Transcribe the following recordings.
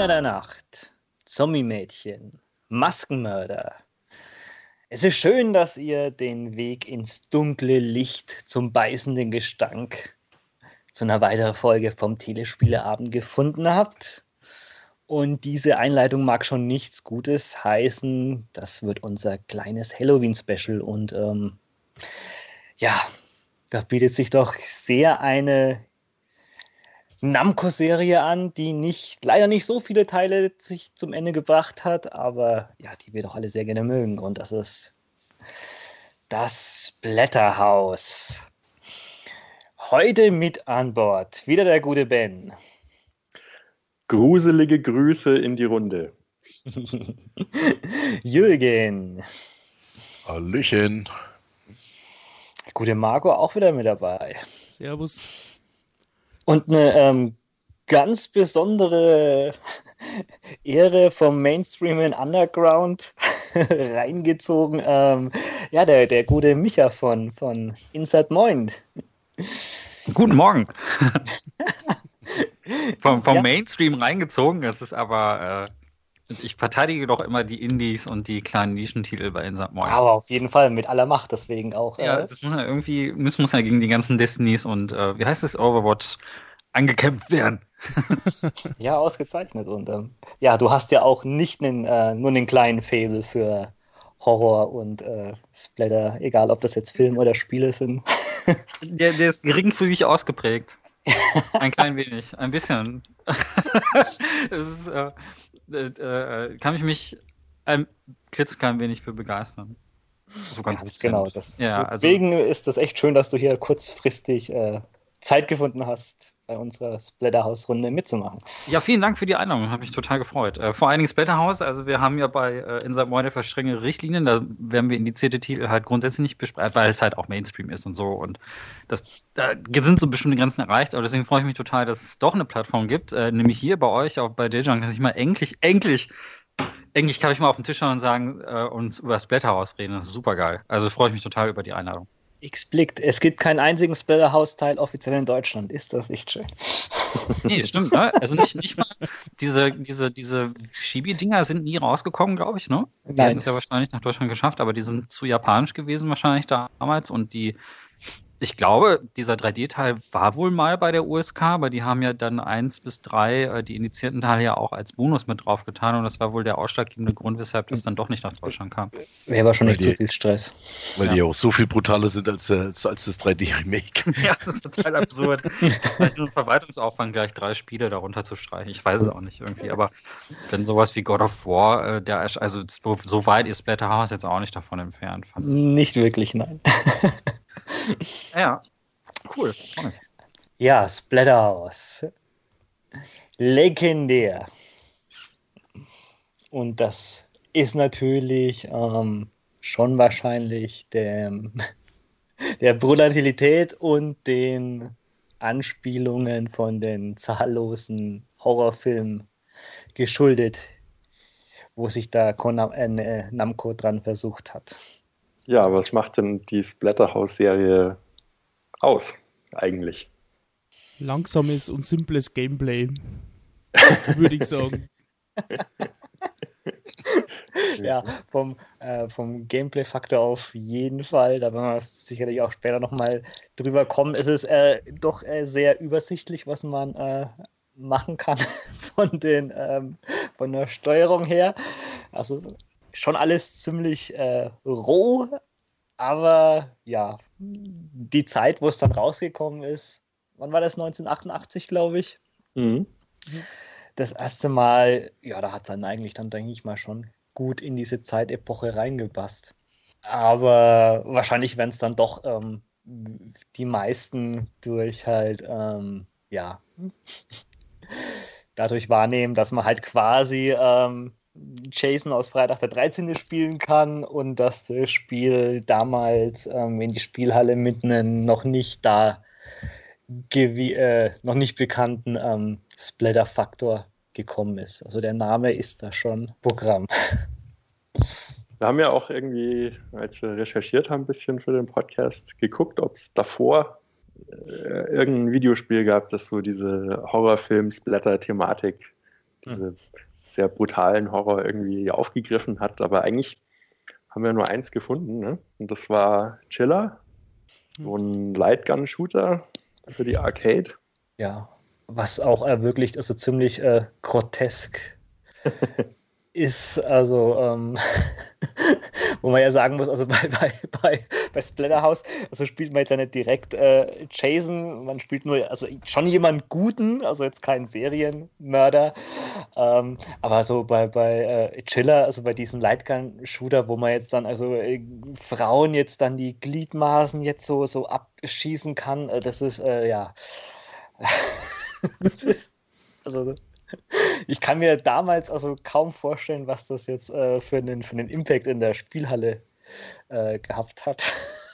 Kinder der Nacht, Zombie-Mädchen, Maskenmörder. Es ist schön, dass ihr den Weg ins dunkle Licht zum beißenden Gestank zu einer weiteren Folge vom Telespieleabend gefunden habt. Und diese Einleitung mag schon nichts Gutes heißen. Das wird unser kleines Halloween-Special. Und ähm, ja, da bietet sich doch sehr eine Namco-Serie an, die nicht, leider nicht so viele Teile sich zum Ende gebracht hat, aber ja, die wir doch alle sehr gerne mögen. Und das ist das Blätterhaus. Heute mit an Bord wieder der gute Ben. Gruselige Grüße in die Runde. Jürgen. Hallöchen. Gute Marco auch wieder mit dabei. Servus. Und eine ähm, ganz besondere Ehre vom Mainstream in Underground reingezogen. Ähm, ja, der, der gute Micha von, von Inside Moin. Guten Morgen. vom vom ja. Mainstream reingezogen, das ist aber. Äh, ich verteidige doch immer die Indies und die kleinen Nischentitel bei Inside Moin. Aber auf jeden Fall mit aller Macht, deswegen auch. Ja, äh, das muss ja irgendwie, müssen muss ja gegen die ganzen Destinys und äh, wie heißt es, Overwatch angekämpft werden. ja, ausgezeichnet. Und ähm, ja, du hast ja auch nicht einen, äh, nur einen kleinen Fable für Horror und äh, Splatter, egal ob das jetzt Film oder Spiele sind. der, der ist geringfügig ausgeprägt. Ein klein wenig, ein bisschen. ist, äh, äh, kann ich mich ein klitzeklein wenig für begeistern. So ganz, ganz genau. Das, ja, also, deswegen ist das echt schön, dass du hier kurzfristig äh, Zeit gefunden hast, bei unserer Splatterhouse-Runde mitzumachen. Ja, vielen Dank für die Einladung, habe mich total gefreut. Äh, vor allen Dingen Splatterhouse, also wir haben ja bei äh, Inside Moin strenge Richtlinien, da werden wir indizierte Titel halt grundsätzlich nicht besprechen, weil es halt auch Mainstream ist und so und das, da sind so bestimmte Grenzen erreicht, aber deswegen freue ich mich total, dass es doch eine Plattform gibt, äh, nämlich hier bei euch, auch bei Dejang, dass ich mal endlich, endlich endlich kann ich mal auf den Tisch schauen und sagen äh, und über Splatterhouse reden. Das ist super geil. Also freue ich mich total über die Einladung. X-Blickt. Es gibt keinen einzigen Splatterhouse-Teil offiziell in Deutschland. Ist das nicht schön? Nee, stimmt, ne? Also nicht, nicht mal diese, diese, diese Shibi-Dinger sind nie rausgekommen, glaube ich, ne? Die hätten es ja wahrscheinlich nach Deutschland geschafft, aber die sind zu japanisch gewesen wahrscheinlich damals und die ich glaube, dieser 3D-Teil war wohl mal bei der USK, aber die haben ja dann eins bis drei äh, die indizierten Teile ja auch als Bonus mit draufgetan und das war wohl der ausschlaggebende Grund, weshalb das dann doch nicht nach Deutschland kam. Wäre aber schon nicht zu viel Stress. Weil ja. die auch so viel brutaler sind als, als, als das 3D-Remake. ja, das ist total absurd. Vielleicht nur ein Verwaltungsaufwand, gleich drei Spiele darunter zu streichen. Ich weiß es auch nicht irgendwie, aber wenn sowas wie God of War, äh, der, also so weit ist Splatterhouse jetzt auch nicht davon entfernt. Nicht wirklich, nein. Ja, cool. Ja, Splatterhouse. Legendär. Und das ist natürlich ähm, schon wahrscheinlich dem, der Brutalität und den Anspielungen von den zahllosen Horrorfilmen geschuldet, wo sich da Konam äh, Namco dran versucht hat. Ja, was macht denn die Splatterhouse-Serie aus, eigentlich? Langsames und simples Gameplay, würde ich sagen. ja, vom, äh, vom Gameplay-Faktor auf jeden Fall. Da werden wir sicherlich auch später nochmal drüber kommen. Es ist äh, doch äh, sehr übersichtlich, was man äh, machen kann von, den, ähm, von der Steuerung her. Also schon alles ziemlich äh, roh, aber ja, die Zeit, wo es dann rausgekommen ist, wann war das? 1988, glaube ich. Mhm. Das erste Mal, ja, da hat es dann eigentlich dann, denke ich mal, schon gut in diese Zeitepoche reingepasst. Aber wahrscheinlich werden es dann doch ähm, die meisten durch halt, ähm, ja, dadurch wahrnehmen, dass man halt quasi ähm, Jason aus Freitag der 13. spielen kann und dass das Spiel damals ähm, in die Spielhalle mit einem noch nicht da äh, noch nicht bekannten ähm, Splatter-Faktor gekommen ist. Also der Name ist da schon Programm. Wir haben ja auch irgendwie, als wir recherchiert haben, ein bisschen für den Podcast, geguckt, ob es davor äh, irgendein Videospiel gab, das so diese Horrorfilm-Splatter-Thematik, diese hm. Sehr brutalen Horror irgendwie aufgegriffen hat. Aber eigentlich haben wir nur eins gefunden, ne? und das war Chiller, so ein Lightgun-Shooter für die Arcade. Ja, was auch wirklich also ziemlich äh, grotesk ist, also ähm, wo man ja sagen muss, also bei, bei, bei, bei Splatterhouse, also spielt man jetzt ja nicht direkt äh, Jason, man spielt nur, also schon jemanden Guten, also jetzt keinen Serienmörder, ähm, aber so bei, bei äh, Chiller, also bei diesen Lightgun-Shooter, wo man jetzt dann, also äh, Frauen jetzt dann die Gliedmaßen jetzt so, so abschießen kann, äh, das ist, äh, ja. also ich kann mir damals also kaum vorstellen, was das jetzt äh, für, einen, für einen Impact in der Spielhalle äh, gehabt hat.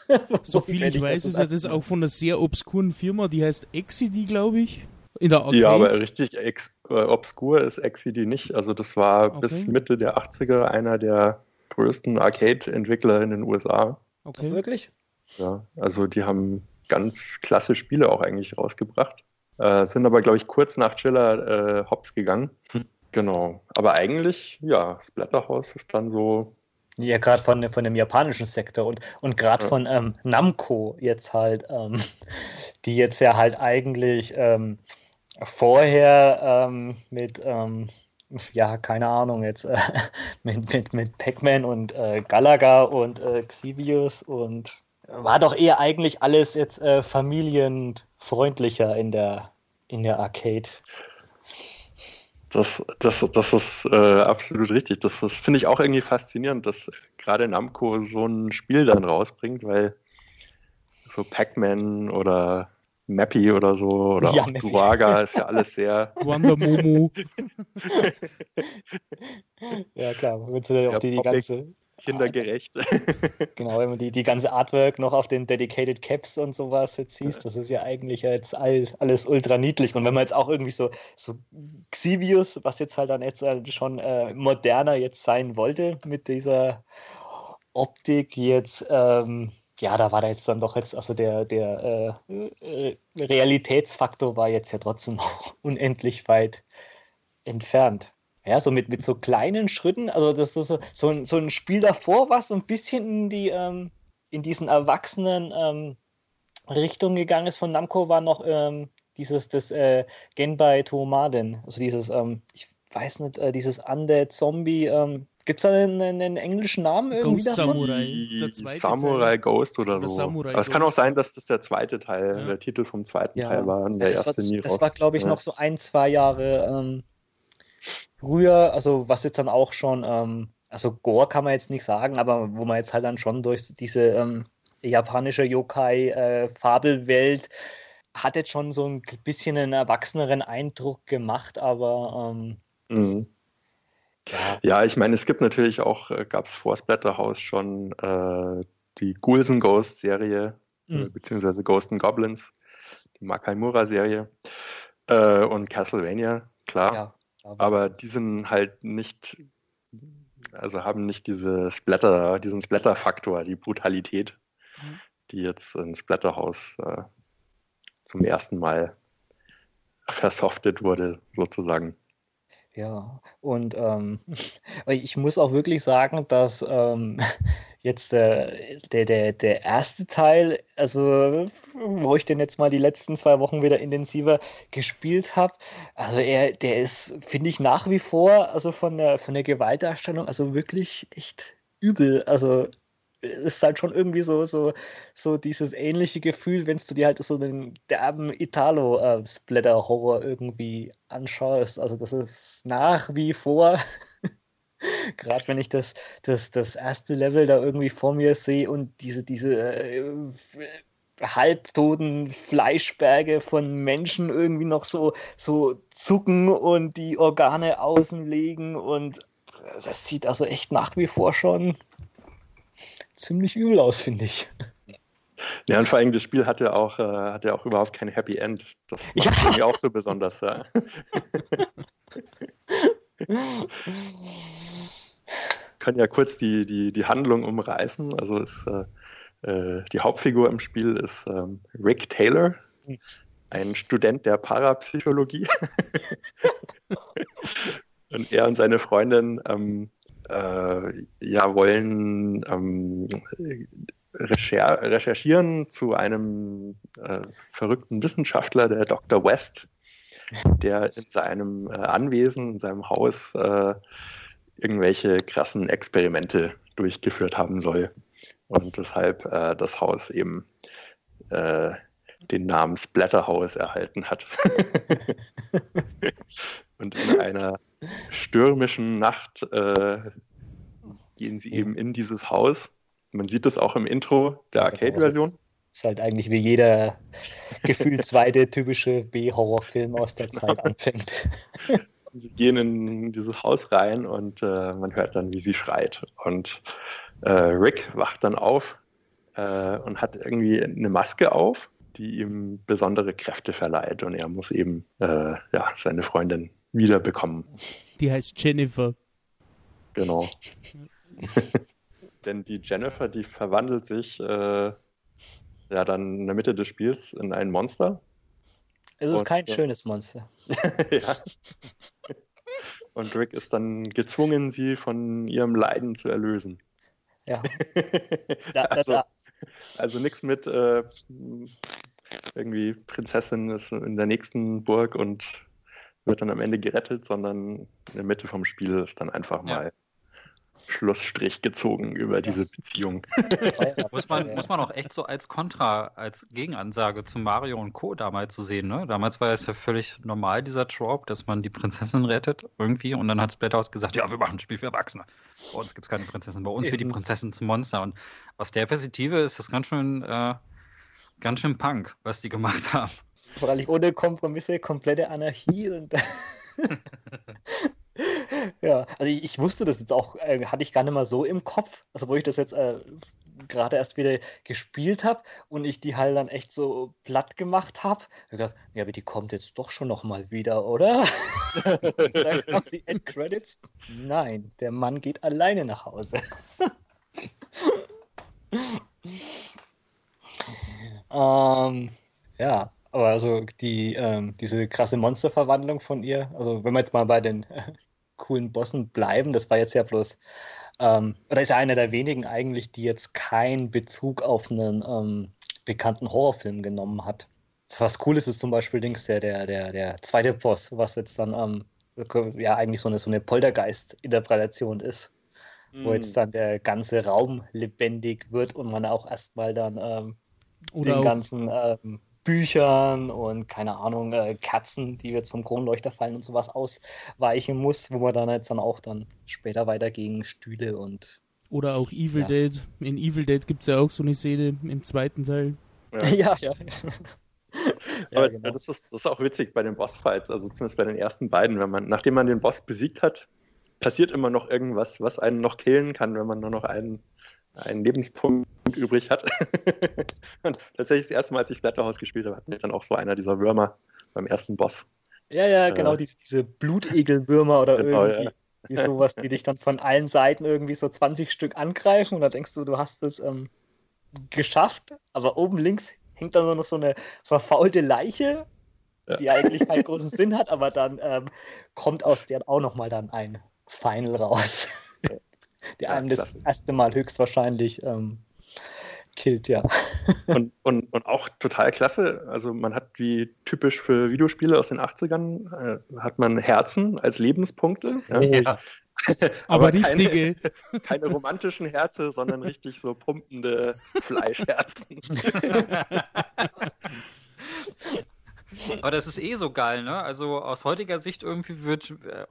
so viel ich, ich weiß, ist ja das auch von einer sehr obskuren Firma, die heißt Exidy, glaube ich. In der Arcade. Ja, aber richtig ex äh, obskur ist Exidy nicht. Also das war okay. bis Mitte der 80er einer der größten Arcade-Entwickler in den USA. Okay. Wirklich? Ja, also die haben ganz klasse Spiele auch eigentlich rausgebracht. Äh, sind aber, glaube ich, kurz nach Chiller äh, hops gegangen. Genau. Aber eigentlich, ja, Splatterhouse ist dann so. Ja, gerade von, von dem japanischen Sektor und, und gerade ja. von ähm, Namco jetzt halt, ähm, die jetzt ja halt eigentlich ähm, vorher ähm, mit, ähm, ja, keine Ahnung, jetzt äh, mit, mit, mit Pac-Man und äh, Galaga und äh, Xivius und war doch eher eigentlich alles jetzt äh, familienfreundlicher in der, in der Arcade. Das, das, das ist äh, absolut richtig. Das, das finde ich auch irgendwie faszinierend, dass gerade Namco so ein Spiel dann rausbringt, weil so Pac-Man oder Mappy oder so oder ja, auch Duaga ist ja alles sehr. Wonder Momo. ja, klar. Wenn du auch die, die ganze kindergerecht. Genau, wenn man die, die ganze Artwork noch auf den Dedicated Caps und sowas jetzt siehst, das ist ja eigentlich jetzt alles, alles ultra niedlich. Und wenn man jetzt auch irgendwie so, so Xivius, was jetzt halt dann jetzt halt schon äh, moderner jetzt sein wollte mit dieser Optik jetzt, ähm, ja, da war da jetzt dann doch jetzt, also der, der äh, äh Realitätsfaktor war jetzt ja trotzdem noch unendlich weit entfernt. Ja, so mit, mit so kleinen Schritten. Also das ist so, so, ein, so ein Spiel davor, was so ein bisschen in die ähm, in diesen erwachsenen ähm, Richtung gegangen ist von Namco, war noch ähm, dieses das äh, Genbai Tomaden. Also dieses, ähm, ich weiß nicht, äh, dieses Undead Zombie. Ähm, Gibt es da einen, einen, englischen Namen irgendwie? Ghost Samurai. Samurai Teil. Ghost oder, oder so. Samurai Aber es kann auch sein, dass das der zweite Teil, ja. der Titel vom zweiten ja. Teil war. Der ja, erste war, nie das war, glaube ich, noch so ein, zwei Jahre ähm, früher, also was jetzt dann auch schon, ähm, also Gore kann man jetzt nicht sagen, aber wo man jetzt halt dann schon durch diese ähm, japanische Yokai-Fabelwelt äh, hat jetzt schon so ein bisschen einen erwachseneren Eindruck gemacht, aber ähm, mhm. ja. ja. ich meine, es gibt natürlich auch, äh, gab es vor Splatterhouse schon äh, die Ghouls and Ghosts Serie, mhm. beziehungsweise Ghost and Goblins, die Makaimura Serie äh, und Castlevania, klar. Ja. Aber, die sind halt nicht, also haben nicht diese Splatter, diesen Splatter-Faktor, die Brutalität, mhm. die jetzt in Splatterhouse äh, zum ersten Mal versoftet wurde, sozusagen. Ja, und ähm, ich muss auch wirklich sagen, dass ähm, jetzt der, der, der, der erste Teil, also wo ich den jetzt mal die letzten zwei Wochen wieder intensiver gespielt habe, also er, der ist, finde ich, nach wie vor, also von der, von der Gewaltdarstellung, also wirklich echt übel. Also ist halt schon irgendwie so, so, so dieses ähnliche Gefühl, wenn du dir halt so einen derben Italo-Splatter-Horror irgendwie anschaust. Also das ist nach wie vor Gerade wenn ich das, das, das erste Level da irgendwie vor mir sehe und diese, diese äh, halbtoten Fleischberge von Menschen irgendwie noch so, so zucken und die Organe außen legen und das sieht also echt nach wie vor schon ziemlich übel aus, finde ich. Ja, und vor allem das Spiel hat ja auch, äh, hat ja auch überhaupt kein Happy End. Das macht ja. auch so besonders. Ja. können ja kurz die, die, die Handlung umreißen. Also ist, äh, äh, die Hauptfigur im Spiel ist ähm, Rick Taylor, ein Student der Parapsychologie. und er und seine Freundin ähm, äh, ja, wollen ähm, recher recherchieren zu einem äh, verrückten Wissenschaftler, der Dr. West, der in seinem äh, Anwesen, in seinem Haus äh, irgendwelche krassen Experimente durchgeführt haben soll. Und weshalb äh, das Haus eben äh, den Namen Splatterhaus erhalten hat. und in einer stürmischen Nacht äh, gehen sie eben in dieses Haus. Man sieht das auch im Intro der Arcade-Version. Ist halt eigentlich wie jeder gefühlt zweite typische B-Horrorfilm aus der Zeit anfängt. sie gehen in dieses Haus rein und äh, man hört dann, wie sie schreit. Und äh, Rick wacht dann auf äh, und hat irgendwie eine Maske auf, die ihm besondere Kräfte verleiht. Und er muss eben äh, ja, seine Freundin wiederbekommen. Die heißt Jennifer. Genau. Denn die Jennifer, die verwandelt sich äh, ja dann in der Mitte des Spiels in ein Monster es ist und, kein schönes Monster. ja. Und Rick ist dann gezwungen, sie von ihrem Leiden zu erlösen. Ja. Da, also, da, also nichts mit äh, irgendwie Prinzessin ist in der nächsten Burg und wird dann am Ende gerettet, sondern in der Mitte vom Spiel ist dann einfach mal ja. Schlussstrich gezogen über diese Beziehung. muss, man, muss man auch echt so als Kontra, als Gegenansage zu Mario und Co. damals zu so sehen. Ne? Damals war es ja völlig normal, dieser Trope, dass man die Prinzessin rettet irgendwie und dann hat Splatterhouse gesagt, ja, wir machen ein Spiel für Erwachsene. Bei uns gibt es keine Prinzessin, bei uns wird die Prinzessin zum Monster. Und aus der Perspektive ist das ganz schön, äh, ganz schön Punk, was die gemacht haben. Vor allem ohne Kompromisse, komplette Anarchie und ja, also ich, ich, wusste das jetzt auch, äh, hatte ich gar nicht mal so im Kopf, also wo ich das jetzt äh, gerade erst wieder gespielt habe und ich die halt dann echt so platt gemacht habe. Ich gedacht, ja, aber die kommt jetzt doch schon noch mal wieder, oder? dann kamen die Endcredits. Nein, der Mann geht alleine nach Hause. ähm, ja, aber also die, ähm, diese krasse Monsterverwandlung von ihr, also wenn wir jetzt mal bei den äh, coolen Bossen bleiben, das war jetzt ja bloß, ähm, oder ist ja einer der wenigen eigentlich, die jetzt keinen Bezug auf einen ähm, bekannten Horrorfilm genommen hat. Was cool ist, ist zum Beispiel Dings, der, der, der, der zweite Boss, was jetzt dann ähm, ja eigentlich so eine, so eine Poltergeist-Interpretation ist. Mm. Wo jetzt dann der ganze Raum lebendig wird und man auch erstmal dann ähm, den ganzen ähm, Büchern und keine Ahnung, äh, Kerzen, die jetzt vom Kronleuchter fallen und sowas ausweichen muss, wo man dann jetzt dann auch dann später weiter gegen Stühle und. Oder auch Evil ja. Dead. In Evil Dead gibt es ja auch so eine Szene im zweiten Teil. Ja, ja. ja. Aber genau. das, ist, das ist auch witzig bei den Bossfights, also zumindest bei den ersten beiden, wenn man, nachdem man den Boss besiegt hat, passiert immer noch irgendwas, was einen noch killen kann, wenn man nur noch einen einen Lebenspunkt übrig hat. und tatsächlich das erste Mal, als ich Splatterhouse gespielt habe, hatten wir dann auch so einer dieser Würmer beim ersten Boss. Ja, ja, genau, äh, diese, diese Blutegelwürmer oder genau, irgendwie ja. sowas, die dich dann von allen Seiten irgendwie so 20 Stück angreifen und dann denkst du, du hast es ähm, geschafft, aber oben links hängt dann noch so eine verfaulte Leiche, ja. die eigentlich keinen großen Sinn hat, aber dann ähm, kommt aus der auch nochmal dann ein Final raus der einem ja, das erste Mal höchstwahrscheinlich ähm, killt, ja. Und, und, und auch total klasse. Also man hat wie typisch für Videospiele aus den 80ern, äh, hat man Herzen als Lebenspunkte. Ja. ja. Aber, Aber richtige. Keine, keine romantischen Herzen, sondern richtig so pumpende Fleischherzen. Aber das ist eh so geil, ne? Also aus heutiger Sicht irgendwie wird, äh,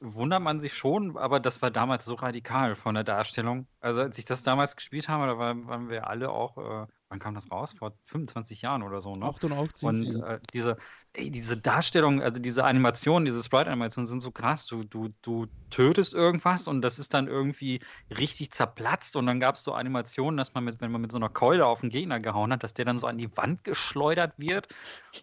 wundert man sich schon, aber das war damals so radikal von der Darstellung. Also als ich das damals gespielt habe, da waren, waren wir alle auch, äh, wann kam das raus? Vor 25 Jahren oder so, ne? 88. Und äh, diese, ey, diese Darstellung, also diese Animationen, diese Sprite-Animationen sind so krass. Du, du, du tötest irgendwas und das ist dann irgendwie richtig zerplatzt und dann gab es so Animationen, dass man mit, wenn man mit so einer Keule auf den Gegner gehauen hat, dass der dann so an die Wand geschleudert wird.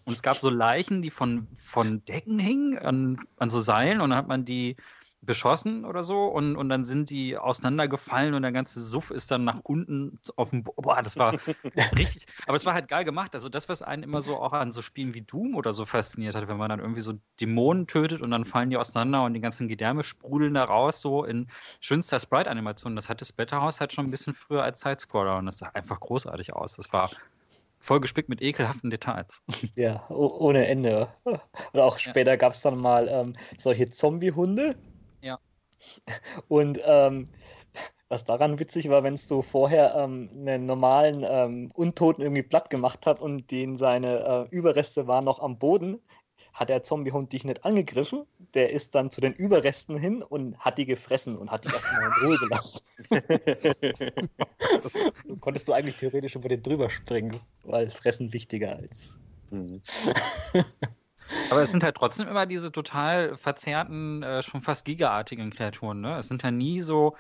Und es gab so Leichen, die von, von Decken hingen, an, an so Seilen und dann hat man die beschossen oder so und, und dann sind die auseinandergefallen und der ganze Suff ist dann nach unten auf dem Bo Boah, das war richtig, aber es war halt geil gemacht. Also das, was einen immer so auch an so Spielen wie Doom oder so fasziniert hat, wenn man dann irgendwie so Dämonen tötet und dann fallen die auseinander und die ganzen Gedärme sprudeln da raus, so in schönster Sprite-Animation. Das hatte Splatterhouse halt schon ein bisschen früher als Sidescroller und das sah einfach großartig aus. Das war voll gespickt mit ekelhaften Details. Ja, ohne Ende. Oder auch später ja. gab es dann mal ähm, solche Zombie-Hunde. Und ähm, was daran witzig war, wenn du vorher ähm, einen normalen ähm, Untoten irgendwie platt gemacht hast und den seine äh, Überreste waren noch am Boden, hat der Zombiehund dich nicht angegriffen. Der ist dann zu den Überresten hin und hat die gefressen und hat die erstmal in Ruhe gelassen. du konntest du eigentlich theoretisch über den drüber springen, weil Fressen wichtiger als. Mhm. Aber es sind halt trotzdem immer diese total verzerrten, äh, schon fast gigaartigen Kreaturen, ne? Es sind ja nie so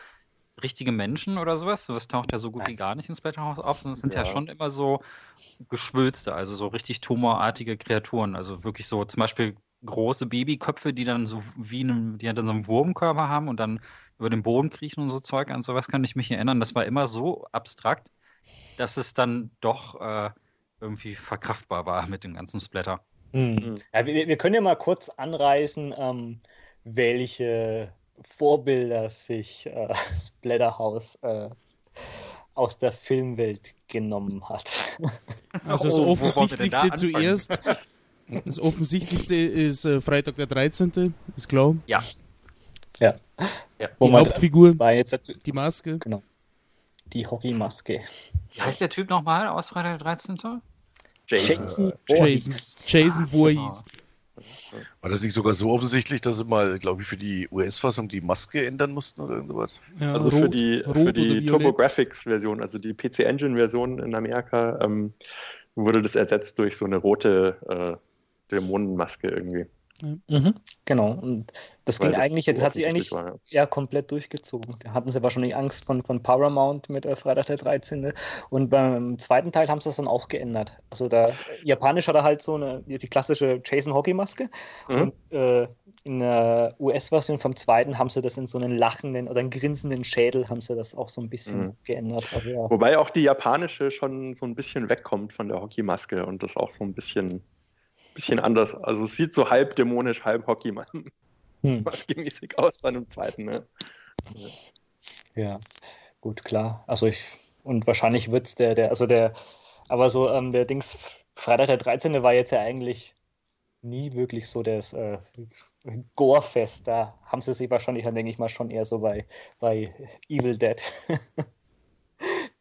richtige Menschen oder sowas. Das taucht ja so gut wie gar nicht ins Splatterhouse auf, sondern es sind ja. ja. schon immer so Geschwülste, also so richtig tumorartige Kreaturen. Also wirklich so zum Beispiel große Babyköpfe, die dann so wie einem, die dann so einen Wurmkörper haben und dann über den Boden kriechen und so Zeug. An sowas kann ich mich erinnern. Das war immer so abstrakt, dass es dann doch äh, irgendwie verkraftbar war mit dem ganzen Splatter. Mhm. Ja, wir, wir, können ja mal kurz anreißen, ähm, welche Vorbilder sich äh, Splatterhouse äh, aus der Filmwelt genommen hat. Also das oh, Offensichtlichste zuerst. Das Offensichtlichste ist äh, Freitag der 13. Ist klar. Ja. Ja. ja. Die Hauptfigur, war jetzt die Maske. Genau. Die Hockeymaske. Wie heißt der Typ nochmal aus Freitag der 13.? Jason, Jason, Jason Voorhees. War das nicht sogar so offensichtlich, dass sie mal, glaube ich, für die US-Fassung die Maske ändern mussten oder irgendwas? Ja, also rot, für die, für die TurboGrafx-Version, also die PC Engine-Version in Amerika, ähm, wurde das ersetzt durch so eine rote äh, Dämonenmaske irgendwie. Mhm, genau. Und das Weil ging das eigentlich, das hat sich eigentlich war, ja. ja. komplett durchgezogen. Da hatten sie wahrscheinlich Angst von, von Paramount mit äh, Freitag der 13. Und beim zweiten Teil haben sie das dann auch geändert. Also da Japanisch hat er halt so eine, die klassische Jason Hockey Maske. Mhm. Und äh, in der US-Version vom zweiten haben sie das in so einen lachenden oder einen grinsenden Schädel haben sie das auch so ein bisschen mhm. geändert. Also, ja. Wobei auch die japanische schon so ein bisschen wegkommt von der Hockeymaske und das auch so ein bisschen bisschen anders. Also es sieht so halb dämonisch, halb Hockeymann hm. maskemäßig aus dann im zweiten. Ne? Ja, gut, klar. Also ich, und wahrscheinlich wird es der, der, also der, aber so ähm, der Dings, Freitag der 13. war jetzt ja eigentlich nie wirklich so das äh, Gore-Fest. Da haben sie sich wahrscheinlich, dann denke ich mal, schon eher so bei, bei Evil Dead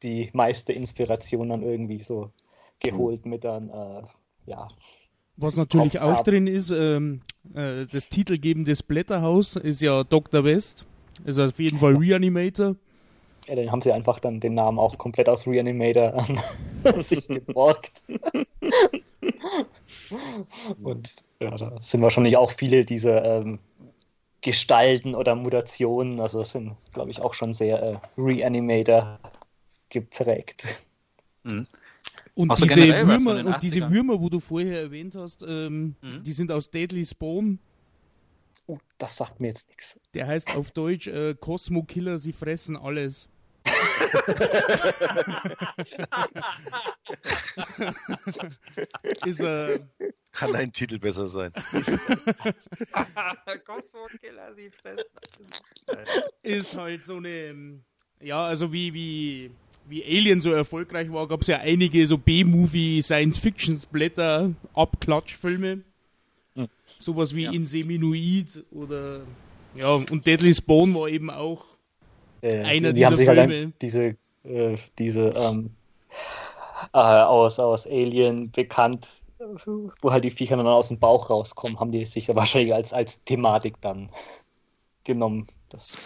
die meiste Inspiration dann irgendwie so geholt mit dann, äh, ja, was natürlich auch drin ist, ähm, äh, das titelgebende Blätterhaus ist ja Dr. West. Ist auf jeden Fall Reanimator. Ja, dann haben sie einfach dann den Namen auch komplett aus Reanimator an sich geborgt. Und ja, da sind wahrscheinlich auch viele dieser ähm, Gestalten oder Mutationen, also sind, glaube ich, auch schon sehr äh, Reanimator geprägt. Mhm. Und also diese, Würmer, und diese Würmer, wo du vorher erwähnt hast, ähm, mhm. die sind aus Deadly Spawn. Oh, das sagt mir jetzt nichts. Der heißt auf Deutsch äh, Cosmo Killer, sie fressen alles. ist, äh, Kann ein Titel besser sein. Cosmo Killer, sie fressen alles. Ist halt so eine, ähm, ja, also wie, wie wie Alien so erfolgreich war, gab es ja einige so B-Movie, Science-Fiction-Splatter, Abklatschfilme. Hm. Sowas wie ja. Inseminoid oder ja, und Deadly Spawn war eben auch äh, einer die dieser haben sich halt Filme. Halt diese, äh, diese ähm, äh, aus, aus Alien bekannt, wo halt die Viecher dann aus dem Bauch rauskommen, haben die sich wahrscheinlich als, als Thematik dann genommen. Das,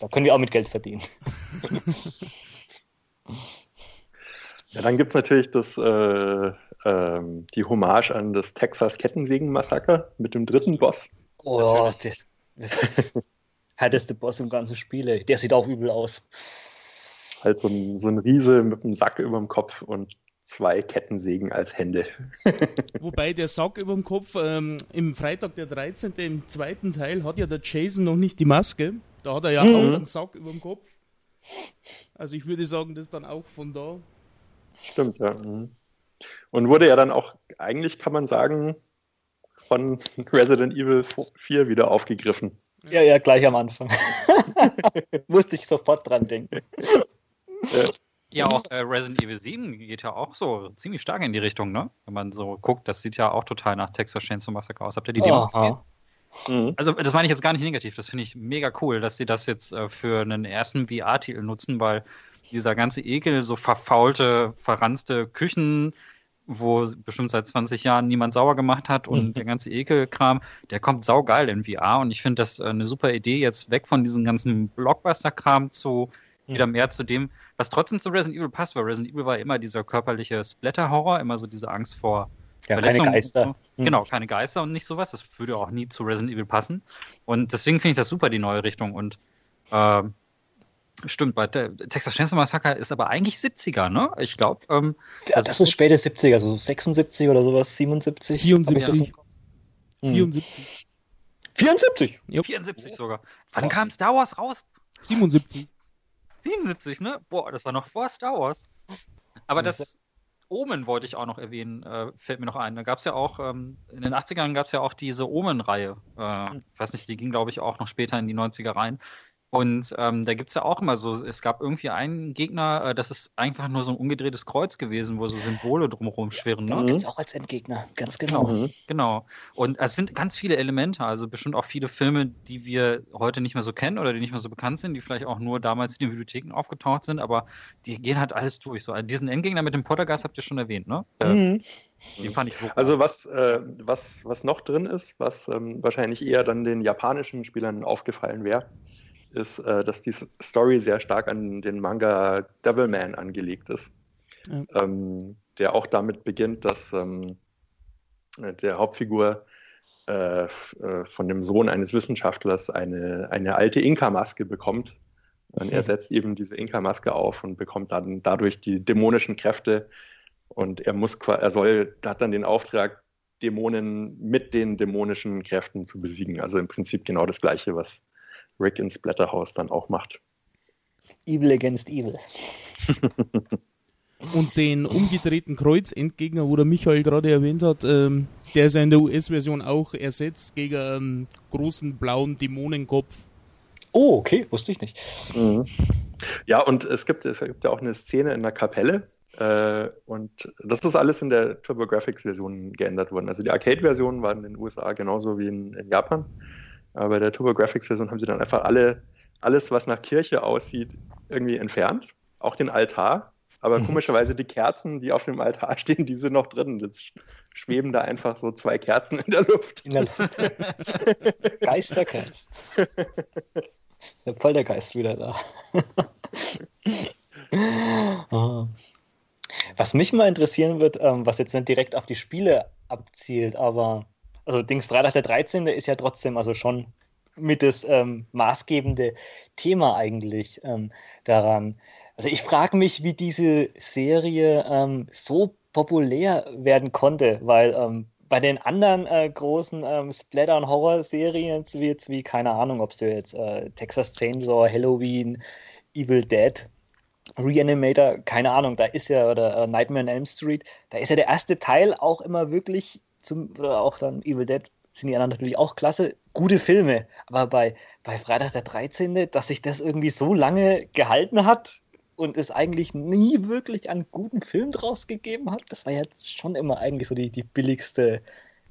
da können wir auch mit Geld verdienen. Ja, dann gibt es natürlich das, äh, äh, die Hommage an das Texas Kettensägen-Massaker mit dem dritten Boss. Oh, der, härteste Boss im ganzen Spiel. Der sieht auch übel aus. Halt so ein, so ein Riese mit einem Sack über dem Kopf und zwei Kettensägen als Hände. Wobei der Sack über dem Kopf ähm, im Freitag der 13. im zweiten Teil hat ja der Jason noch nicht die Maske. Da hat er ja mhm. auch einen Sack über dem Kopf. Also ich würde sagen, das ist dann auch von da. Stimmt, ja. Mhm. Und wurde ja dann auch, eigentlich kann man sagen, von Resident Evil 4 wieder aufgegriffen. Ja, ja, gleich am Anfang. Musste ich sofort dran denken. Ja. Ja, auch äh, Resident Evil 7 geht ja auch so ziemlich stark in die Richtung, ne? Wenn man so guckt, das sieht ja auch total nach Texas Chainsaw Massacre aus. Habt ihr die Demo gesehen? Mhm. Also, das meine ich jetzt gar nicht negativ. Das finde ich mega cool, dass sie das jetzt äh, für einen ersten VR-Titel nutzen, weil dieser ganze Ekel, so verfaulte, verranzte Küchen, wo bestimmt seit 20 Jahren niemand sauer gemacht hat und mhm. der ganze Ekelkram, der kommt saugeil in VR und ich finde das äh, eine super Idee, jetzt weg von diesem ganzen Blockbuster-Kram zu wieder mehr zu dem, was trotzdem zu Resident Evil passt, weil Resident Evil war immer dieser körperliche Splatter-Horror, immer so diese Angst vor ja, keine Geister. So. Hm. Genau, keine Geister und nicht sowas. Das würde auch nie zu Resident Evil passen. Und deswegen finde ich das super, die neue Richtung. Und äh, stimmt, bei Texas Chainsaw Massacre ist aber eigentlich 70er, ne? Ich glaube. Ähm, ja, das, das ist späte 70er, so 76 oder sowas, 77. 74. 74. 74? 74 sogar. Wann kam Star Wars raus? 77. 77, ne? Boah, das war noch vor Star Wars. Aber das Omen wollte ich auch noch erwähnen, äh, fällt mir noch ein. Da gab es ja auch, ähm, in den 80ern gab es ja auch diese Omen-Reihe. Äh, hm. ich weiß nicht, die ging, glaube ich, auch noch später in die 90er rein. Und ähm, da gibt es ja auch immer so, es gab irgendwie einen Gegner, äh, das ist einfach nur so ein umgedrehtes Kreuz gewesen, wo so Symbole drumherum schwirren. Ne? Das gibt es auch als Endgegner, ganz genau. Genau, genau. Und es sind ganz viele Elemente, also bestimmt auch viele Filme, die wir heute nicht mehr so kennen oder die nicht mehr so bekannt sind, die vielleicht auch nur damals in den Bibliotheken aufgetaucht sind, aber die gehen halt alles durch. So, also diesen Endgegner mit dem Poltergeist habt ihr schon erwähnt, ne? Äh, mhm. Den fand ich so. Also was, äh, was, was noch drin ist, was ähm, wahrscheinlich eher dann den japanischen Spielern aufgefallen wäre, ist, äh, dass die Story sehr stark an den Manga Devilman angelegt ist. Ja. Ähm, der auch damit beginnt, dass ähm, der Hauptfigur äh, äh, von dem Sohn eines Wissenschaftlers eine, eine alte Inka-Maske bekommt. Und er setzt eben diese Inka-Maske auf und bekommt dann dadurch die dämonischen Kräfte. Und er muss, er soll, hat dann den Auftrag, Dämonen mit den dämonischen Kräften zu besiegen. Also im Prinzip genau das Gleiche, was Rick in Splatterhouse dann auch macht. Evil against Evil. Und den umgedrehten Kreuzendgegner, wo der Michael gerade erwähnt hat, ähm, der ist ja in der US-Version auch ersetzt gegen einen großen blauen Dämonenkopf. Oh, okay, wusste ich nicht. Mhm. Ja, und es gibt, es gibt ja auch eine Szene in der Kapelle. Äh, und das ist alles in der TurboGrafx-Version geändert worden. Also die Arcade-Version war in den USA genauso wie in, in Japan. Aber bei der TurboGrafx-Version haben sie dann einfach alle, alles, was nach Kirche aussieht, irgendwie entfernt. Auch den Altar. Aber mhm. komischerweise die Kerzen, die auf dem Altar stehen, die sind noch drin. Jetzt schweben da einfach so zwei Kerzen in der Luft. In der Luft. Geisterkerz. Der Poltergeist wieder da. Ah. Was mich mal interessieren wird, ähm, was jetzt nicht direkt auf die Spiele abzielt, aber also Dings Freitag der 13. ist ja trotzdem also schon mit das ähm, maßgebende Thema eigentlich ähm, daran. Also ich frage mich, wie diese Serie ähm, so populär werden konnte, weil ähm, bei den anderen äh, großen ähm, Splatter- und Horror-Serien, wie jetzt wie, keine Ahnung, ob du jetzt äh, Texas Chainsaw, Halloween, Evil Dead, Reanimator, keine Ahnung, da ist ja, oder äh, Nightmare on Elm Street, da ist ja der erste Teil auch immer wirklich zum, oder auch dann Evil Dead sind die anderen natürlich auch klasse, gute Filme. Aber bei, bei Freitag der 13., dass sich das irgendwie so lange gehalten hat und es eigentlich nie wirklich einen guten Film draus gegeben hat, das war ja schon immer eigentlich so die, die billigste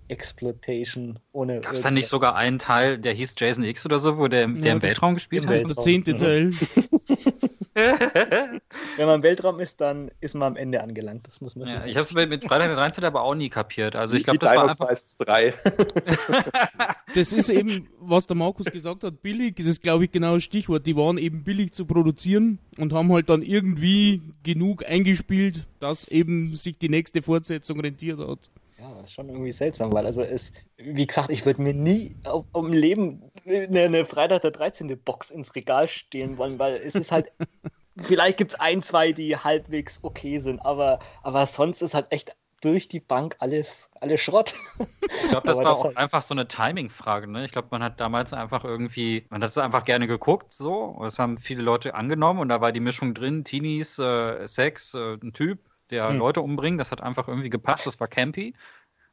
Exploitation ohne. Gab es da nicht sogar einen Teil, der hieß Jason X oder so, wo der, der ja, im Weltraum gespielt im hat? Weltraum. Der zehnte Teil. Wenn man im Weltraum ist, dann ist man am Ende angelangt. Das muss man ja, Ich habe es mit Freitag der 13. aber auch nie kapiert. Also ich glaube, das war einfach. 3. das ist eben, was der Markus gesagt hat, billig. Das ist, glaube ich, genau das Stichwort. Die waren eben billig zu produzieren und haben halt dann irgendwie genug eingespielt, dass eben sich die nächste Fortsetzung rentiert hat. Ja, das ist schon irgendwie seltsam, weil also es, wie gesagt, ich würde mir nie auf, um Leben eine, eine Freitag der 13. Box ins Regal stehen wollen, weil es ist halt, vielleicht gibt es ein, zwei, die halbwegs okay sind, aber, aber sonst ist halt echt durch die Bank alles, alles Schrott. Ich glaube, das war das auch halt... einfach so eine Timing-Frage. Ne? Ich glaube, man hat damals einfach irgendwie, man hat es einfach gerne geguckt, so. Das haben viele Leute angenommen und da war die Mischung drin: Teenies, äh, Sex, äh, ein Typ, der hm. Leute umbringt. Das hat einfach irgendwie gepasst. Das war campy.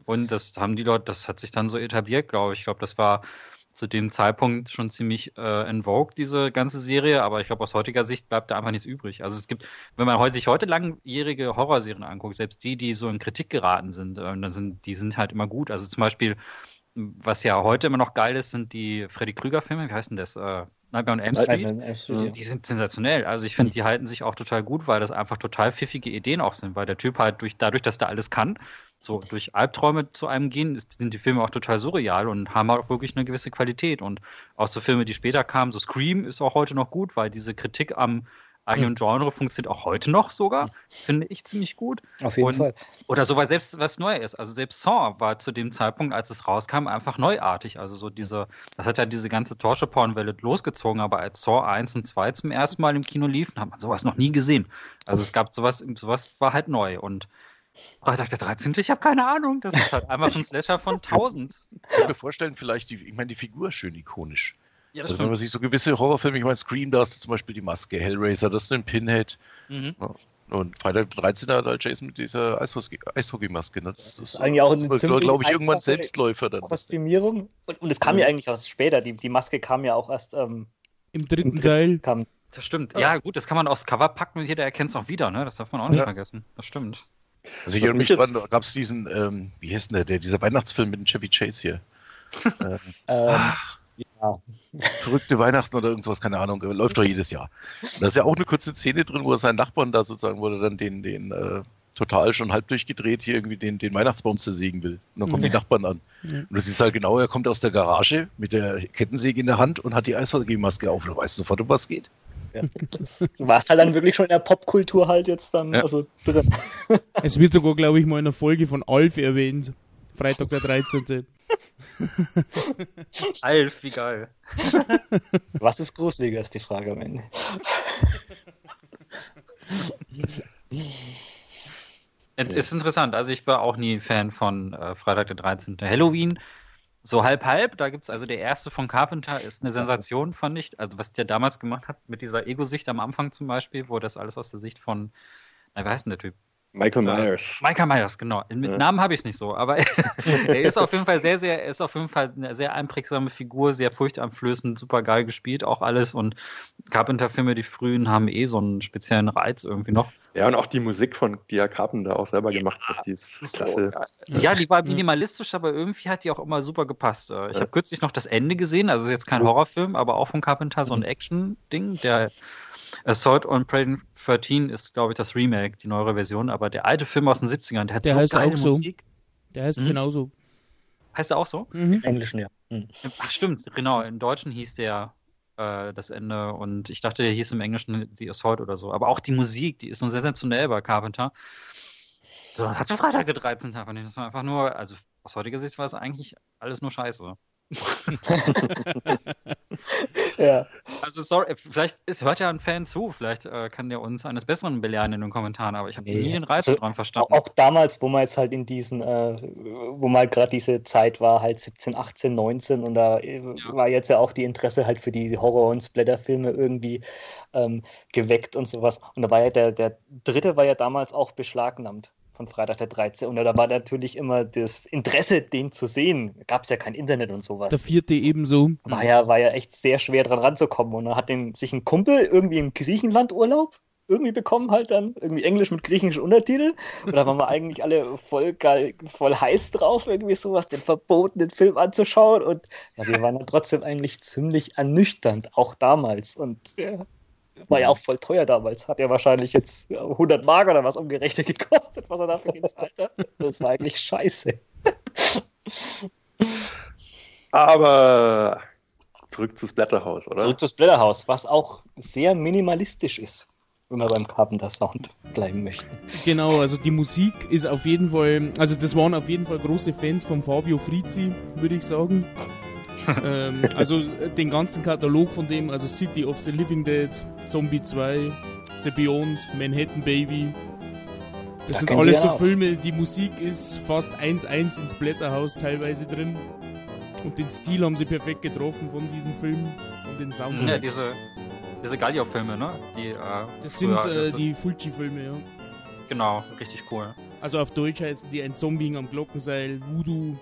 Und das haben die Leute, das hat sich dann so etabliert, glaube ich. Ich glaube, das war zu dem Zeitpunkt schon ziemlich äh, in Vogue, diese ganze Serie, aber ich glaube, aus heutiger Sicht bleibt da einfach nichts übrig. Also es gibt, wenn man sich heute langjährige Horrorserien anguckt, selbst die, die so in Kritik geraten sind, äh, dann sind, die sind halt immer gut. Also zum Beispiel, was ja heute immer noch geil ist, sind die Freddy Krüger-Filme, wie heißt denn das? Äh, Nightmare on Elm Street. Die sind sensationell. Also ich finde, die halten sich auch total gut, weil das einfach total pfiffige Ideen auch sind, weil der Typ halt durch, dadurch, dass der alles kann, so durch Albträume zu einem gehen, ist, sind die Filme auch total surreal und haben auch wirklich eine gewisse Qualität. Und auch so Filme, die später kamen, so Scream ist auch heute noch gut, weil diese Kritik am eigenen Genre funktioniert auch heute noch sogar, finde ich ziemlich gut. Auf jeden und, Fall. Oder so, weil selbst was neu ist. Also selbst Saw war zu dem Zeitpunkt, als es rauskam, einfach neuartig. Also so diese, das hat ja diese ganze Torture-Porn-Welle losgezogen, aber als Saw 1 und 2 zum ersten Mal im Kino liefen, hat man sowas noch nie gesehen. Also es gab sowas, sowas war halt neu und Freitag der 13. Ich habe keine Ahnung. Das ist halt einfach ein Slasher von 1000. Ich kann mir vorstellen, vielleicht, die, ich meine, die Figur ist schön ikonisch. Ja, also wenn man sich so gewisse Horrorfilme, ich meine, Scream, da hast du zum Beispiel die Maske, Hellraiser, das ist ein Pinhead. Mhm. Ja. Und Freitag der 13. hat halt Jason mit dieser Eishockey-Maske. Ne? Das, das, ist eigentlich auch eine das glaube ich, irgendwann Selbstläufer dann. Kostümierung. Und, und es kam ja. ja eigentlich auch später. Die, die Maske kam ja auch erst ähm, im dritten, im Teil. Kam. Das stimmt. Ja, gut, das kann man aufs Cover packen und jeder erkennt es auch wieder. Ne? Das darf man auch nicht ja. vergessen. Das stimmt. Also ich erinnere mich dran, da gab es diesen, ähm, wie heißt denn der, der, dieser Weihnachtsfilm mit dem Chevy Chase hier. ähm, ach, ja. Verrückte Weihnachten oder irgendwas, keine Ahnung, läuft doch jedes Jahr. Da ist ja auch eine kurze Szene drin, wo er seinen Nachbarn da sozusagen, wo er dann den, den äh, total schon halb durchgedreht hier irgendwie den, den Weihnachtsbaum zersägen will. Und dann kommen ja. die Nachbarn an. Ja. Und das ist halt genau, er kommt aus der Garage mit der Kettensäge in der Hand und hat die Eishockey-Maske auf. Du weißt sofort, um was geht. Ja, du warst halt dann wirklich schon in der Popkultur halt jetzt dann ja. also drin. Es wird sogar, glaube ich, mal in einer Folge von Alf erwähnt. Freitag der 13. Alf, wie geil. Was ist gruseliger, ist die Frage am Ende. Es ist interessant. Also ich war auch nie ein Fan von äh, Freitag der 13. Halloween. So halb halb, da gibt es also der erste von Carpenter, ist eine Sensation, fand ich. Also was der damals gemacht hat mit dieser Ego-Sicht am Anfang zum Beispiel, wo das alles aus der Sicht von, na, wie heißt denn der Typ? Michael Myers. Michael Myers, genau. Mit ja. Namen habe ich es nicht so, aber er ist auf jeden Fall sehr, sehr, er ist auf jeden Fall eine sehr einprägsame Figur, sehr furchteinflößend, super geil gespielt, auch alles. Und Carpenter-Filme, die frühen, haben eh so einen speziellen Reiz irgendwie noch. Ja, und auch die Musik von Dia Carpenter auch selber ja, gemacht hat, die ist klasse. Ja, die war minimalistisch, aber irgendwie hat die auch immer super gepasst. Ich habe kürzlich noch das Ende gesehen, also jetzt kein Horrorfilm, aber auch von Carpenter, so ein mhm. Action-Ding, der Assault on Predator 13 ist, glaube ich, das Remake, die neuere Version, aber der alte Film aus den 70ern, der hat der so heißt geile auch Musik. So. Der heißt mhm. genauso. Heißt er auch so? Mhm. Im Englischen, ja. Mhm. Ach, stimmt, genau. Im Deutschen hieß der äh, das Ende und ich dachte, der hieß im Englischen The Assault oder so. Aber auch die Musik, die ist so sensationell bei Carpenter. So, das hatte Freitag der 13. Tag. Das war einfach nur, also aus heutiger Sicht war es eigentlich alles nur Scheiße. Ja. Also sorry, vielleicht ist, hört ja ein Fan zu, vielleicht äh, kann der uns eines Besseren belehren in den Kommentaren, aber ich habe nee. nie den Reiz dran verstanden. Auch damals, wo man jetzt halt in diesen, äh, wo mal gerade diese Zeit war, halt 17, 18, 19 und da äh, ja. war jetzt ja auch die Interesse halt für die Horror- und Splatter-Filme irgendwie ähm, geweckt und sowas. Und da war ja der, der dritte war ja damals auch beschlagnahmt von Freitag der 13. Und da war natürlich immer das Interesse, den zu sehen. Gab es ja kein Internet und sowas. Der vierte ebenso. War ja, war ja echt sehr schwer dran ranzukommen. Und dann hat den, sich ein Kumpel irgendwie im Griechenland Urlaub irgendwie bekommen, halt dann irgendwie Englisch mit griechischen Untertiteln. Und da waren wir eigentlich alle voll geil, voll heiß drauf, irgendwie sowas, den verbotenen Film anzuschauen. Und ja, wir waren dann trotzdem eigentlich ziemlich ernüchternd, auch damals. Und ja, war ja auch voll teuer damals. Hat ja wahrscheinlich jetzt 100 Mark oder was umgerechnet gekostet, was er dafür gezahlt hat. Das war eigentlich scheiße. Aber zurück zu Splatterhouse, oder? Zurück zu Splatterhouse, was auch sehr minimalistisch ist, wenn wir beim Carpenter Sound bleiben möchten. Genau, also die Musik ist auf jeden Fall, also das waren auf jeden Fall große Fans von Fabio Frizzi, würde ich sagen. Ähm, also den ganzen Katalog von dem, also City of the Living Dead, Zombie 2, The Beyond, Manhattan Baby. Das da sind alles so Filme, die Musik ist fast 1-1 ins Blätterhaus teilweise drin. Und den Stil haben sie perfekt getroffen von diesen Filmen, von den Sound. Ja, diese, diese Gallio-Filme, ne? Die, äh, das sind äh, die Fulci-Filme, ja. Genau, richtig cool. Also auf Deutsch heißen die ein Zombie am Glockenseil, Voodoo,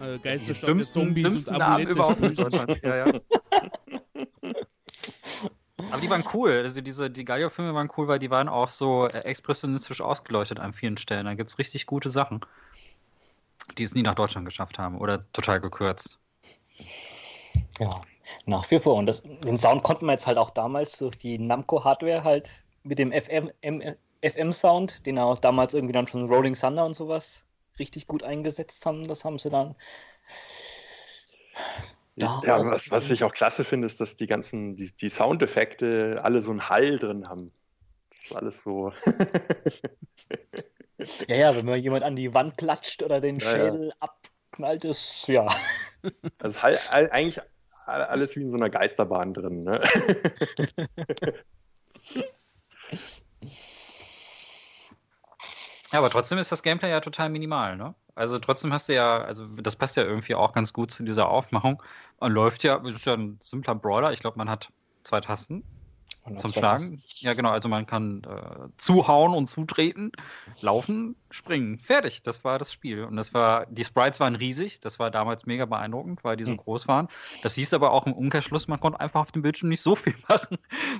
äh, Geisterstadt der Zombies und Amulett überhaupt des Bösen. Ja, ja. Aber die waren cool. Also diese, die Gallio-Filme waren cool, weil die waren auch so äh, expressionistisch ausgeleuchtet an vielen Stellen. Da gibt es richtig gute Sachen die es nie nach Deutschland geschafft haben oder total gekürzt. Ja, nach wie vor. Und das, den Sound konnten wir jetzt halt auch damals durch die Namco-Hardware halt mit dem FM-Sound, den auch damals irgendwie dann schon Rolling Thunder und sowas richtig gut eingesetzt haben. Das haben sie dann. Da ja, was, was ich auch klasse finde, ist, dass die ganzen, die, die Soundeffekte alle so einen Hall drin haben. Das ist alles so. Ja, ja, wenn man jemand an die Wand klatscht oder den ja, Schädel ja. abknallt, ist ja. Also halt, eigentlich alles wie in so einer Geisterbahn drin, ne? Ja, aber trotzdem ist das Gameplay ja total minimal, ne? Also trotzdem hast du ja, also das passt ja irgendwie auch ganz gut zu dieser Aufmachung. Man läuft ja, es ist ja ein simpler Brawler. Ich glaube, man hat zwei Tasten zum Schlagen. Ja, genau. Also man kann äh, zuhauen und zutreten, laufen, springen. Fertig. Das war das Spiel. Und das war, die Sprites waren riesig. Das war damals mega beeindruckend, weil die so mhm. groß waren. Das hieß aber auch im Umkehrschluss, man konnte einfach auf dem Bildschirm nicht so viel machen,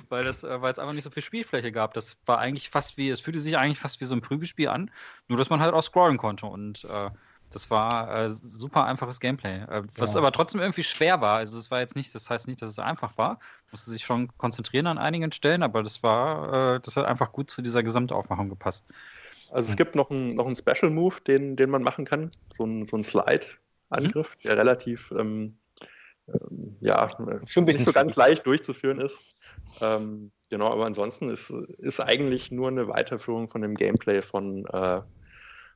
weil äh, weil es einfach nicht so viel Spielfläche gab. Das war eigentlich fast wie, es fühlte sich eigentlich fast wie so ein Prügelspiel an, nur dass man halt auch scrollen konnte. Und äh, das war äh, super einfaches Gameplay, äh, was ja. aber trotzdem irgendwie schwer war. Also es war jetzt nicht, das heißt nicht, dass es einfach war. Musste sich schon konzentrieren an einigen Stellen, aber das war, äh, das hat einfach gut zu dieser Gesamtaufmachung gepasst. Also es gibt noch einen, noch einen Special Move, den, den man machen kann, so ein, so ein Slide-Angriff, mhm. der relativ ähm, ähm, ja, schon nicht so ganz leicht durchzuführen ist. Ähm, genau, aber ansonsten ist, ist eigentlich nur eine Weiterführung von dem Gameplay von äh,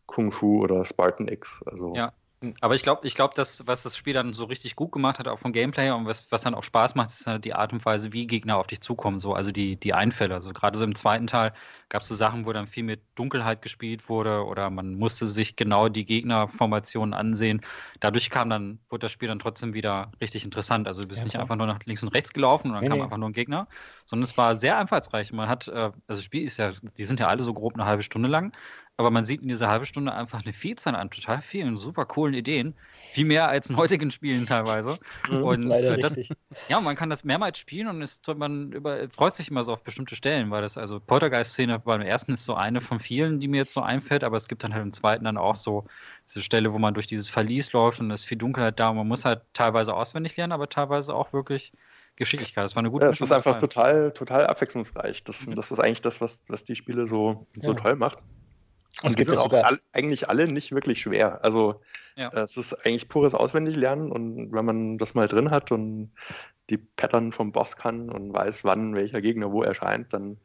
Kung Fu oder Spartan X. Also ja, aber ich glaube, ich glaube, dass was das Spiel dann so richtig gut gemacht hat, auch vom Gameplay und was, was dann auch Spaß macht, ist halt die Art und Weise, wie Gegner auf dich zukommen, so also die, die Einfälle. Also gerade so im zweiten Teil gab es so Sachen, wo dann viel mit Dunkelheit gespielt wurde oder man musste sich genau die Gegnerformationen ansehen. Dadurch kam dann, wurde das Spiel dann trotzdem wieder richtig interessant. Also du bist ja, nicht einfach nur nach links und rechts gelaufen und dann nee, kam nee. einfach nur ein Gegner, sondern es war sehr einfallsreich. Man hat, äh, also das Spiel ist ja, die sind ja alle so grob eine halbe Stunde lang, aber man sieht in dieser halben Stunde einfach eine Vielzahl an total vielen super coolen Ideen. Viel mehr als in heutigen Spielen teilweise. Mhm, und äh, das, ja, man kann das mehrmals spielen und ist, man über, freut sich immer so auf bestimmte Stellen, weil das, also Poltergeist-Szene beim ersten ist so eine von vielen, die mir jetzt so einfällt, aber es gibt dann halt im zweiten dann auch so diese Stelle, wo man durch dieses Verlies läuft und es ist viel Dunkelheit da und man muss halt teilweise auswendig lernen, aber teilweise auch wirklich Geschicklichkeit. Das war eine gute ja, Es ist einfach total, total abwechslungsreich. Das, das ist eigentlich das, was, was die Spiele so, so ja. toll macht. Und die sind auch all, eigentlich alle nicht wirklich schwer. Also ja. Es ist eigentlich pures Auswendiglernen und wenn man das mal drin hat und die Pattern vom Boss kann und weiß, wann welcher Gegner wo erscheint, dann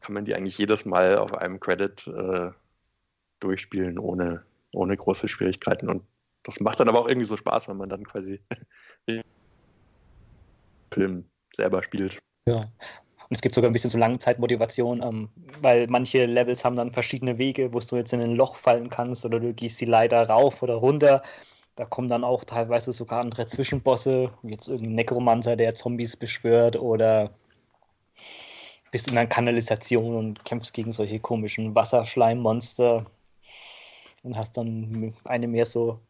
kann man die eigentlich jedes Mal auf einem Credit äh, durchspielen ohne, ohne große Schwierigkeiten. Und das macht dann aber auch irgendwie so Spaß, wenn man dann quasi Film selber spielt. Ja, und es gibt sogar ein bisschen so Langzeitmotivation, ähm, weil manche Levels haben dann verschiedene Wege, wo du jetzt in ein Loch fallen kannst oder du gehst die Leiter rauf oder runter. Da kommen dann auch teilweise sogar andere Zwischenbosse, wie jetzt irgendein Nekromancer, der Zombies beschwört oder bist in einer Kanalisation und kämpfst gegen solche komischen Wasserschleimmonster und hast dann eine mehr so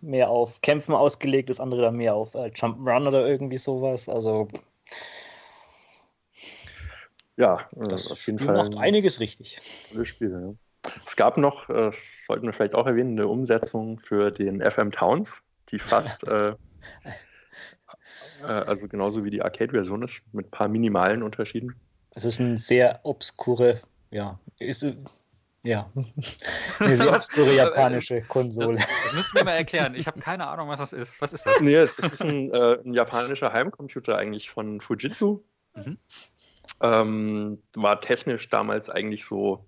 mehr auf Kämpfen ausgelegt, das andere dann mehr auf äh, Jump'n'Run oder irgendwie sowas. Also ja, äh, das auf jeden Spiel Fall. macht einiges richtig. Spiel, ja. Es gab noch, äh, sollten wir vielleicht auch erwähnen, eine Umsetzung für den FM Towns, die fast äh, Äh, also genauso wie die Arcade-Version ist, mit ein paar minimalen Unterschieden. Es ist eine sehr obskure, ja, ist, ja, eine sehr obskure japanische Konsole. Das, das müssen wir mal erklären. Ich habe keine Ahnung, was das ist. Was ist das? Nee, es ist ein, äh, ein japanischer Heimcomputer eigentlich von Fujitsu. Mhm. Ähm, war technisch damals eigentlich so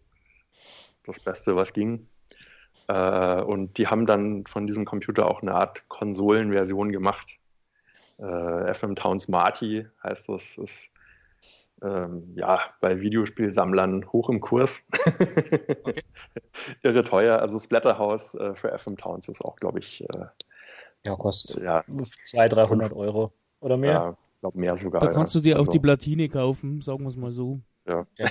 das Beste, was ging. Äh, und die haben dann von diesem Computer auch eine Art Konsolenversion gemacht. Äh, FM Towns Marty heißt das, ist ähm, ja bei Videospielsammlern hoch im Kurs. okay. Irre teuer. Also Splatterhouse äh, für FM Towns ist auch, glaube ich. Äh, ja, kostet ja, 200, 300 Euro oder mehr. Ja, glaube mehr sogar. Da kannst ja. du dir auch also. die Platine kaufen, sagen wir es mal so. Ja. ja.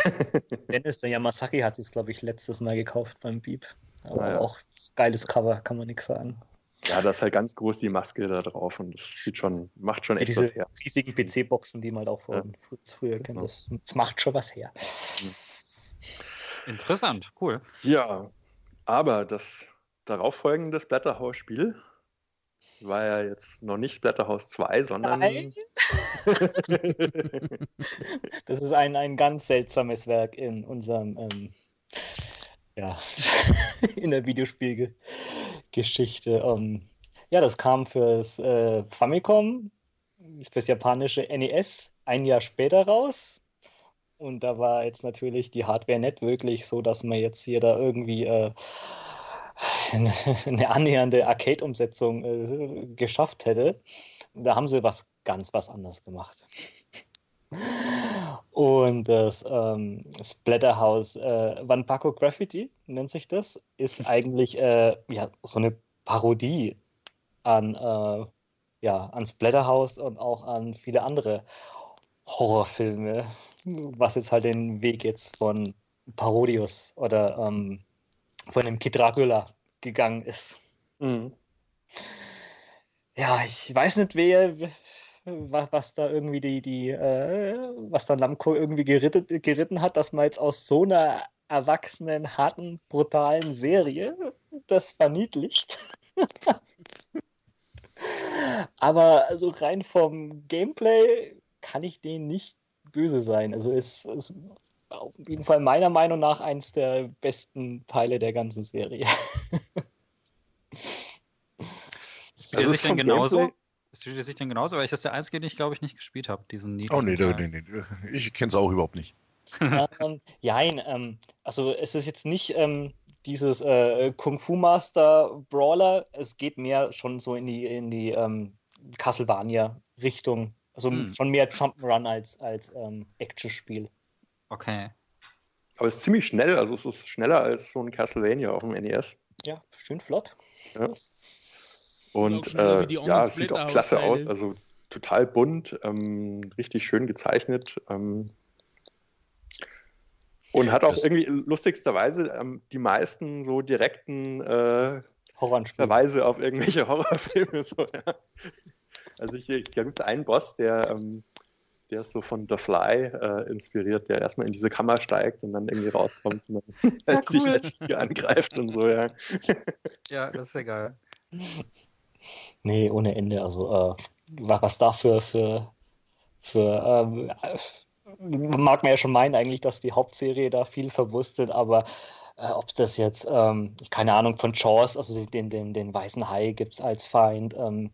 Dennis, der Yamasaki hat es, glaube ich, letztes Mal gekauft beim Beep. Aber ja. auch geiles Cover, kann man nichts sagen. Ja, da ist halt ganz groß die Maske da drauf und das sieht schon, macht schon echt Diese was her. riesigen PC-Boxen, die man auch von ja. früher kennt, genau. das, das, macht schon was her. Interessant, cool. Ja, aber das darauffolgende Splatterhouse-Spiel war ja jetzt noch nicht Splatterhouse 2, sondern. Nein. das ist ein, ein ganz seltsames Werk in unserem ja, in der Videospielgeschichte. Ähm, ja, das kam fürs äh, Famicom, fürs japanische NES ein Jahr später raus. Und da war jetzt natürlich die Hardware nicht wirklich so, dass man jetzt hier da irgendwie äh, eine, annähernde Arcade-Umsetzung äh, geschafft hätte. Da haben sie was ganz was anderes gemacht. Und das ähm, Splatterhouse äh, Wanpako Graffiti nennt sich das, ist eigentlich äh, ja, so eine Parodie an, äh, ja, an Splatterhouse und auch an viele andere Horrorfilme, was jetzt halt den Weg jetzt von Parodius oder ähm, von dem Kid Dracula gegangen ist. Mhm. Ja, ich weiß nicht, wer, was, was da irgendwie die, die äh, was da Namco irgendwie geritten, geritten hat, dass man jetzt aus so einer erwachsenen, harten, brutalen Serie das verniedlicht. Aber also rein vom Gameplay kann ich denen nicht böse sein. Also es ist auf jeden Fall meiner Meinung nach eins der besten Teile der ganzen Serie. Also ist es denn genauso? Gameplay Spielt ihr sich denn genauso? Weil ich das der einzige, den ich glaube ich nicht gespielt habe, diesen Need. Oh nee, nee, nee, nee. ich kenne es auch überhaupt nicht. ähm, jein, ähm, also es ist jetzt nicht ähm, dieses äh, Kung Fu Master Brawler, es geht mehr schon so in die, in die ähm, Castlevania-Richtung. Also hm. schon mehr Jump'n'Run als, als ähm, Action-Spiel. Okay. Aber es ist ziemlich schnell, also es ist schneller als so ein Castlevania auf dem NES. Ja, schön flott. Ja. Und äh, ja, es sieht auch klasse aus. Also total bunt, ähm, richtig schön gezeichnet. Ähm, und hat auch das irgendwie lustigsterweise ähm, die meisten so direkten äh, Verweise auf irgendwelche Horrorfilme. So, ja. Also ich, ich gibt einen Boss, der, ähm, der ist so von The Fly äh, inspiriert, der erstmal in diese Kammer steigt und dann irgendwie rauskommt und dann ja, cool. als Fliege angreift und so, ja. Ja, das ist ja geil. Nee, ohne Ende. Also, äh, was da für, für, für ähm, mag man ja schon meinen, eigentlich, dass die Hauptserie da viel verwurstet, aber äh, ob das jetzt, ähm, keine Ahnung, von Jaws, also den, den, den weißen Hai gibt es als Feind, ähm,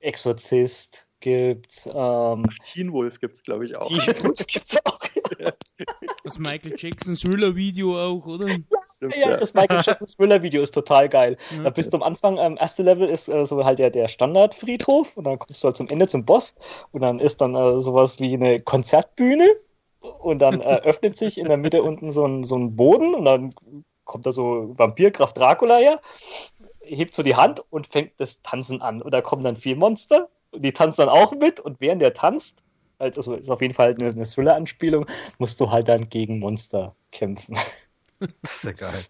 Exorzist gibt ähm, Teen Wolf gibt es, glaube ich, auch. Teen Wolf gibt es auch. Das Michael Jackson Thriller-Video auch, oder? Ja, ja, das Michael Jackson Thriller-Video ist total geil. Ja. Da bist du am Anfang, ähm, erste Level ist äh, so halt der, der Standardfriedhof und dann kommst du halt zum Ende zum Boss und dann ist dann äh, sowas wie eine Konzertbühne und dann äh, öffnet sich in der Mitte unten so ein, so ein Boden und dann kommt da so Vampirkraft Dracula her, hebt so die Hand und fängt das Tanzen an. Und da kommen dann vier Monster, die tanzen dann auch mit und während der tanzt, halt, also ist auf jeden Fall eine, eine Thriller-Anspielung, musst du halt dann gegen Monster kämpfen. Das ist ja geil.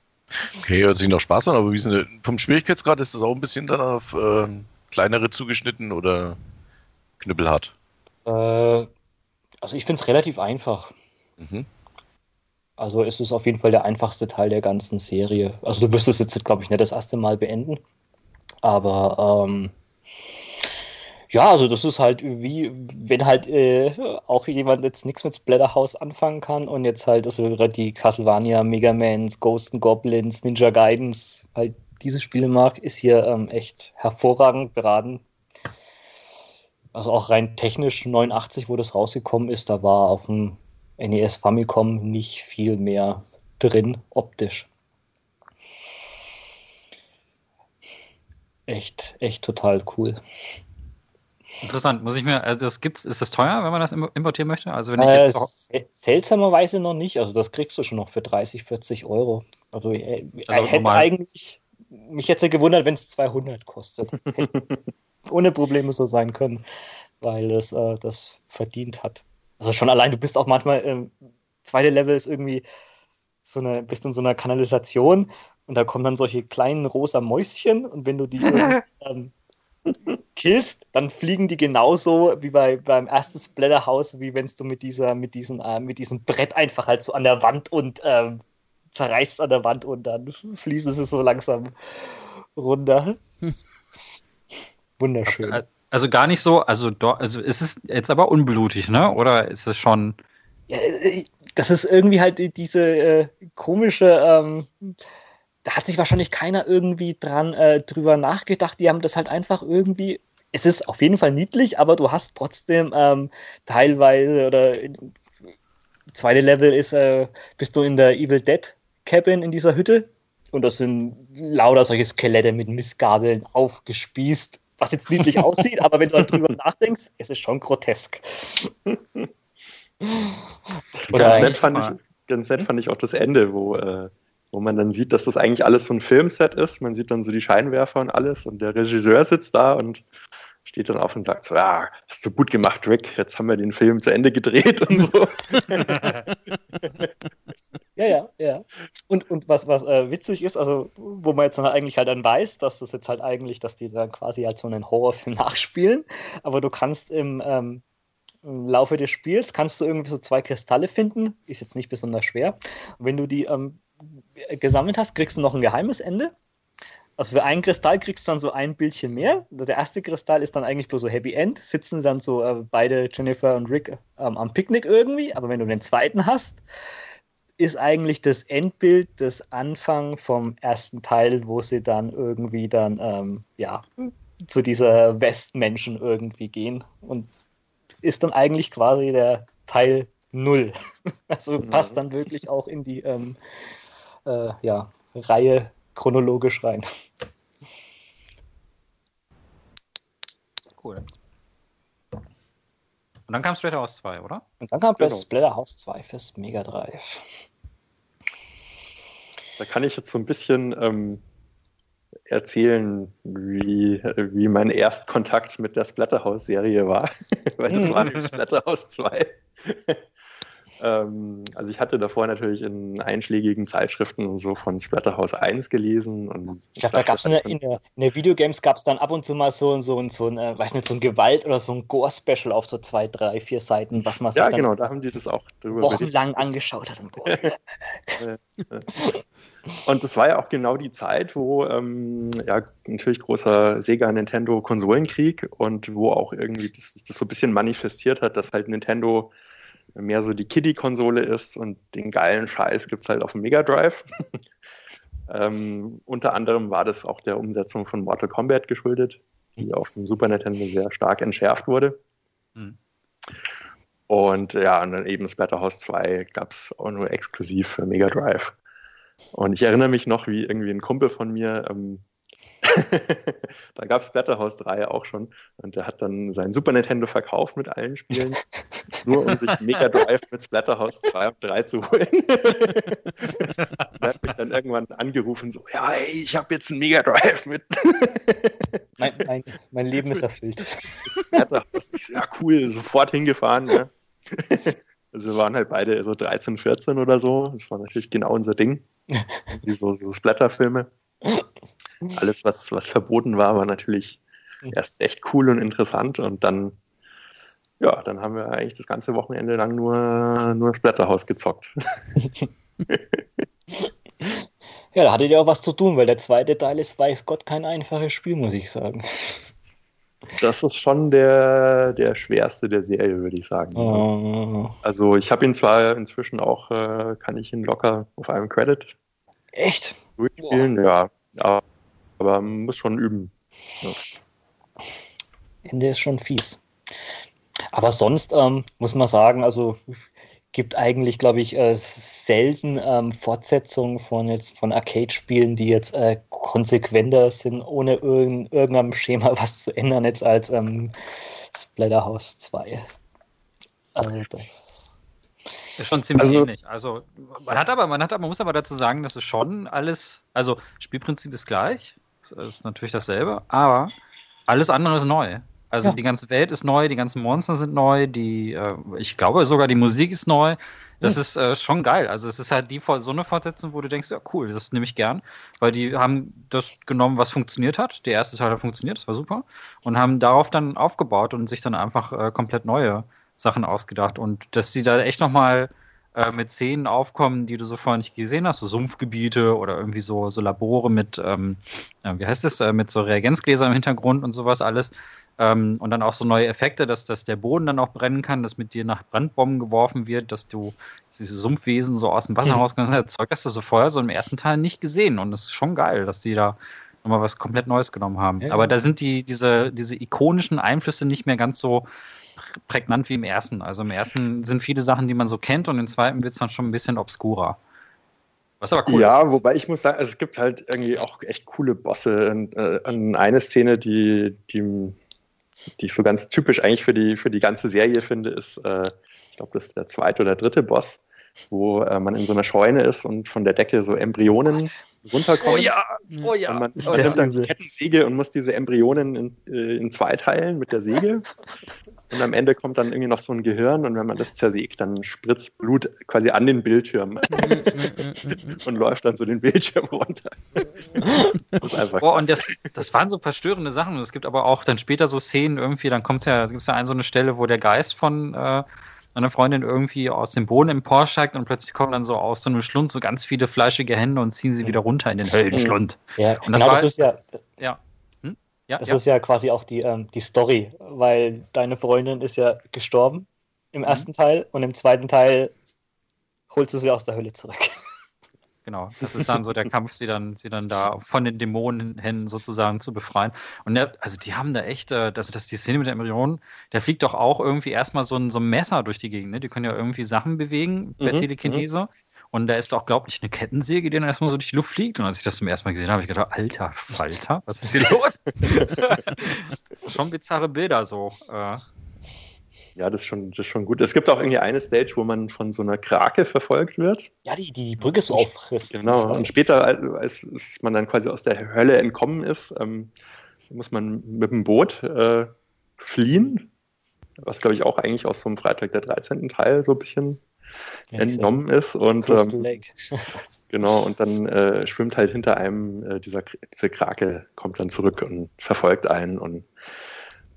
Okay, hört sich noch Spaß an, aber wie ist denn, vom Schwierigkeitsgrad ist das auch ein bisschen dann auf äh, kleinere zugeschnitten oder knüppelhart? Äh, also ich finde es relativ einfach. Mhm. Also ist es auf jeden Fall der einfachste Teil der ganzen Serie. Also du wirst es jetzt, glaube ich, nicht das erste Mal beenden. Aber ähm, Ja, also das ist halt wie, wenn halt äh, auch jemand jetzt nichts mit Splatterhouse anfangen kann und jetzt halt also die Castlevania, Mega Mans, Ghost and Goblins, Ninja Guidance, halt diese Spiele mag, ist hier ähm, echt hervorragend beraten. Also auch rein technisch 89, wo das rausgekommen ist, da war auf dem NES Famicom nicht viel mehr drin, optisch. Echt, echt total cool. Interessant, muss ich mir, also das gibt's, ist das teuer, wenn man das importieren möchte? Also wenn ich äh, jetzt seltsamerweise noch nicht, also das kriegst du schon noch für 30, 40 Euro. Also, äh, also hätte normal. eigentlich, mich hätte gewundert, wenn es 200 kostet. Ohne Probleme so sein können, weil es äh, das verdient hat. Also schon allein, du bist auch manchmal, ähm, zweite Level ist irgendwie so eine, bist in so einer Kanalisation und da kommen dann solche kleinen rosa Mäuschen und wenn du die ähm, killst, dann fliegen die genauso wie bei, beim ersten Splatterhouse, wie wenn du mit dieser, mit diesem, äh, mit diesem Brett einfach halt so an der Wand und ähm, zerreißt an der Wand und dann fließen sie so langsam runter. Wunderschön. Also gar nicht so, also, also ist es jetzt aber unblutig, ne? Oder ist es schon. Ja, äh, das ist irgendwie halt diese äh, komische, ähm, da hat sich wahrscheinlich keiner irgendwie dran äh, drüber nachgedacht. Die haben das halt einfach irgendwie. Es ist auf jeden Fall niedlich, aber du hast trotzdem ähm, teilweise oder zweite Level ist, äh, bist du in der Evil Dead Cabin in dieser Hütte und das sind lauter solche Skelette mit Missgabeln aufgespießt, was jetzt niedlich aussieht, aber wenn du halt drüber nachdenkst, es ist schon grotesk. ganz, nett fand ich, ganz nett fand ich auch das Ende, wo äh, wo man dann sieht, dass das eigentlich alles so ein Filmset ist. Man sieht dann so die Scheinwerfer und alles und der Regisseur sitzt da und steht dann auf und sagt so, ja, hast du gut gemacht, Rick, jetzt haben wir den Film zu Ende gedreht und so. ja, ja, ja. Und, und was, was äh, witzig ist, also wo man jetzt dann eigentlich halt dann weiß, dass das jetzt halt eigentlich, dass die dann quasi halt so einen Horrorfilm nachspielen, aber du kannst im, ähm, im Laufe des Spiels kannst du irgendwie so zwei Kristalle finden, ist jetzt nicht besonders schwer. Wenn du die ähm, gesammelt hast, kriegst du noch ein geheimes Ende. Also für einen Kristall kriegst du dann so ein Bildchen mehr. Der erste Kristall ist dann eigentlich bloß so Happy End. Sitzen dann so äh, beide, Jennifer und Rick, ähm, am Picknick irgendwie. Aber wenn du den zweiten hast, ist eigentlich das Endbild das Anfang vom ersten Teil, wo sie dann irgendwie dann, ähm, ja, zu dieser Westmenschen irgendwie gehen. Und ist dann eigentlich quasi der Teil Null. Also passt dann wirklich auch in die ähm, äh, ja, Reihe chronologisch rein. Cool. Und dann kam Splatterhouse 2, oder? Und dann kam genau. Splatterhouse 2 fürs Mega Drive. Da kann ich jetzt so ein bisschen ähm, erzählen, wie, wie mein Erstkontakt mit der Splatterhouse-Serie war. Weil das war nämlich Splatterhouse 2. Ähm, also ich hatte davor natürlich in einschlägigen Zeitschriften und so von Splatterhouse 1 gelesen. Und ich glaube, da gab es in, in, der, in der Videogames gab es dann ab und zu mal so, so, so ein, äh, weiß nicht, so ein Gewalt- oder so ein Gore-Special auf so zwei, drei, vier Seiten, was man sich ja, genau, da haben die das auch drüber wochenlang berichtet. angeschaut hat. Und, und das war ja auch genau die Zeit, wo ähm, ja natürlich großer Sega Nintendo Konsolenkrieg und wo auch irgendwie das, das so ein bisschen manifestiert hat, dass halt Nintendo mehr so die Kiddie-Konsole ist und den geilen Scheiß gibt es halt auf dem Mega Drive. ähm, unter anderem war das auch der Umsetzung von Mortal Kombat geschuldet, die auf dem Super Nintendo sehr stark entschärft wurde. Mhm. Und ja, und dann eben Splatterhouse 2 gab es auch nur exklusiv für Mega Drive. Und ich erinnere mich noch, wie irgendwie ein Kumpel von mir ähm, da gab es Splatterhouse 3 auch schon. Und der hat dann sein Super Nintendo verkauft mit allen Spielen, nur um sich Mega Drive mit Splatterhouse 2 und 3 zu holen. er hat mich dann irgendwann angerufen, so, ja, ey, ich habe jetzt einen Mega Drive mit. mein, mein, mein, Leben ist erfüllt. Splatterhouse, ja, cool, sofort hingefahren. Ne? Also wir waren halt beide so 13, 14 oder so. Das war natürlich genau unser Ding. Wie so, so Splatterfilme alles, was, was verboten war, war natürlich mhm. erst echt cool und interessant und dann, ja, dann haben wir eigentlich das ganze Wochenende lang nur, nur Splatterhouse gezockt. ja, da hattet ihr auch was zu tun, weil der zweite Teil ist, weiß Gott, kein einfaches Spiel, muss ich sagen. das ist schon der, der schwerste der Serie, würde ich sagen. Oh. Also ich habe ihn zwar inzwischen auch, äh, kann ich ihn locker auf einem Credit. Echt? Durchspielen, Boah. ja. Aber, aber man muss schon üben. Ja. Ende ist schon fies. Aber sonst ähm, muss man sagen, also gibt eigentlich, glaube ich, äh, selten ähm, Fortsetzungen von jetzt von Arcade-Spielen, die jetzt äh, konsequenter sind, ohne irgend, irgendeinem Schema was zu ändern, jetzt als ähm, Splatterhouse 2. Also das ist schon ziemlich also, ähnlich. Also man hat aber, man hat aber, man muss aber dazu sagen, dass es schon alles, also Spielprinzip ist gleich, ist natürlich dasselbe, aber alles andere ist neu. Also ja. die ganze Welt ist neu, die ganzen Monster sind neu, die, äh, ich glaube sogar die Musik ist neu. Das mhm. ist äh, schon geil. Also es ist halt die so eine Fortsetzung, wo du denkst, ja cool, das nehme ich gern, weil die haben das genommen, was funktioniert hat. Der erste Teil hat funktioniert, das war super, und haben darauf dann aufgebaut und sich dann einfach äh, komplett neue Sachen ausgedacht. Und dass sie da echt nochmal äh, mit Szenen aufkommen, die du so vorher nicht gesehen hast, so Sumpfgebiete oder irgendwie so, so Labore mit, ähm, wie heißt das, äh, mit so Reagenzgläsern im Hintergrund und sowas alles. Ähm, und dann auch so neue Effekte, dass, dass der Boden dann auch brennen kann, dass mit dir nach Brandbomben geworfen wird, dass du diese Sumpfwesen so aus dem Wasser mhm. rauskommen. Das Zeug hast du so vorher so im ersten Teil nicht gesehen. Und das ist schon geil, dass die da nochmal was komplett Neues genommen haben. Ja, Aber da sind die, diese, diese ikonischen Einflüsse nicht mehr ganz so prägnant wie im ersten. Also im ersten sind viele Sachen, die man so kennt und im zweiten wird es dann schon ein bisschen obskurer. Was aber cool ja, ist. wobei ich muss sagen, also es gibt halt irgendwie auch echt coole Bosse. Und, äh, eine Szene, die, die die ich so ganz typisch eigentlich für die, für die ganze Serie finde, ist, äh, ich glaube, das ist der zweite oder dritte Boss, wo äh, man in so einer Scheune ist und von der Decke so Embryonen runterkommen. Oh ja, oh ja. Und man, man nimmt dann die Kettensäge und muss diese Embryonen in, äh, in zwei teilen mit der Säge. Und am Ende kommt dann irgendwie noch so ein Gehirn und wenn man das zersägt, dann spritzt Blut quasi an den Bildschirm und läuft dann so den Bildschirm runter. das ist einfach Boah, und das, das waren so verstörende Sachen. Es gibt aber auch dann später so Szenen irgendwie, dann kommt ja, gibt es ja eine so eine Stelle, wo der Geist von äh, einer Freundin irgendwie aus dem Boden emporsteigt und plötzlich kommen dann so aus so einem Schlund so ganz viele fleischige Hände und ziehen sie wieder runter in den Höllenschlund. Ja, und das, genau, war, das ist ja, ja ja, das ja. ist ja quasi auch die, ähm, die Story, weil deine Freundin ist ja gestorben im mhm. ersten Teil und im zweiten Teil holst du sie aus der Hölle zurück. Genau, das ist dann so der Kampf, sie dann, sie dann da von den Dämonen sozusagen zu befreien. Und der, also die haben da echt, äh, das, das die Szene mit der Embryonen, der fliegt doch auch irgendwie erstmal so ein, so ein Messer durch die Gegend. Ne? Die können ja irgendwie Sachen bewegen per mhm, Telekinese. Mhm. Und da ist auch, glaube ich, eine Kettensäge, die dann erstmal so durch die Luft fliegt. Und als ich das zum ersten Mal gesehen habe, habe ich gedacht, alter Falter, was ist hier los? schon bizarre Bilder so. Äh. Ja, das ist, schon, das ist schon gut. Es gibt auch irgendwie eine Stage, wo man von so einer Krake verfolgt wird. Ja, die die Brücke so auffrisst. Genau. Und später, als man dann quasi aus der Hölle entkommen ist, ähm, muss man mit dem Boot äh, fliehen. Was, glaube ich, auch eigentlich aus so einem Freitag der 13. Teil so ein bisschen entnommen ist. Und ähm, genau, und dann äh, schwimmt halt hinter einem äh, dieser diese Krake, kommt dann zurück und verfolgt einen und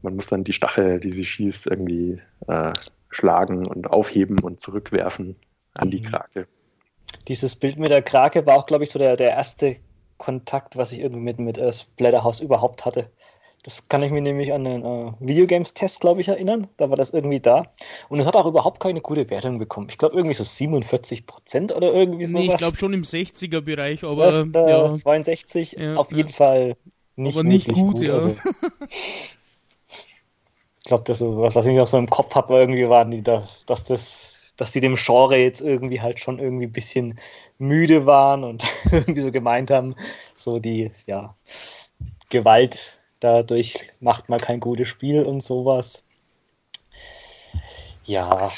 man muss dann die Stachel, die sie schießt, irgendwie äh, schlagen und aufheben und zurückwerfen an die mhm. Krake. Dieses Bild mit der Krake war auch, glaube ich, so der, der erste Kontakt, was ich irgendwie mit, mit äh, Splatterhouse überhaupt hatte. Das kann ich mir nämlich an den äh, Videogames-Test, glaube ich, erinnern. Da war das irgendwie da. Und es hat auch überhaupt keine gute Wertung bekommen. Ich glaube, irgendwie so 47 Prozent oder irgendwie so. Nee, ich glaube schon im 60er-Bereich, aber. Das, äh, ja. 62, ja, auf jeden Fall nicht, aber nicht gut, gut, ja. Also. ich glaube, das was, was ich noch so im Kopf habe, irgendwie waren die, dass, dass das dass die dem Genre jetzt irgendwie halt schon irgendwie ein bisschen müde waren und irgendwie so gemeint haben, so die, ja, Gewalt dadurch macht man kein gutes Spiel und sowas. Ja.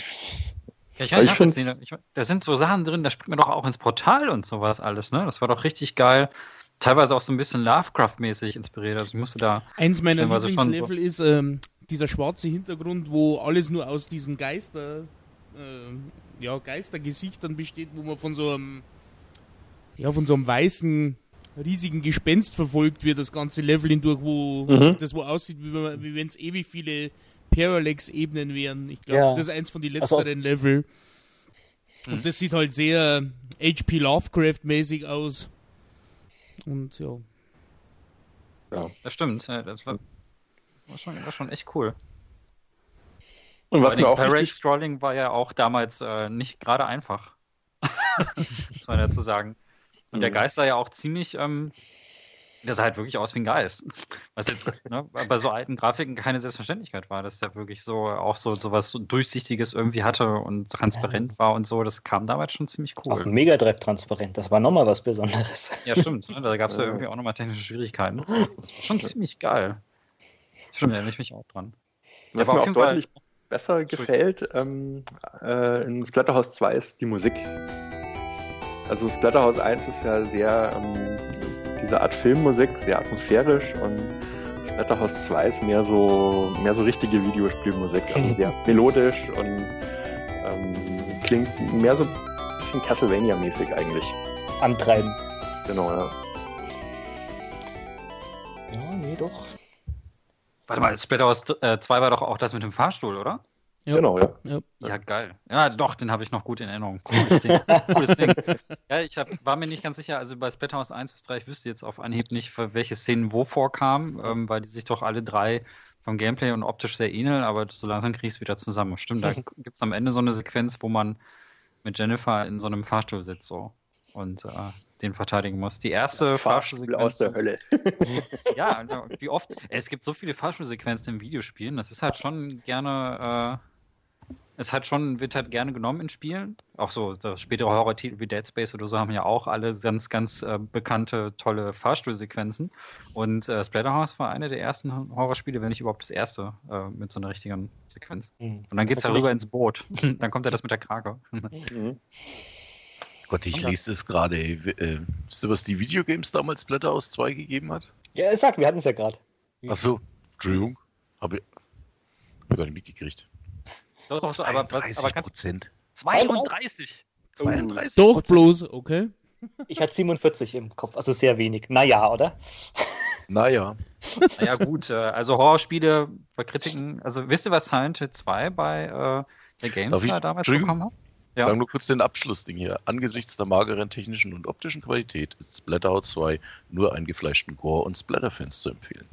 Ja, ich nachvollziehen. Ich, da sind so Sachen drin, da springt man doch auch ins Portal und sowas alles, ne? Das war doch richtig geil. Teilweise auch so ein bisschen Lovecraft-mäßig inspiriert. Also ich musste da. Eins meiner Lieblingslevel so ist ähm, dieser schwarze Hintergrund, wo alles nur aus diesen Geister, äh, ja, Geistergesichtern besteht, wo man von so einem, ja, von so einem weißen riesigen Gespenst verfolgt wird, das ganze Level hindurch, wo mhm. das wo aussieht, wie, wie wenn es ewig viele Parallax-Ebenen wären. Ich glaube, ja. das ist eins von den letzteren also, Level. Und mhm. das sieht halt sehr HP Lovecraft-mäßig aus. Und ja. Ja, das stimmt. Das war war schon, war schon echt cool. Und was mir auch richtig... Strolling war ja auch damals äh, nicht gerade einfach. Muss man dazu sagen. Und mhm. der Geist sah ja auch ziemlich, ähm, der sah halt wirklich aus wie ein Geist. Was jetzt ne, bei so alten Grafiken keine Selbstverständlichkeit war, dass der wirklich so auch so, so was so Durchsichtiges irgendwie hatte und transparent ja. war und so. Das kam damals schon ziemlich cool. Auf Mega Drive transparent, das war nochmal was Besonderes. Ja, stimmt. Ne? Da gab es ja irgendwie auch nochmal technische Schwierigkeiten. Das war schon ziemlich geil. Stimmt, da erinnere ich mich auch dran. Was mir auch deutlich Fall... besser gefällt ähm, äh, in Splatterhouse 2 ist die Musik. Also Splatterhouse 1 ist ja sehr ähm, diese Art Filmmusik, sehr atmosphärisch und Splatterhouse 2 ist mehr so mehr so richtige Videospielmusik, also sehr melodisch und ähm, klingt mehr so ein bisschen Castlevania-mäßig eigentlich. Antreibend. Genau, ja. Ja, nee, doch. Warte mal, Splatterhouse 2 äh, war doch auch das mit dem Fahrstuhl, oder? Ja. Genau, ja. ja. Ja, geil. Ja, doch, den habe ich noch gut in Erinnerung. Cooles Ding. Cooles Ding. Ja, ich hab, war mir nicht ganz sicher, also bei Splatterhouse 1 bis 3, ich wüsste jetzt auf Anhieb nicht, welche Szenen wo vorkamen, ähm, weil die sich doch alle drei vom Gameplay und optisch sehr ähneln, aber so langsam kriegst du wieder zusammen. Stimmt, da gibt es am Ende so eine Sequenz, wo man mit Jennifer in so einem Fahrstuhl sitzt so und äh, den verteidigen muss. Die erste Fahrstuhlsequenz. aus der Hölle. ja, wie oft. Es gibt so viele Fahrstuhlsequenzen in Videospielen, das ist halt schon gerne. Äh, es hat schon, wird halt gerne genommen in Spielen. Auch so, so spätere Horror-Titel wie Dead Space oder so haben ja auch alle ganz, ganz äh, bekannte, tolle Fahrstuhlsequenzen. Und äh, Splatterhouse war eine der ersten Horrorspiele, wenn nicht überhaupt das erste, äh, mit so einer richtigen Sequenz. Mhm. Und dann geht es ja rüber ins Boot. dann kommt er das mit der Krake. Mhm. Gott, ich lese es gerade. Äh, wisst ihr, was die Videogames damals Splatterhouse 2 gegeben hat? Ja, sag, wir hatten es ja gerade. Achso, Entschuldigung. Habe ich, hab ich gar nicht mitgekriegt. Doch, doch, 32 aber, aber Prozent. 32. 32. Doch bloß, okay. Ich hatte 47 im Kopf, also sehr wenig. Naja, oder? Naja. Naja, gut. Äh, also Horrorspiele bei Kritiken. Also wisst ihr, was Silent Hill 2 bei äh, der GameStar damals bekommen hat? Ja. Sagen nur kurz den Abschlussding hier. Angesichts der mageren technischen und optischen Qualität ist Splatterhouse 2 nur eingefleischten Gore- und Splatter-Fans zu empfehlen.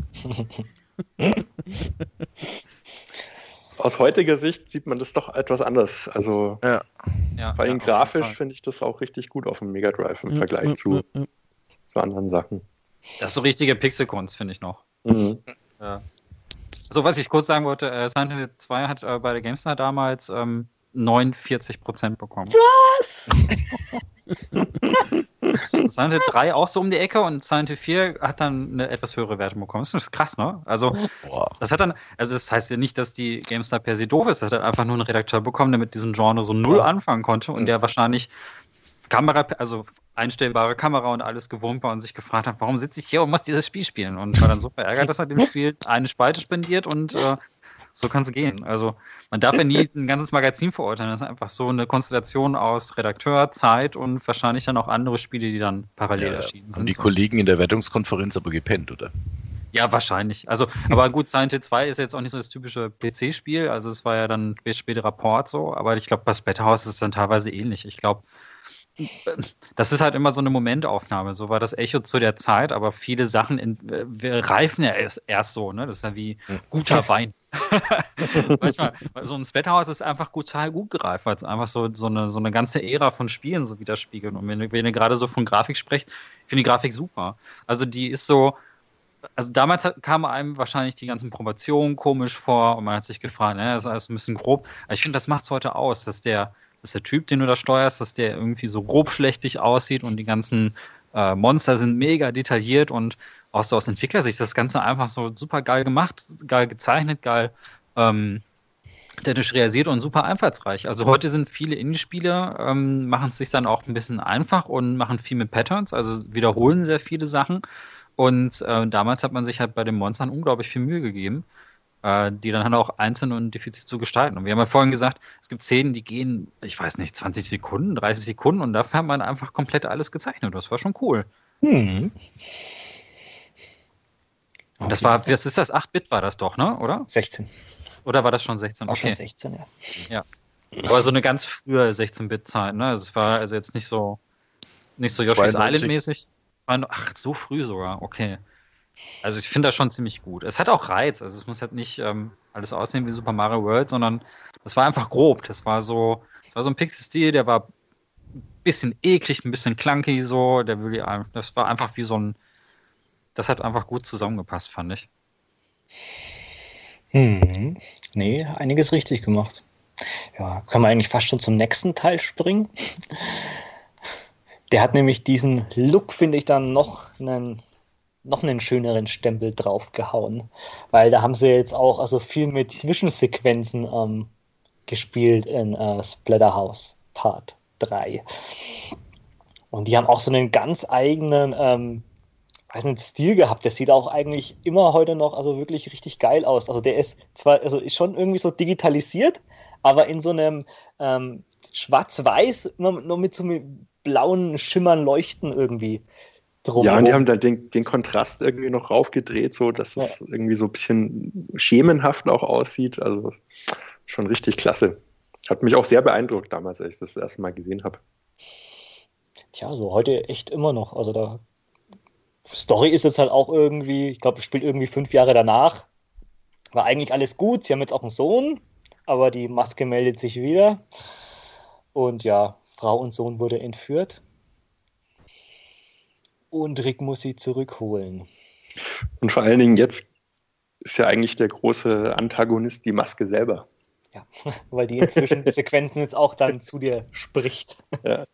aus heutiger Sicht sieht man das doch etwas anders. Also ja. Ja, vor allem ja, grafisch finde ich das auch richtig gut auf dem Mega Drive im Vergleich zu, zu anderen Sachen. Das ist so richtige Pixelkunst, finde ich noch. Mhm. Ja. So, was ich kurz sagen wollte, äh, Silent Hill 2 hat äh, bei der GameStar damals ähm, 49% bekommen. Was? Silent Hill 3 auch so um die Ecke und Silent Hill 4 hat dann eine etwas höhere Wertung bekommen. Das ist krass, ne? Also, Boah. das hat dann, also das heißt ja nicht, dass die GameStar per se doof ist. Das hat einfach nur einen Redakteur bekommen, der mit diesem Genre so null anfangen konnte und der wahrscheinlich Kamera, also einstellbare Kamera und alles gewohnt war und sich gefragt hat, warum sitze ich hier und muss dieses Spiel spielen? Und war dann so verärgert, dass er dem Spiel eine Spalte spendiert und äh, so kann es gehen. Also man darf ja nie ein ganzes Magazin verurteilen. Das ist einfach so eine Konstellation aus Redakteur, Zeit und wahrscheinlich dann auch andere Spiele, die dann parallel ja, erschienen sind. Haben die. Kollegen in der Wertungskonferenz aber gepennt, oder? Ja, wahrscheinlich. Also, aber gut, Silent Hill 2 ist jetzt auch nicht so das typische PC-Spiel. Also es war ja dann später Rapport so, aber ich glaube, bei Splatterhouse ist es dann teilweise ähnlich. Ich glaube, das ist halt immer so eine Momentaufnahme. So war das Echo zu der Zeit, aber viele Sachen in, wir reifen ja erst, erst so, ne? Das ist ja wie hm. guter Wein. Manchmal, so ein Splatterhouse ist einfach total gut gereift, weil es einfach so, so, eine, so eine ganze Ära von Spielen so widerspiegelt. Und wenn, wenn ihr gerade so von Grafik sprecht, ich finde die Grafik super. Also die ist so, also damals kamen einem wahrscheinlich die ganzen Proportionen komisch vor und man hat sich gefragt, ne, das ist alles ein bisschen grob. Aber ich finde, das macht es heute aus, dass der, dass der Typ, den du da steuerst, dass der irgendwie so grobschlächtig aussieht und die ganzen äh, Monster sind mega detailliert und auch so aus Entwicklersicht das Ganze einfach so super geil gemacht, geil gezeichnet, geil ähm, technisch realisiert und super einfallsreich. Also heute sind viele Indie-Spiele, ähm, machen es sich dann auch ein bisschen einfach und machen viel mit Patterns, also wiederholen sehr viele Sachen. Und äh, damals hat man sich halt bei den Monstern unglaublich viel Mühe gegeben die dann halt auch einzeln und diffizil zu gestalten. Und wir haben ja vorhin gesagt, es gibt Szenen, die gehen, ich weiß nicht, 20 Sekunden, 30 Sekunden und dafür hat man einfach komplett alles gezeichnet. Das war schon cool. Mhm. Und das war, was ist das? 8-Bit war das doch, ne? Oder? 16. Oder war das schon 16? War okay. schon 16, ja. Ja. Aber so eine ganz frühe 16-Bit-Zeit, ne? Also es war also jetzt nicht so, nicht so Yoshi's Island-mäßig. Ach, so früh sogar, okay. Also ich finde das schon ziemlich gut. Es hat auch Reiz. Also es muss halt nicht ähm, alles aussehen wie Super Mario World, sondern das war einfach grob. Das war so, das war so ein Pixel-Stil, der war ein bisschen eklig, ein bisschen clunky so. Der will das war einfach wie so ein. Das hat einfach gut zusammengepasst, fand ich. Hm. Nee, einiges richtig gemacht. Ja, kann man eigentlich fast schon zum nächsten Teil springen. Der hat nämlich diesen Look, finde ich, dann noch einen, noch einen schöneren Stempel draufgehauen. Weil da haben sie jetzt auch also viel mit Zwischensequenzen ähm, gespielt in äh, Splatterhouse Part 3. Und die haben auch so einen ganz eigenen ähm, weiß nicht, Stil gehabt. Der sieht auch eigentlich immer heute noch also wirklich richtig geil aus. Also der ist zwar, also ist schon irgendwie so digitalisiert, aber in so einem ähm, Schwarz-Weiß, nur mit so einem blauen Schimmern leuchten irgendwie. Drum ja, und die haben da den, den Kontrast irgendwie noch raufgedreht, so dass ja. es irgendwie so ein bisschen schemenhaft auch aussieht. Also schon richtig klasse. Hat mich auch sehr beeindruckt damals, als ich das, das erste Mal gesehen habe. Tja, so heute echt immer noch. Also da Story ist jetzt halt auch irgendwie, ich glaube, es spielt irgendwie fünf Jahre danach. War eigentlich alles gut. Sie haben jetzt auch einen Sohn, aber die Maske meldet sich wieder. Und ja, Frau und Sohn wurde entführt. Und Rick muss sie zurückholen. Und vor allen Dingen jetzt ist ja eigentlich der große Antagonist die Maske selber. Ja, weil die inzwischen Sequenzen jetzt auch dann zu dir spricht. Ja.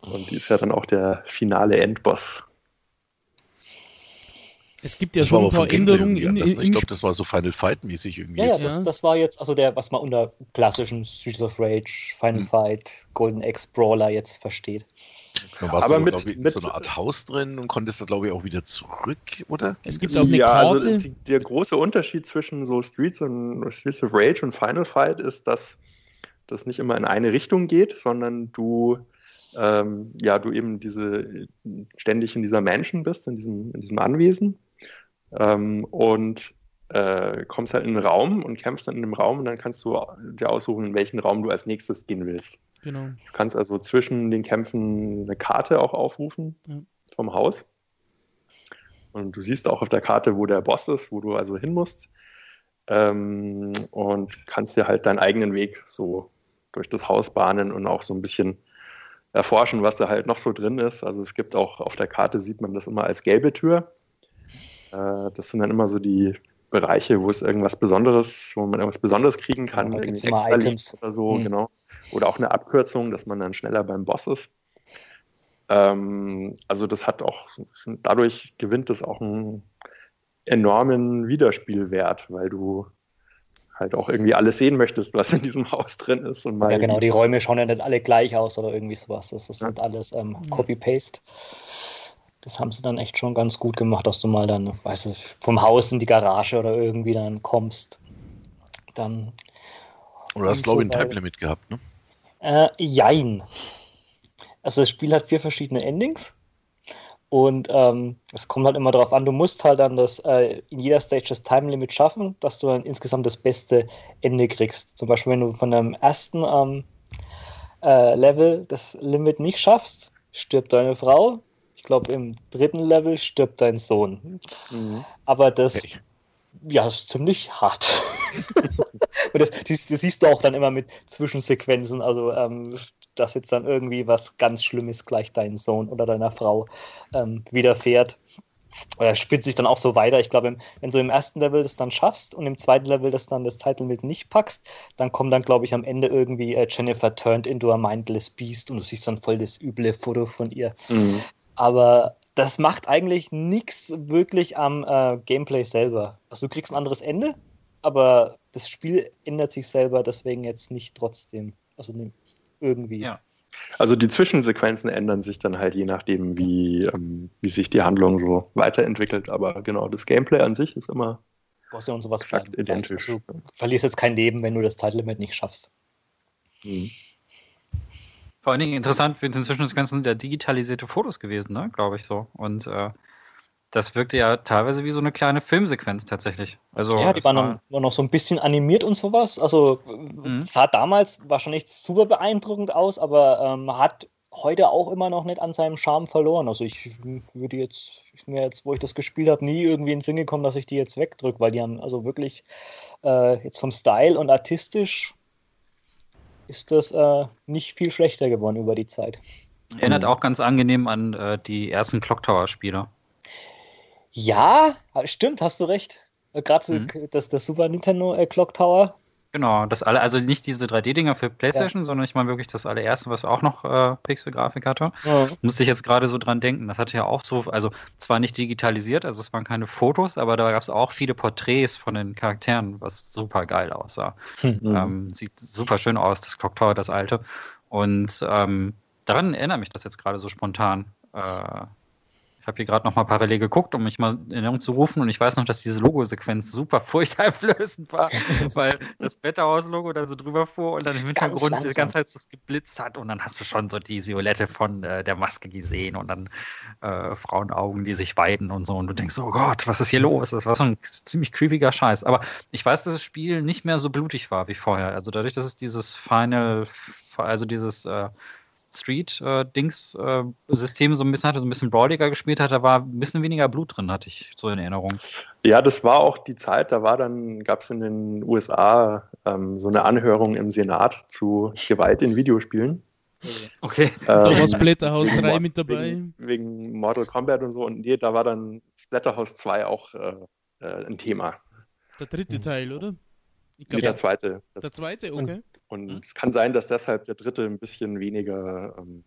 Und die ist ja dann auch der finale Endboss. Es gibt ja das schon ein paar Änderungen in, in, in, Ich glaube, das war so Final Fight-mäßig irgendwie. Ja, ja, das, das, war jetzt, also der, was man unter klassischen Streets of Rage, Final hm. Fight, Golden Axe Brawler jetzt versteht. Da warst aber du, mit, ich, mit so einer Art Haus drin und konntest da, glaube ich, auch wieder zurück, oder? Es gibt auch eine ja, also Karte. Also die, der große Unterschied zwischen so Streets und Streets of Rage und Final Fight ist, dass das nicht immer in eine Richtung geht, sondern du ähm, ja, du eben diese ständig in dieser Mansion bist, in diesem, in diesem Anwesen ähm, und äh, kommst halt in den Raum und kämpfst dann in dem Raum und dann kannst du dir aussuchen, in welchen Raum du als nächstes gehen willst. Genau. Du kannst also zwischen den Kämpfen eine Karte auch aufrufen ja. vom Haus. Und du siehst auch auf der Karte, wo der Boss ist, wo du also hin musst. Ähm, und kannst dir halt deinen eigenen Weg so durch das Haus bahnen und auch so ein bisschen erforschen, was da halt noch so drin ist. Also es gibt auch auf der Karte sieht man das immer als gelbe Tür. Äh, das sind dann immer so die Bereiche, wo es irgendwas Besonderes, wo man irgendwas Besonderes kriegen kann, ja, irgendwie extra Items. oder so, mhm. genau. Oder auch eine Abkürzung, dass man dann schneller beim Boss ist. Ähm, also das hat auch, dadurch gewinnt es auch einen enormen Wiederspielwert, weil du halt auch irgendwie alles sehen möchtest, was in diesem Haus drin ist. Und mal ja, genau, die Räume schauen ja nicht alle gleich aus oder irgendwie sowas. Das ist ja. nicht alles ähm, Copy-Paste. Das haben sie dann echt schon ganz gut gemacht, dass du mal dann, weißt du, vom Haus in die Garage oder irgendwie dann kommst. Dann. Oder hast, glaube ich, ein Time-Limit gehabt, ne? Äh, jein. Also das Spiel hat vier verschiedene Endings. Und ähm, es kommt halt immer darauf an, du musst halt dann das äh, in jeder Stage das Time Limit schaffen, dass du dann insgesamt das beste Ende kriegst. Zum Beispiel, wenn du von deinem ersten ähm, äh, Level das Limit nicht schaffst, stirbt deine Frau. Ich glaube, im dritten Level stirbt dein Sohn. Mhm. Aber das, okay. ja, ist ziemlich hart. Und das, das, das, siehst du auch dann immer mit Zwischensequenzen. Also ähm, dass jetzt dann irgendwie was ganz Schlimmes gleich deinen Sohn oder deiner Frau ähm, widerfährt. Oder spitzt sich dann auch so weiter. Ich glaube, wenn du im ersten Level das dann schaffst und im zweiten Level das dann das Title mit nicht packst, dann kommt dann, glaube ich, am Ende irgendwie äh, Jennifer turned into a mindless beast und du siehst dann voll das üble Foto von ihr. Mhm. Aber das macht eigentlich nichts wirklich am äh, Gameplay selber. Also du kriegst ein anderes Ende, aber das Spiel ändert sich selber deswegen jetzt nicht trotzdem. Also irgendwie. Ja. Also die Zwischensequenzen ändern sich dann halt je nachdem, wie, ähm, wie sich die Handlung so weiterentwickelt. Aber genau, das Gameplay an sich ist immer ja und sowas exakt sein. identisch. Also, du verlierst jetzt kein Leben, wenn du das Zeitlimit nicht schaffst. Mhm. Vor allen Dingen interessant, für den Zwischensequenzen sind ja digitalisierte Fotos gewesen, ne? glaube ich so. Und äh, das wirkte ja teilweise wie so eine kleine Filmsequenz tatsächlich. Also, ja, die waren war noch, noch, so ein bisschen animiert und sowas. Also mhm. sah damals wahrscheinlich super beeindruckend aus, aber ähm, hat heute auch immer noch nicht an seinem Charme verloren. Also ich würde jetzt, ich mir jetzt, wo ich das gespielt habe, nie irgendwie in den Sinn gekommen, dass ich die jetzt wegdrücke, weil die haben also wirklich äh, jetzt vom Style und artistisch ist das äh, nicht viel schlechter geworden über die Zeit. Erinnert auch ganz angenehm an äh, die ersten Clock Tower Spiele. Ja, stimmt, hast du recht. Äh, Gerade mhm. das, das Super Nintendo äh, Clock Tower Genau, das alle, also nicht diese 3D-Dinger für PlayStation, ja. sondern ich meine wirklich das allererste, was auch noch äh, Pixel-Grafik hatte. Ja. Musste ich jetzt gerade so dran denken. Das hatte ja auch so, also zwar nicht digitalisiert, also es waren keine Fotos, aber da gab es auch viele Porträts von den Charakteren, was super geil aussah. Mhm. Ähm, sieht super schön aus, das Clock Tower, das alte. Und ähm, daran erinnert mich das jetzt gerade so spontan. Äh, ich habe hier gerade noch mal parallel geguckt, um mich mal in Erinnerung zu rufen. Und ich weiß noch, dass diese Logo-Sequenz super furchteinflößend war, weil das Wetterhaus-Logo da so drüber fuhr und dann im Hintergrund die ganze Zeit so geblitzt hat. Und dann hast du schon so die Silhouette von äh, der Maske gesehen und dann äh, Frauenaugen, die sich weiden und so. Und du denkst, oh Gott, was ist hier los? Das war so ein ziemlich creepiger Scheiß. Aber ich weiß, dass das Spiel nicht mehr so blutig war wie vorher. Also dadurch, dass es dieses Final, also dieses äh, Street-Dings-System so ein bisschen hatte, so ein bisschen brawliger gespielt hat, da war ein bisschen weniger Blut drin, hatte ich so in Erinnerung. Ja, das war auch die Zeit, da war dann, gab es in den USA ähm, so eine Anhörung im Senat zu Gewalt in Videospielen. Okay. Ähm, da war Splatterhouse 3 mit dabei. Wegen, wegen, Mortal Kombat und so. Und nee, da war dann Splatterhouse 2 auch äh, äh, ein Thema. Der dritte Teil, oder? Ich glaub, nee, der zweite. Der zweite, okay. Und hm? es kann sein, dass deshalb der dritte ein bisschen weniger. Ähm,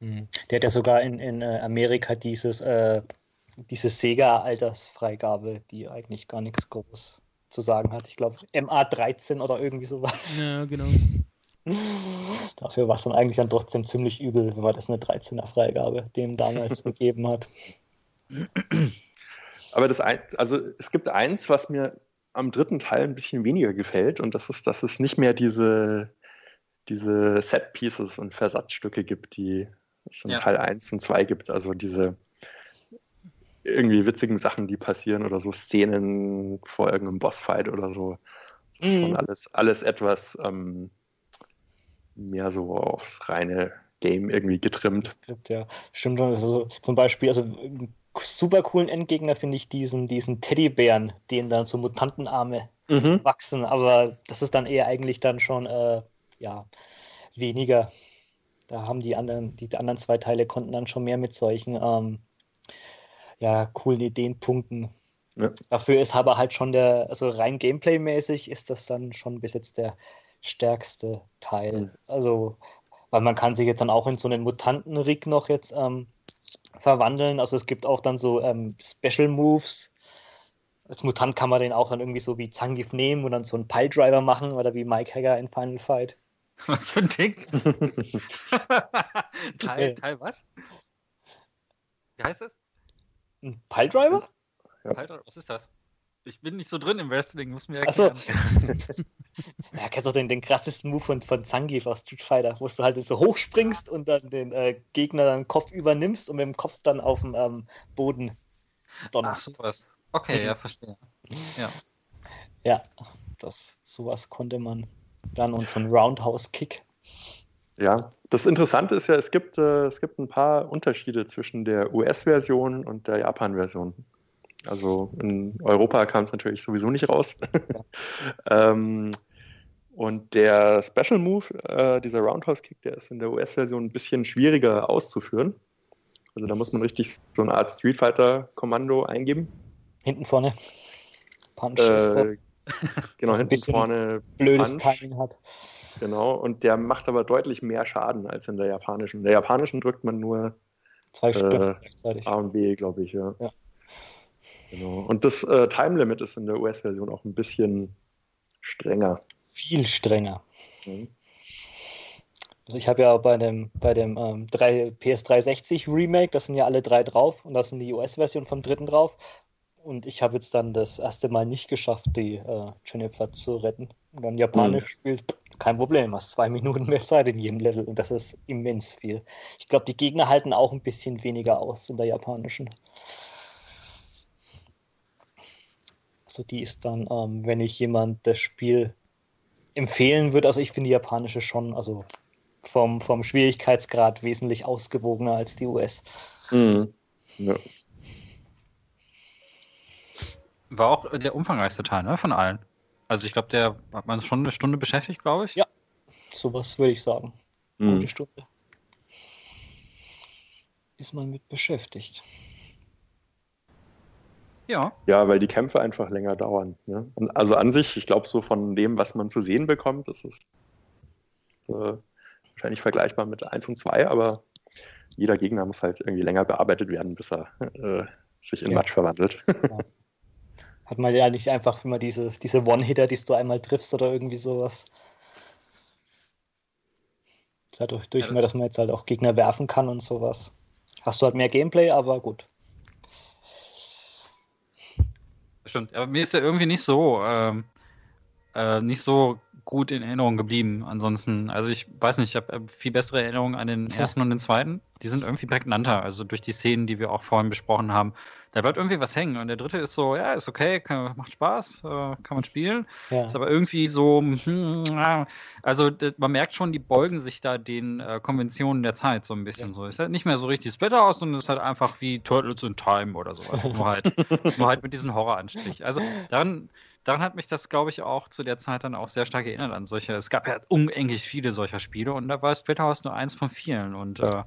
hm. der hat ja sogar in, in äh, Amerika dieses, äh, diese Sega-Altersfreigabe, die eigentlich gar nichts groß zu sagen hat. Ich glaube, MA13 oder irgendwie sowas. Ja, genau. Dafür war es dann eigentlich dann trotzdem ziemlich übel, wenn man das eine 13er Freigabe dem damals gegeben hat. Aber das ein, also es gibt eins, was mir am dritten Teil ein bisschen weniger gefällt und das ist, dass es nicht mehr diese, diese Set-Pieces und Versatzstücke gibt, die es in ja. Teil 1 und 2 gibt. Also diese irgendwie witzigen Sachen, die passieren oder so Szenen vor irgendeinem Bossfight oder so. Das ist mhm. schon alles, alles etwas ähm, mehr so aufs reine Game irgendwie getrimmt. Ja, stimmt. Also zum Beispiel, also super coolen Endgegner finde ich diesen, diesen Teddybären, denen dann so Mutantenarme mhm. wachsen, aber das ist dann eher eigentlich dann schon äh, ja, weniger. Da haben die anderen, die anderen zwei Teile konnten dann schon mehr mit solchen ähm, ja, coolen Ideen punkten. Ja. Dafür ist aber halt schon der, also rein Gameplay-mäßig ist das dann schon bis jetzt der stärkste Teil. Mhm. Also, weil man kann sich jetzt dann auch in so einen Mutanten-Rig noch jetzt ähm, verwandeln. Also es gibt auch dann so ähm, Special Moves. Als Mutant kann man den auch dann irgendwie so wie Zangief nehmen und dann so einen Piledriver machen oder wie Mike Hager in Final Fight. Was für ein Ding? Teil, Teil was? Wie heißt das? Ein Piledriver? Ja. Piledriver, was ist das? Ich bin nicht so drin im Wrestling, muss mir erklären. Achso. ja, kennst du den, den krassesten Move von, von Zangief aus Street Fighter, wo du halt so hochspringst und dann den äh, Gegner dann Kopf übernimmst und mit dem Kopf dann auf dem ähm, Boden donnerst. Ach, sowas. Okay, ja, verstehe. Ja. Ja, das, sowas konnte man dann und so ein Roundhouse-Kick. Ja, das Interessante ist ja, es gibt, äh, es gibt ein paar Unterschiede zwischen der US-Version und der Japan-Version. Also in Europa kam es natürlich sowieso nicht raus. ähm, und der Special Move, äh, dieser Roundhouse Kick, der ist in der US-Version ein bisschen schwieriger auszuführen. Also da muss man richtig so eine Art Street Fighter-Kommando eingeben. Hinten vorne. Punch äh, ist das. Genau, hinten vorne. Blödes Punch. Timing hat. Genau, und der macht aber deutlich mehr Schaden als in der japanischen. In der japanischen drückt man nur Zwei äh, gleichzeitig. A und B, glaube ich, ja. ja. Genau. Und das äh, Time Limit ist in der US-Version auch ein bisschen strenger. Viel strenger. Mhm. Also ich habe ja bei dem, bei dem ähm, 3, PS360 Remake, das sind ja alle drei drauf und das sind die US-Version vom dritten drauf. Und ich habe jetzt dann das erste Mal nicht geschafft, die äh, Jennifer zu retten. Und dann Japanisch mhm. spielt, kein Problem, hast zwei Minuten mehr Zeit in jedem Level und das ist immens viel. Ich glaube, die Gegner halten auch ein bisschen weniger aus in der japanischen. Also die ist dann, ähm, wenn ich jemand das Spiel empfehlen würde, also ich finde die japanische schon, also vom, vom Schwierigkeitsgrad wesentlich ausgewogener als die US. Mhm. Ja. War auch der umfangreichste Teil, ne, von allen. Also ich glaube, der hat man schon eine Stunde beschäftigt, glaube ich. Ja, sowas würde ich sagen. Mhm. Gute Stunde. Ist man mit beschäftigt. Ja. Ja, weil die Kämpfe einfach länger dauern. Ne? also an sich, ich glaube, so von dem, was man zu sehen bekommt, ist es äh, wahrscheinlich vergleichbar mit 1 und 2, aber jeder Gegner muss halt irgendwie länger bearbeitet werden, bis er äh, sich in ja. Matsch verwandelt. Ja. Hat man ja nicht einfach immer diese, diese One-Hitter, die du einmal triffst oder irgendwie sowas. Dadurch, durch ja. mehr, dass man jetzt halt auch Gegner werfen kann und sowas. Hast du halt mehr Gameplay, aber gut. Stimmt, aber mir ist ja irgendwie nicht so, ähm, äh, nicht so gut in Erinnerung geblieben. Ansonsten, also ich weiß nicht, ich habe äh, viel bessere Erinnerungen an den ersten und den zweiten. Die sind irgendwie prägnanter, also durch die Szenen, die wir auch vorhin besprochen haben. Da bleibt irgendwie was hängen. Und der dritte ist so, ja, ist okay, kann, macht Spaß, äh, kann man spielen. Ja. Ist aber irgendwie so, hm, also man merkt schon, die beugen sich da den äh, Konventionen der Zeit so ein bisschen ja. so. Ist halt nicht mehr so richtig Splitter aus, sondern ist halt einfach wie Turtles in Time oder sowas. nur, halt, nur halt mit diesem Horroranstrich. Also dann daran hat mich das, glaube ich, auch zu der Zeit dann auch sehr stark erinnert an solche. Es gab ja unendlich viele solcher Spiele und da war Splatterhouse nur eins von vielen. Und äh,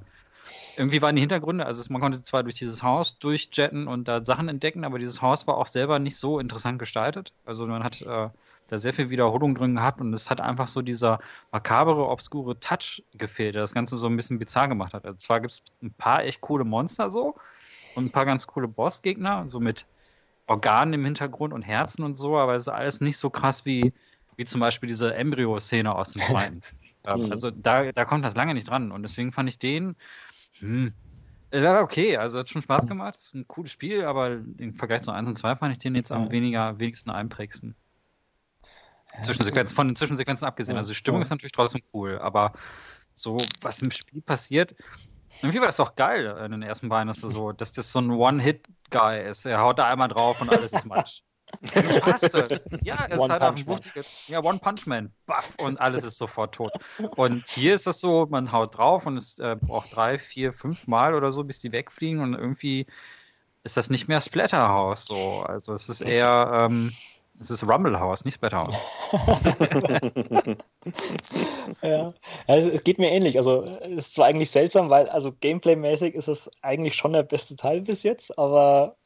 irgendwie waren die Hintergründe, also man konnte zwar durch dieses Haus durchjetten und da Sachen entdecken, aber dieses Haus war auch selber nicht so interessant gestaltet. Also man hat äh, da sehr viel Wiederholung drin gehabt und es hat einfach so dieser makabere, obskure Touch gefehlt, der das Ganze so ein bisschen bizarr gemacht hat. Also zwar gibt es ein paar echt coole Monster so und ein paar ganz coole Bossgegner, so mit Organen im Hintergrund und Herzen und so, aber es ist alles nicht so krass wie, wie zum Beispiel diese Embryo-Szene aus dem zweiten. ähm, also da, da kommt das lange nicht dran. Und deswegen fand ich den, hm, ja, okay, also hat schon Spaß gemacht. Ist ein cooles Spiel, aber im Vergleich zu 1 und 2 fand ich den jetzt am weniger, wenigsten einprägsten. Zwischensequenzen, von den Zwischensequenzen abgesehen. Also die Stimmung ist natürlich trotzdem cool, aber so, was im Spiel passiert, irgendwie war das auch geil in den ersten beiden, dass, so, dass das so ein One-Hit-Guy ist. Er haut da einmal drauf und alles ist Matsch. Passt das? Ja, er ist halt ein wuchtiges, ja, One Punch Man, baff, und alles ist sofort tot. Und hier ist das so, man haut drauf und es äh, braucht drei, vier, fünf Mal oder so, bis die wegfliegen und irgendwie ist das nicht mehr Splatterhouse so. Also es ist eher, ähm, es ist Rumble House, nicht Splatterhouse. ja, also, es geht mir ähnlich. Also es ist zwar eigentlich seltsam, weil also Gameplay-mäßig ist es eigentlich schon der beste Teil bis jetzt, aber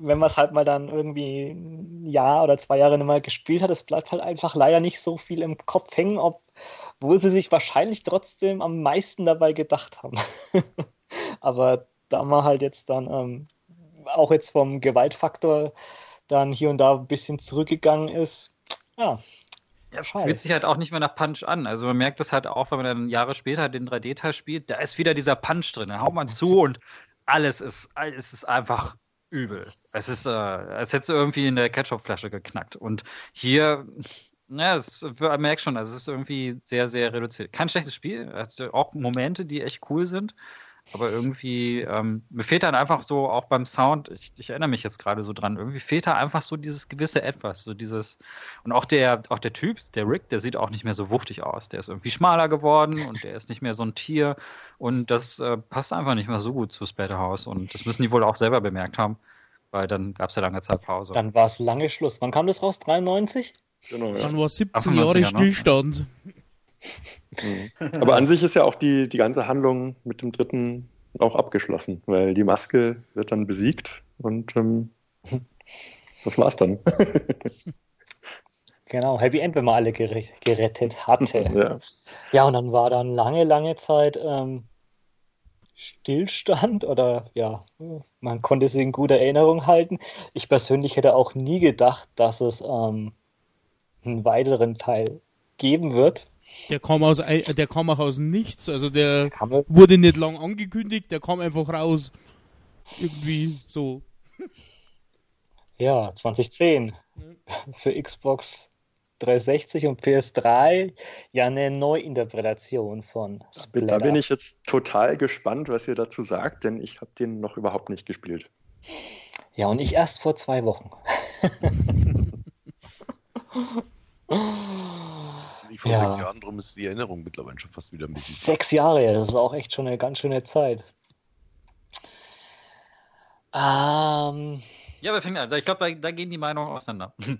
wenn man es halt mal dann irgendwie ein Jahr oder zwei Jahre nicht mal gespielt hat, es bleibt halt einfach leider nicht so viel im Kopf hängen, obwohl sie sich wahrscheinlich trotzdem am meisten dabei gedacht haben. aber da man halt jetzt dann ähm, auch jetzt vom Gewaltfaktor dann hier und da ein bisschen zurückgegangen ist. Ja. Ja, fühlt sich halt auch nicht mehr nach Punch an. Also man merkt das halt auch, wenn man dann Jahre später den 3D-Teil spielt, da ist wieder dieser Punch drin. Da haut man zu und alles ist, alles ist einfach übel. Es ist, äh, als hättest du irgendwie in der Ketchup-Flasche geknackt. Und hier, ja, es, man merkt schon, also es ist irgendwie sehr, sehr reduziert. Kein schlechtes Spiel, hat auch Momente, die echt cool sind. Aber irgendwie, ähm, mir fehlt dann einfach so, auch beim Sound, ich, ich erinnere mich jetzt gerade so dran, irgendwie fehlt da einfach so dieses gewisse Etwas, so dieses, und auch der, auch der Typ, der Rick, der sieht auch nicht mehr so wuchtig aus. Der ist irgendwie schmaler geworden und der ist nicht mehr so ein Tier. Und das äh, passt einfach nicht mehr so gut zu Splatterhouse. Und das müssen die wohl auch selber bemerkt haben, weil dann gab es ja lange Zeit Pause. Dann war es lange Schluss. Wann kam das raus? 93? Genau, ja. Dann war 17 Jahre Stillstand. Mhm. Aber an sich ist ja auch die, die ganze Handlung mit dem dritten auch abgeschlossen, weil die Maske wird dann besiegt und ähm, das war's dann. genau, Happy End, wenn man alle gerettet hatte. ja. ja, und dann war dann lange, lange Zeit ähm, Stillstand oder ja, man konnte sie in guter Erinnerung halten. Ich persönlich hätte auch nie gedacht, dass es ähm, einen weiteren Teil geben wird. Der kam aus, der kam auch aus nichts, also der wurde nicht lang angekündigt, der kam einfach raus. Irgendwie so. Ja, 2010 für Xbox 360 und PS3 ja eine Neuinterpretation von Splitter. Da bin ich jetzt total gespannt, was ihr dazu sagt, denn ich habe den noch überhaupt nicht gespielt. Ja, und ich erst vor zwei Wochen. Lief ja. sechs Jahren, darum ist die Erinnerung mittlerweile schon fast wieder ein bisschen. Sechs Jahre, ja, das ist auch echt schon eine ganz schöne Zeit. Ähm, ja, wir fängt an. Ich glaube, da, da, gehen die Meinungen auseinander.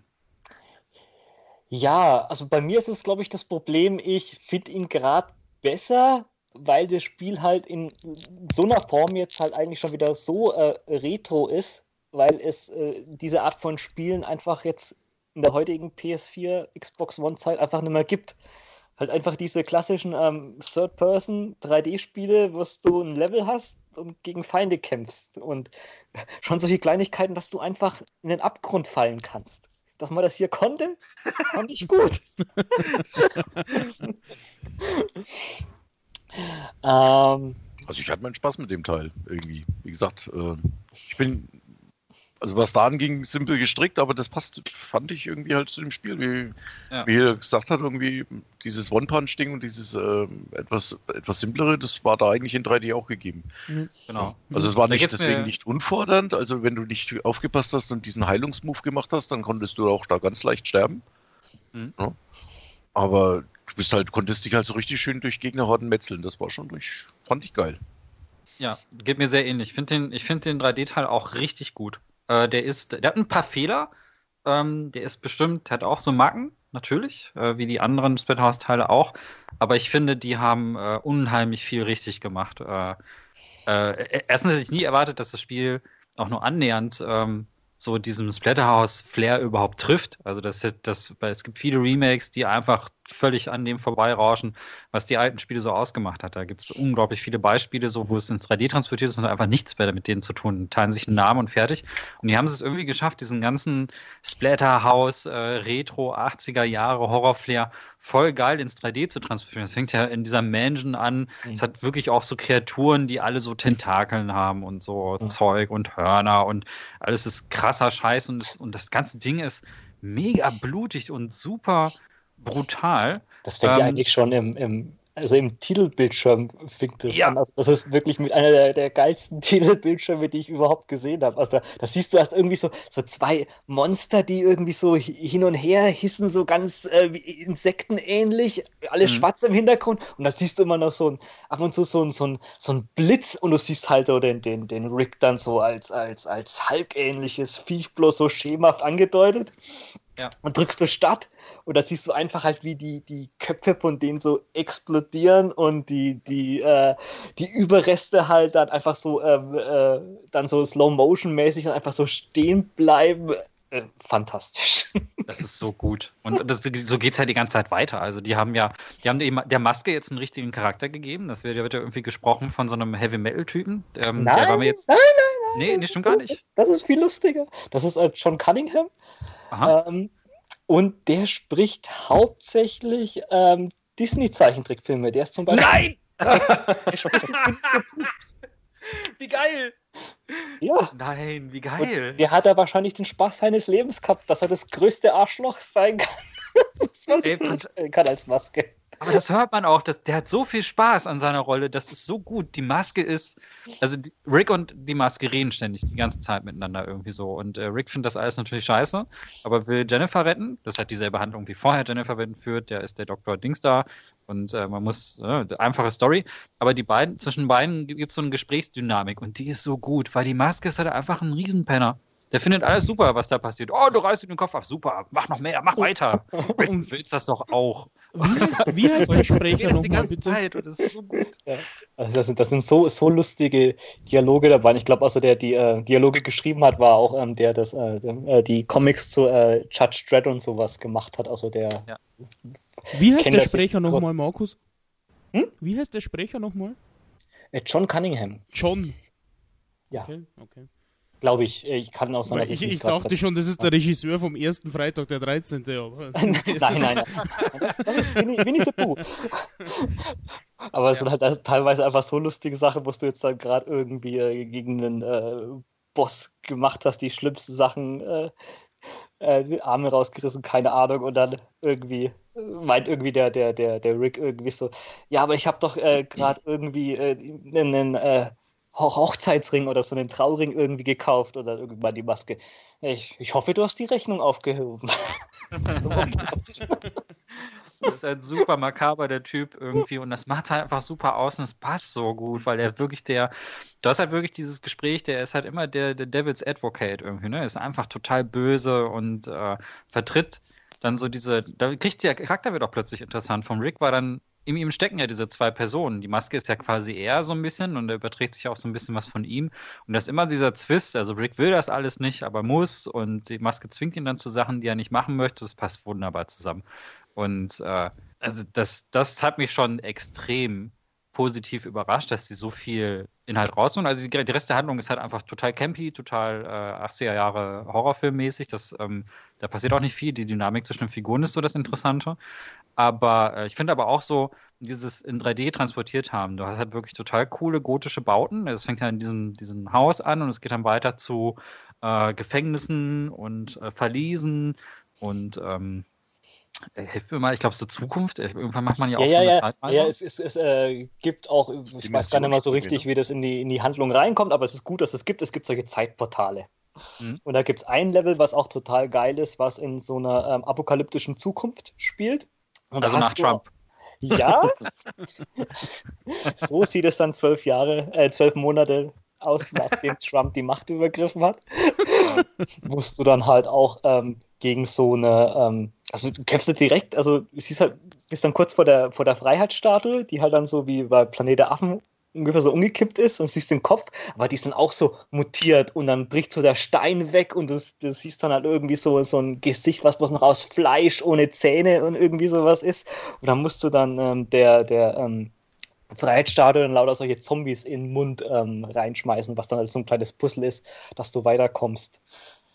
Ja, also bei mir ist es, glaube ich, das Problem, ich finde ihn gerade besser, weil das Spiel halt in so einer Form jetzt halt eigentlich schon wieder so äh, retro ist, weil es äh, diese Art von Spielen einfach jetzt in der heutigen PS4, Xbox One-Zeit einfach nicht mehr gibt. Halt einfach diese klassischen ähm, Third-Person 3D-Spiele, wo du ein Level hast und gegen Feinde kämpfst und schon solche Kleinigkeiten, dass du einfach in den Abgrund fallen kannst. Dass man das hier konnte, fand ich gut. ähm, also ich hatte meinen Spaß mit dem Teil irgendwie. Wie gesagt, äh, ich bin also was da anging, simpel gestrickt, aber das passt, fand ich irgendwie halt zu dem Spiel, wie, ja. wie er gesagt hat, irgendwie dieses One-Punch-Ding und dieses äh, etwas, etwas simplere, das war da eigentlich in 3D auch gegeben. Mhm. Genau. Also es war nicht, deswegen nicht unfordernd, also wenn du nicht aufgepasst hast und diesen Heilungsmove gemacht hast, dann konntest du auch da ganz leicht sterben. Mhm. Ja. Aber du bist halt, konntest dich halt so richtig schön durch Gegnerhorden metzeln, das war schon durch, fand ich geil. Ja, geht mir sehr ähnlich. Ich finde den, find den 3D-Teil auch richtig gut. Äh, der ist, der hat ein paar Fehler. Ähm, der ist bestimmt, hat auch so Macken, natürlich, äh, wie die anderen Splatterhouse-Teile auch. Aber ich finde, die haben äh, unheimlich viel richtig gemacht. Äh, äh, erstens hätte ich nie erwartet, dass das Spiel auch nur annähernd ähm, so diesem Splatterhouse-Flair überhaupt trifft. Also das, das, es gibt viele Remakes, die einfach völlig an dem vorbeirauschen, was die alten Spiele so ausgemacht hat. Da gibt es unglaublich viele Beispiele, so wo es in 3D transportiert ist und einfach nichts mehr mit denen zu tun. Teilen sich einen Namen und fertig. Und die haben es irgendwie geschafft, diesen ganzen Splatterhouse, äh, Retro, 80er Jahre Horrorflair voll geil ins 3D zu transferieren. Das fängt ja in dieser Mansion an. Mhm. Es hat wirklich auch so Kreaturen, die alle so Tentakeln haben und so mhm. Zeug und Hörner und alles ist krasser Scheiß und das, und das ganze Ding ist mega blutig und super brutal. Das fängt ähm, ja eigentlich schon im, im, also im Titelbildschirm fängt das ja. an. Also das ist wirklich mit einer der, der geilsten Titelbildschirme, die ich überhaupt gesehen habe. Also da, da siehst du erst irgendwie so, so zwei Monster, die irgendwie so hin und her hissen, so ganz äh, insektenähnlich, alles mhm. schwarz im Hintergrund. Und da siehst du immer noch so ein, ab und zu so ein, so ein, so ein Blitz und du siehst halt so den, den, den Rick dann so als, als, als Hulk-ähnliches Viech bloß so schemenhaft angedeutet. Ja. Und drückst du Start und da siehst du einfach halt, wie die, die Köpfe von denen so explodieren und die, die, äh, die Überreste halt dann einfach so, äh, äh, dann so Slow-Motion-mäßig dann einfach so stehen bleiben. Äh, fantastisch. Das ist so gut. Und das, so geht es ja die ganze Zeit weiter. Also die haben ja, die haben der Maske jetzt einen richtigen Charakter gegeben. Das wird, wird ja irgendwie gesprochen von so einem Heavy-Metal-Typen. Ähm, nein, nein, nein, nein. Nee, nicht schon gar nicht. Das ist, das ist viel lustiger. Das ist äh, John Cunningham. Ähm, und der spricht hauptsächlich ähm, Disney-Zeichentrickfilme. Der ist zum Beispiel. Nein! wie geil! Ja. Nein, wie geil. Und der hat da wahrscheinlich den Spaß seines Lebens gehabt, dass er das größte Arschloch sein kann, was man kann als Maske. Aber das hört man auch, dass, der hat so viel Spaß an seiner Rolle, das ist so gut. Die Maske ist, also Rick und die Maske reden ständig die ganze Zeit miteinander irgendwie so. Und äh, Rick findet das alles natürlich scheiße, aber will Jennifer retten. Das hat dieselbe Handlung wie vorher Jennifer retten führt. Der ist der Dr. Dings da und äh, man muss, äh, einfache Story. Aber die beiden, zwischen beiden gibt es so eine Gesprächsdynamik und die ist so gut, weil die Maske ist halt einfach ein Riesenpenner. Der findet alles super, was da passiert. Oh, du reißt dir den Kopf ab. Super. Mach noch mehr. Mach weiter. Du willst das doch auch. Wie heißt, wie heißt der Sprecher nochmal, bitte? Zeit und das ist so gut. Ja. Also das sind, das sind so, so lustige Dialoge dabei. Ich glaube, also der die äh, Dialoge geschrieben hat, war auch ähm, der, das, äh, äh die Comics zu äh, Judge Dredd und sowas gemacht hat. Also der. Ja. Wie heißt der Sprecher nochmal, Markus? Hm? Wie heißt der Sprecher nochmal? Äh, John Cunningham. John. Ja. Okay, okay. Glaube ich. Ich kann auch sagen, dass ich. Ich, ich dachte schon, das ist der Regisseur vom ersten Freitag, der 13. Aber nein, nein, nein. Das, das ist Winnie, Winnie the Pooh. Aber es ja. sind halt teilweise einfach so lustige Sachen, wo du jetzt dann gerade irgendwie äh, gegen einen äh, Boss gemacht hast, die schlimmsten Sachen, äh, äh, die Arme rausgerissen, keine Ahnung, und dann irgendwie meint irgendwie der, der, der, der Rick irgendwie so, ja, aber ich habe doch äh, gerade irgendwie äh, einen äh, Hochzeitsring oder so einen Trauring irgendwie gekauft oder irgendwann die Maske. Ich, ich hoffe, du hast die Rechnung aufgehoben. Das ist halt super makaber, der Typ irgendwie. Und das macht halt einfach super aus und es passt so gut, weil er wirklich der. Du hast halt wirklich dieses Gespräch, der ist halt immer der, der Devil's Advocate irgendwie, ne? Ist einfach total böse und äh, vertritt dann so diese. Da kriegt der Charakter wird auch plötzlich interessant. Vom Rick war dann in ihm stecken ja diese zwei Personen. Die Maske ist ja quasi er so ein bisschen und er überträgt sich auch so ein bisschen was von ihm. Und das ist immer dieser Zwist. Also Rick will das alles nicht, aber muss. Und die Maske zwingt ihn dann zu Sachen, die er nicht machen möchte. Das passt wunderbar zusammen. Und äh, also das, das hat mich schon extrem positiv überrascht, dass sie so viel Inhalt rausholen. Also die, die Rest der Handlung ist halt einfach total campy, total äh, 80er Jahre Horrorfilmmäßig. Das, ähm, da passiert auch nicht viel. Die Dynamik zwischen den Figuren ist so das Interessante. Aber äh, ich finde aber auch so, dieses in 3D transportiert haben. Du hast halt wirklich total coole gotische Bauten. Es fängt ja in diesem, diesem Haus an und es geht dann weiter zu äh, Gefängnissen und äh, Verliesen und ähm, äh, Hilf mir mal, ich glaube, die Zukunft. Irgendwann macht man ja auch ja, so eine ja, Zeitreise. Ja, es, es, es äh, gibt auch, ich weiß gar nicht mal so richtig, wie das in die, in die Handlung reinkommt, aber es ist gut, dass es gibt. Es gibt solche Zeitportale. Mhm. Und da gibt es ein Level, was auch total geil ist, was in so einer ähm, apokalyptischen Zukunft spielt. Und also nach Trump. Ja. so sieht es dann zwölf Jahre, äh, zwölf Monate aus, nachdem Trump die Macht übergriffen hat. musst du dann halt auch ähm, gegen so eine, ähm, also du kämpfst direkt, also du siehst halt, bist dann kurz vor der, vor der Freiheitsstatue, die halt dann so wie bei Planet der Affen ungefähr so umgekippt ist und siehst den Kopf, aber die ist dann auch so mutiert und dann bricht so der Stein weg und du, du siehst dann halt irgendwie so, so ein Gesicht, was, was noch aus Fleisch ohne Zähne und irgendwie sowas ist. Und dann musst du dann ähm, der, der ähm, Freiheitsstatue dann lauter solche Zombies in den Mund ähm, reinschmeißen, was dann halt so ein kleines Puzzle ist, dass du weiterkommst.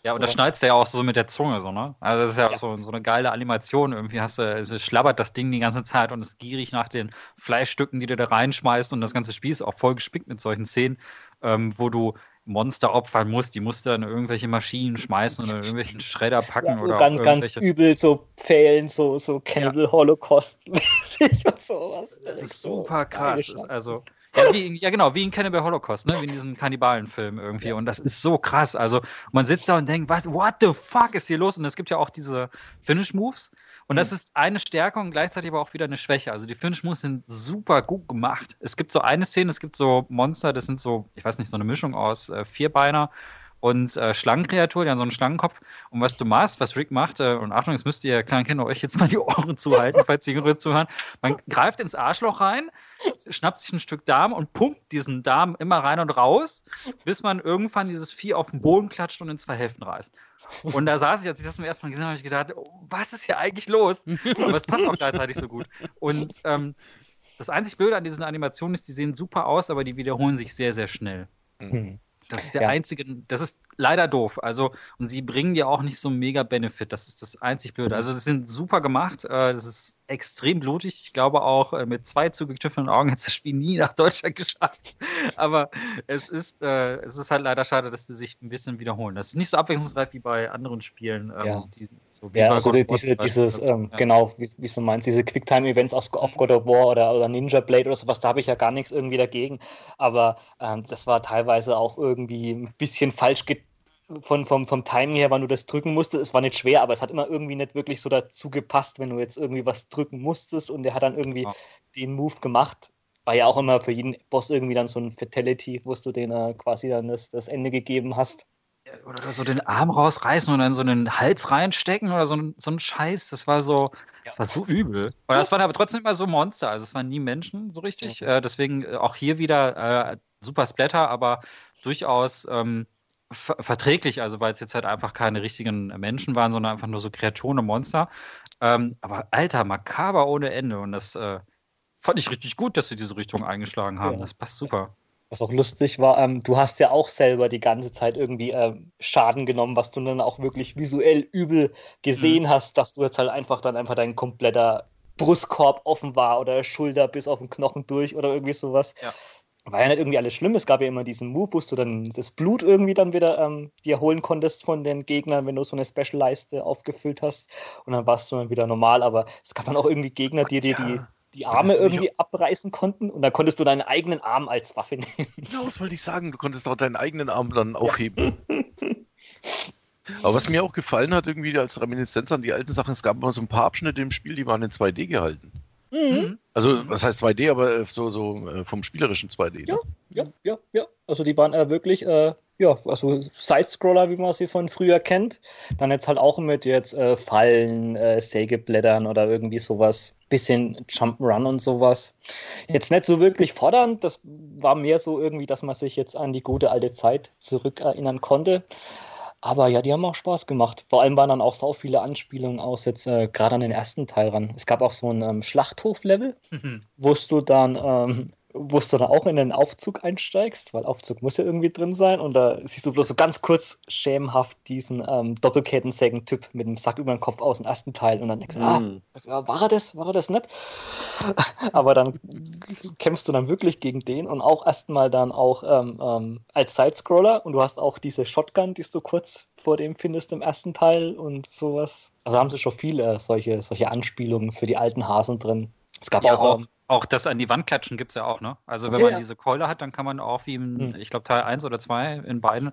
Ja, und so. das schneidest du ja auch so mit der Zunge, so, ne? Also, das ist ja, ja. So, so eine geile Animation. Irgendwie hast du, es schlabbert das Ding die ganze Zeit und ist gierig nach den Fleischstücken, die du da reinschmeißt. Und das ganze Spiel ist auch voll gespickt mit solchen Szenen, ähm, wo du Monster opfern musst. Die musst du dann irgendwelche Maschinen schmeißen oder irgendwelchen Schredder packen ja, oder ganz, ganz übel so Pfählen, so, so Cannibal Holocaust-mäßig und sowas. Das, das ist super krass. Also, ja, wie, ja, genau, wie in Cannibal Holocaust, ne? wie in diesem Kannibalenfilm irgendwie. Ja. Und das ist so krass. Also man sitzt da und denkt, was, what the fuck ist hier los? Und es gibt ja auch diese Finish-Moves. Und mhm. das ist eine Stärke und gleichzeitig aber auch wieder eine Schwäche. Also die Finish-Moves sind super gut gemacht. Es gibt so eine Szene, es gibt so Monster, das sind so, ich weiß nicht, so eine Mischung aus äh, Vierbeiner und äh, Schlangenkreatur, die haben so einen Schlangenkopf. Und was du machst, was Rick macht, äh, und Achtung, jetzt müsst ihr kleinen Kinder euch jetzt mal die Ohren zuhalten, falls ihr Jüngere zuhören. Man greift ins Arschloch rein, schnappt sich ein Stück Darm und pumpt diesen Darm immer rein und raus, bis man irgendwann dieses Vieh auf den Boden klatscht und in zwei Hälften reißt. Und da saß ich, als ich das zum ersten Mal gesehen habe, habe ich gedacht, oh, was ist hier eigentlich los? Aber es passt auch gleichzeitig so gut. Und ähm, das einzig Blöde an diesen Animationen ist, die sehen super aus, aber die wiederholen sich sehr, sehr schnell. Mhm. Das ist der ja. einzige, das ist leider doof. Also, und sie bringen ja auch nicht so mega Benefit. Das ist das einzig Blöde. Also, das sind super gemacht. Äh, das ist extrem blutig. Ich glaube auch, äh, mit zwei zugekniffenen Augen hätte das Spiel nie nach Deutschland geschafft. Aber es ist, äh, es ist halt leider schade, dass sie sich ein bisschen wiederholen. Das ist nicht so abwechslungsreich wie bei anderen Spielen. Ähm, ja. Die, so ja, also die, diese, dieses, ähm, ja. genau, wie, wie du meinst, diese Quicktime-Events auf God of War oder, oder Ninja Blade oder sowas, da habe ich ja gar nichts irgendwie dagegen. Aber ähm, das war teilweise auch irgendwie ein bisschen falsch gedacht von, vom, vom Timing her, wann du das drücken musstest. Es war nicht schwer, aber es hat immer irgendwie nicht wirklich so dazu gepasst, wenn du jetzt irgendwie was drücken musstest und der hat dann irgendwie ja. den Move gemacht. War ja auch immer für jeden Boss irgendwie dann so ein Fatality, wo du den äh, quasi dann das, das Ende gegeben hast. Oder so den Arm rausreißen und dann so einen Hals reinstecken oder so, so ein Scheiß. Das war so, das war so übel. Und das waren aber trotzdem immer so Monster. Also es waren nie Menschen so richtig. Okay. Äh, deswegen äh, auch hier wieder äh, super Splatter, aber durchaus ähm, ver verträglich, also weil es jetzt halt einfach keine richtigen Menschen waren, sondern einfach nur so Kreaturen und Monster. Ähm, aber alter, makaber ohne Ende. Und das äh, fand ich richtig gut, dass sie diese Richtung eingeschlagen haben. Ja. Das passt super. Was auch lustig war, ähm, du hast ja auch selber die ganze Zeit irgendwie ähm, Schaden genommen, was du dann auch wirklich visuell übel gesehen mhm. hast, dass du jetzt halt einfach dann einfach dein kompletter Brustkorb offen war oder Schulter bis auf den Knochen durch oder irgendwie sowas. Ja war ja nicht irgendwie alles schlimm. Es gab ja immer diesen Move, wo du dann das Blut irgendwie dann wieder ähm, dir holen konntest von den Gegnern, wenn du so eine Special-Leiste aufgefüllt hast. Und dann warst du dann wieder normal. Aber es gab dann auch irgendwie Gegner, die dir die, die Arme irgendwie abreißen konnten. Und dann konntest du deinen eigenen Arm als Waffe nehmen. Genau, was wollte ich sagen? Du konntest auch deinen eigenen Arm dann aufheben. Aber was mir auch gefallen hat, irgendwie als Reminiszenz an die alten Sachen, es gab immer so ein paar Abschnitte im Spiel, die waren in 2D gehalten. Mhm. Also, was heißt 2D, aber äh, so, so äh, vom spielerischen 2D. Ne? Ja, ja, ja, ja. Also, die waren äh, wirklich, äh, ja, also Side-Scroller, wie man sie von früher kennt. Dann jetzt halt auch mit jetzt äh, Fallen, äh, Sägeblättern oder irgendwie sowas. Bisschen Jump'n'Run und sowas. Jetzt nicht so wirklich fordernd, das war mehr so irgendwie, dass man sich jetzt an die gute alte Zeit zurückerinnern konnte. Aber ja, die haben auch Spaß gemacht. Vor allem waren dann auch so viele Anspielungen aus, jetzt äh, gerade an den ersten Teil ran. Es gab auch so ein ähm, Schlachthof-Level, mhm. wo du dann ähm, wo du dann auch in den Aufzug einsteigst, weil Aufzug muss ja irgendwie drin sein und da siehst du bloß so ganz kurz schämhaft diesen ähm, Doppelkettensägen-Typ mit dem Sack über den Kopf aus dem ersten Teil und dann denkst du, mm. ah, war er das, war er das nicht? Aber dann kämpfst du dann wirklich gegen den und auch erstmal dann auch ähm, ähm, als Sidescroller und du hast auch diese Shotgun, die du kurz vor dem findest im ersten Teil und sowas. Also haben sie schon viele solche, solche Anspielungen für die alten Hasen drin. Es gab ja, auch, auch, auch das an die Wand klatschen gibt es ja auch, ne? Also wenn ja, man diese Keule hat, dann kann man auch wie im, hm. ich glaube Teil 1 oder 2 in beiden,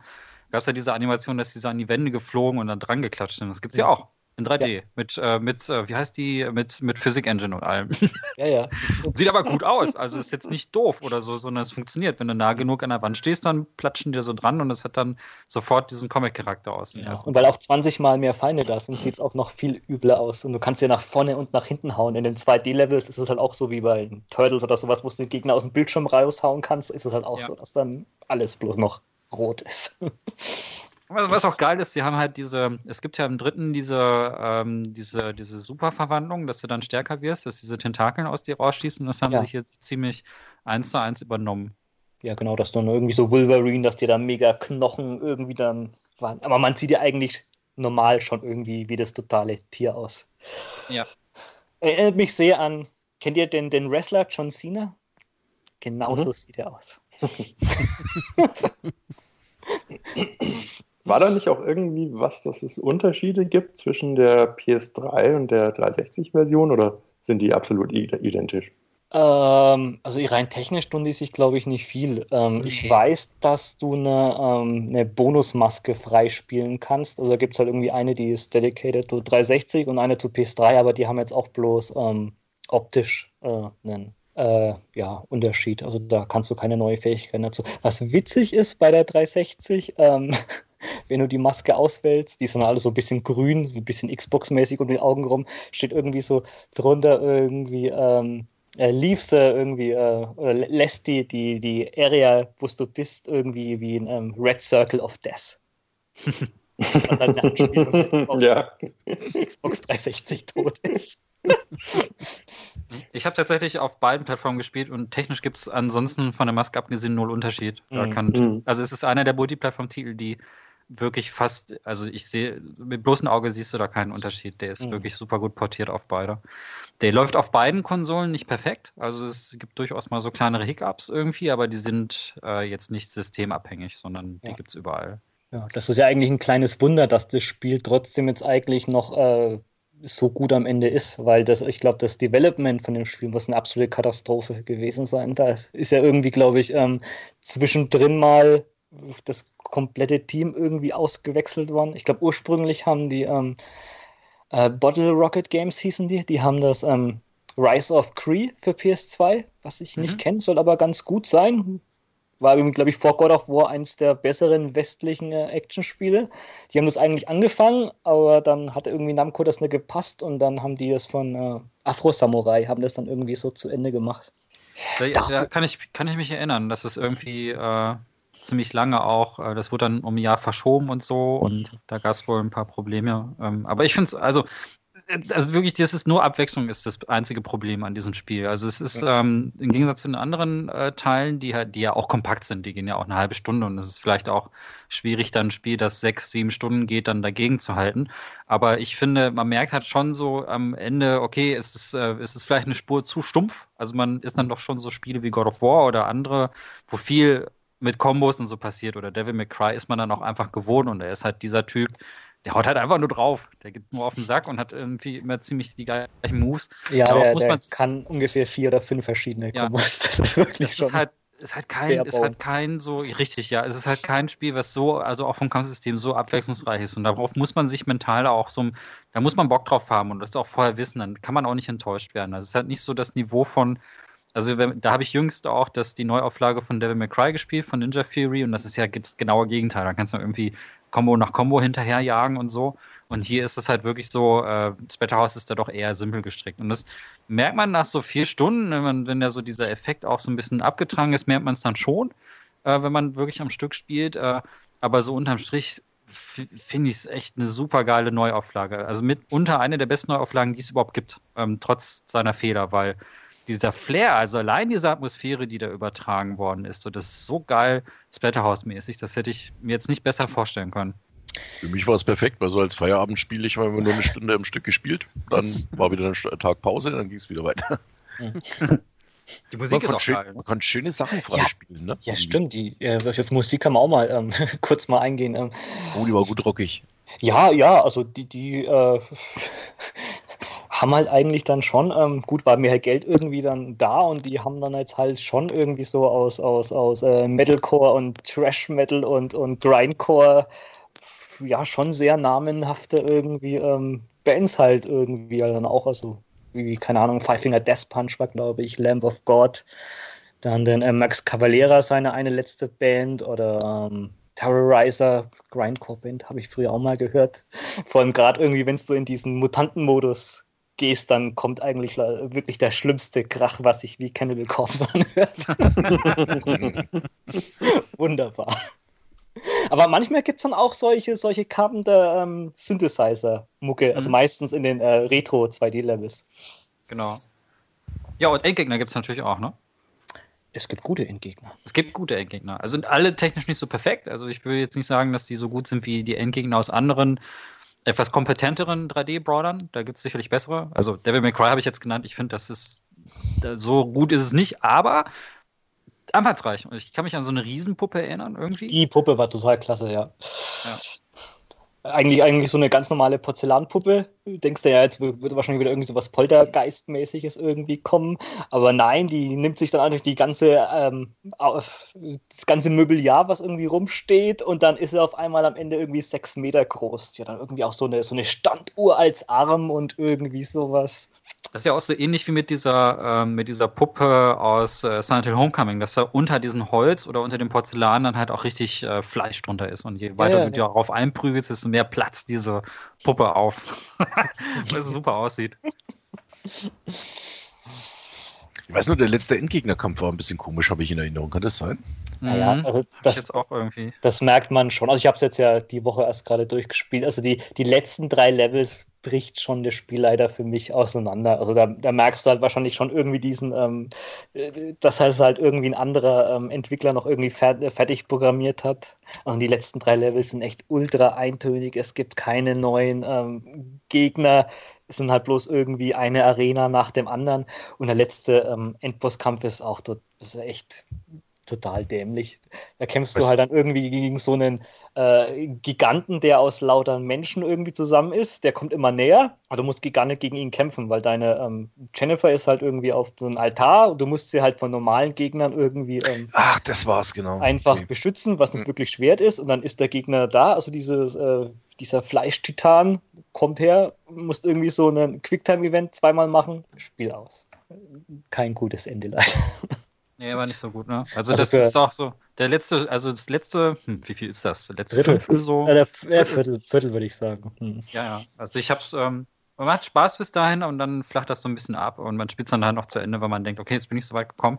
gab es ja diese Animation, dass diese an die Wände geflogen und dann dran geklatscht sind. Das gibt es ja. ja auch. In 3D. Ja. Mit, äh, mit äh, wie heißt die, mit, mit Physik Engine und allem. Ja, ja. Sieht aber gut aus. Also ist jetzt nicht doof oder so, sondern es funktioniert. Wenn du nah genug an der Wand stehst, dann platschen dir so dran und es hat dann sofort diesen Comic-Charakter aus. Ja. Und weil auch 20 Mal mehr Feinde da sind, sieht es auch noch viel übler aus. Und du kannst ja nach vorne und nach hinten hauen. In den 2D-Levels ist es halt auch so wie bei Turtles oder sowas, wo du den Gegner aus dem Bildschirm raushauen kannst, ist es halt auch ja. so, dass dann alles bloß noch rot ist. Was auch geil ist, sie haben halt diese, es gibt ja im dritten diese, ähm, diese, diese Superverwandlung, dass du dann stärker wirst, dass diese Tentakeln aus dir rausschießen. Das haben ja. sie hier ziemlich eins zu eins übernommen. Ja, genau, dass dann irgendwie so Wolverine, dass dir da mega Knochen irgendwie dann waren. Aber man sieht ja eigentlich normal schon irgendwie wie das totale Tier aus. Ja. Erinnert mich sehr an, kennt ihr den, den Wrestler John Cena? Genauso mhm. sieht er aus. War da nicht auch irgendwie was, dass es Unterschiede gibt zwischen der PS3 und der 360-Version oder sind die absolut identisch? Ähm, also rein technisch tun die sich, glaube ich, nicht viel. Ähm, okay. Ich weiß, dass du eine, ähm, eine Bonusmaske freispielen kannst. Also da gibt es halt irgendwie eine, die ist dedicated to 360 und eine to PS3, aber die haben jetzt auch bloß ähm, optisch äh, einen äh, ja, Unterschied. Also da kannst du keine neue Fähigkeiten dazu. Was witzig ist bei der 360, ähm, wenn du die Maske auswählst, die sind alle so ein bisschen grün, ein bisschen Xbox-mäßig um die Augen rum, steht irgendwie so drunter irgendwie, ähm, äh, leaves äh, irgendwie, äh, oder lässt die, die, die Area, wo du bist, irgendwie wie ein ähm, Red Circle of Death. Was halt eine Anspielung auf ja. Xbox 360 tot ist. Ich habe tatsächlich auf beiden Plattformen gespielt und technisch gibt es ansonsten von der Maske abgesehen null Unterschied. Mhm. Kann, mhm. also es ist einer der Multiplattform-Titel, die wirklich fast, also ich sehe, mit bloßem Auge siehst du da keinen Unterschied. Der ist mhm. wirklich super gut portiert auf beide. Der läuft auf beiden Konsolen nicht perfekt. Also es gibt durchaus mal so kleinere Hiccups irgendwie, aber die sind äh, jetzt nicht systemabhängig, sondern ja. die gibt es überall. Ja, das ist ja eigentlich ein kleines Wunder, dass das Spiel trotzdem jetzt eigentlich noch äh, so gut am Ende ist, weil das, ich glaube, das Development von dem Spiel muss eine absolute Katastrophe gewesen sein. Da ist ja irgendwie, glaube ich, ähm, zwischendrin mal das komplette Team irgendwie ausgewechselt worden. Ich glaube, ursprünglich haben die ähm, äh, Bottle Rocket Games hießen die, die haben das ähm, Rise of Cree für PS2, was ich mhm. nicht kenne, soll aber ganz gut sein. War irgendwie, glaube ich, vor God of War eins der besseren westlichen äh, Actionspiele. Die haben das eigentlich angefangen, aber dann hat irgendwie Namco das nicht gepasst und dann haben die das von äh, Afro Samurai, haben das dann irgendwie so zu Ende gemacht. Da, da kann, ich, kann ich mich erinnern, dass es irgendwie äh, ziemlich lange auch. Äh, das wurde dann um ein Jahr verschoben und so und da gab es wohl ein paar Probleme. Ähm, aber ich finde es, also, also wirklich, das ist nur Abwechslung ist das einzige Problem an diesem Spiel. Also es ist ähm, im Gegensatz zu den anderen äh, Teilen, die, die ja auch kompakt sind, die gehen ja auch eine halbe Stunde und es ist vielleicht auch schwierig, dann ein Spiel, das sechs, sieben Stunden geht, dann dagegen zu halten. Aber ich finde, man merkt halt schon so am Ende, okay, ist es, äh, ist es vielleicht eine Spur zu stumpf. Also man ist dann doch schon so Spiele wie God of War oder andere, wo viel mit Kombos und so passiert oder Devil May Cry ist man dann auch einfach gewohnt und er ist halt dieser Typ, der haut halt einfach nur drauf. Der geht nur auf den Sack und hat irgendwie immer ziemlich die gleichen Moves. Ja, der, der kann ungefähr vier oder fünf verschiedene Kombos. Ja, das ist wirklich das schon. Ist halt, ist halt kein, ist halt kein so, richtig, ja, es ist halt kein Spiel, was so, also auch vom Kampfsystem so abwechslungsreich ist. Und darauf muss man sich mental auch so, da muss man Bock drauf haben und das auch vorher wissen, dann kann man auch nicht enttäuscht werden. Also es ist halt nicht so das Niveau von, also da habe ich jüngst auch das, die Neuauflage von Devil May Cry gespielt, von Ninja Fury, und das ist ja das genaue Gegenteil. Da kannst du irgendwie Combo nach Combo hinterherjagen und so. Und hier ist es halt wirklich so, äh, Splatterhouse ist da doch eher simpel gestrickt. Und das merkt man nach so vier Stunden, wenn, man, wenn ja so dieser Effekt auch so ein bisschen abgetragen ist, merkt man es dann schon, äh, wenn man wirklich am Stück spielt. Äh, aber so unterm Strich finde ich es echt eine super geile Neuauflage. Also mitunter eine der besten Neuauflagen, die es überhaupt gibt, ähm, trotz seiner Fehler, weil dieser Flair, also allein diese Atmosphäre, die da übertragen worden ist, so das ist so geil Splatterhouse-mäßig, das hätte ich mir jetzt nicht besser vorstellen können. Für mich war es perfekt, weil so als Feierabendspiel, ich habe nur eine Stunde im Stück gespielt, dann war wieder ein Tag Pause, dann ging es wieder weiter. Die Musik ist auch schön, geil. Man kann schöne Sachen freispielen, ja, ne? Ja, stimmt. Die äh, auf Musik kann man auch mal ähm, kurz mal eingehen. Ähm. Oh, die war gut rockig. Ja, ja, also die, die äh, haben halt eigentlich dann schon, ähm, gut, war mir halt Geld irgendwie dann da und die haben dann jetzt halt schon irgendwie so aus, aus, aus äh, Metalcore und Trash Metal und, und Grindcore ja schon sehr namenhafte irgendwie ähm, Bands halt irgendwie dann auch, also wie, keine Ahnung, Five Finger Death Punch war, glaube ich, Lamb of God. Dann den äh, Max Cavalera, seine eine letzte Band oder ähm, Terrorizer, Grindcore-Band, habe ich früher auch mal gehört. Vor allem gerade irgendwie, wenn es so in diesen Mutantenmodus gehst, dann kommt eigentlich wirklich der schlimmste Krach, was sich wie Cannibal Corpse anhört. Wunderbar. Aber manchmal gibt es dann auch solche, solche Carpenter ähm, Synthesizer-Mucke, also mhm. meistens in den äh, Retro 2D-Levels. Genau. Ja, und Endgegner gibt es natürlich auch, ne? Es gibt gute Endgegner. Es gibt gute Endgegner. Also sind alle technisch nicht so perfekt. Also ich will jetzt nicht sagen, dass die so gut sind wie die Endgegner aus anderen etwas kompetenteren 3D-Brawlern. Da gibt es sicherlich bessere. Also Devil May Cry habe ich jetzt genannt. Ich finde, das ist so gut ist es nicht, aber anfangsreich. Ich kann mich an so eine Riesenpuppe erinnern irgendwie. Die Puppe war total klasse, ja. ja. Eigentlich, eigentlich so eine ganz normale Porzellanpuppe. Du denkst ja, jetzt wird wahrscheinlich wieder irgendwie so was Poltergeistmäßiges irgendwie kommen. Aber nein, die nimmt sich dann eigentlich die ganze, ähm, das ganze Möbeljahr, was irgendwie rumsteht, und dann ist er auf einmal am Ende irgendwie sechs Meter groß. Ja, dann irgendwie auch so eine, so eine Standuhr als Arm und irgendwie sowas. Das ist ja auch so ähnlich wie mit dieser, äh, mit dieser Puppe aus äh, Silent Hill Homecoming, dass da unter diesem Holz oder unter dem Porzellan dann halt auch richtig äh, Fleisch drunter ist. Und je weiter ja, ja, du ja. darauf einprügelst, desto mehr Platz diese Puppe auf. Weil es super aussieht. Ich weiß nur, der letzte Endgegnerkampf war ein bisschen komisch, habe ich in Erinnerung. Kann das sein? Naja, mhm. also das, jetzt auch irgendwie. das merkt man schon. Also ich habe es jetzt ja die Woche erst gerade durchgespielt. Also die, die letzten drei Levels bricht schon das Spiel leider für mich auseinander. Also da, da merkst du halt wahrscheinlich schon irgendwie diesen, ähm, dass halt irgendwie ein anderer ähm, Entwickler noch irgendwie fertig programmiert hat. Und also die letzten drei Levels sind echt ultra eintönig. Es gibt keine neuen ähm, Gegner es sind halt bloß irgendwie eine Arena nach dem anderen. Und der letzte ähm, Endbosskampf ist auch dort, ist echt total dämlich. Da kämpfst Was? du halt dann irgendwie gegen so einen äh, Giganten, der aus lauter Menschen irgendwie zusammen ist. Der kommt immer näher, aber du musst gar nicht gegen ihn kämpfen, weil deine ähm, Jennifer ist halt irgendwie auf so einem Altar und du musst sie halt von normalen Gegnern irgendwie ähm, Ach, das war's, genau. einfach okay. beschützen, was nicht mhm. wirklich schwer ist. Und dann ist der Gegner da, also dieses, äh, dieser Fleischtitan kommt her, musst irgendwie so ein Quicktime-Event zweimal machen, Spiel aus. Kein gutes Ende leider. Nee, war nicht so gut, ne? Also, also das ist auch so. Der letzte, also das letzte, hm, wie viel ist das? Der letzte Viertel, Fünftel so? Ja, der Viertel, Viertel, Viertel würde ich sagen. Hm. Ja, ja. Also ich hab's, ähm, man hat Spaß bis dahin und dann flacht das so ein bisschen ab und man spielt es dann halt noch zu Ende, weil man denkt, okay, jetzt bin ich so weit gekommen.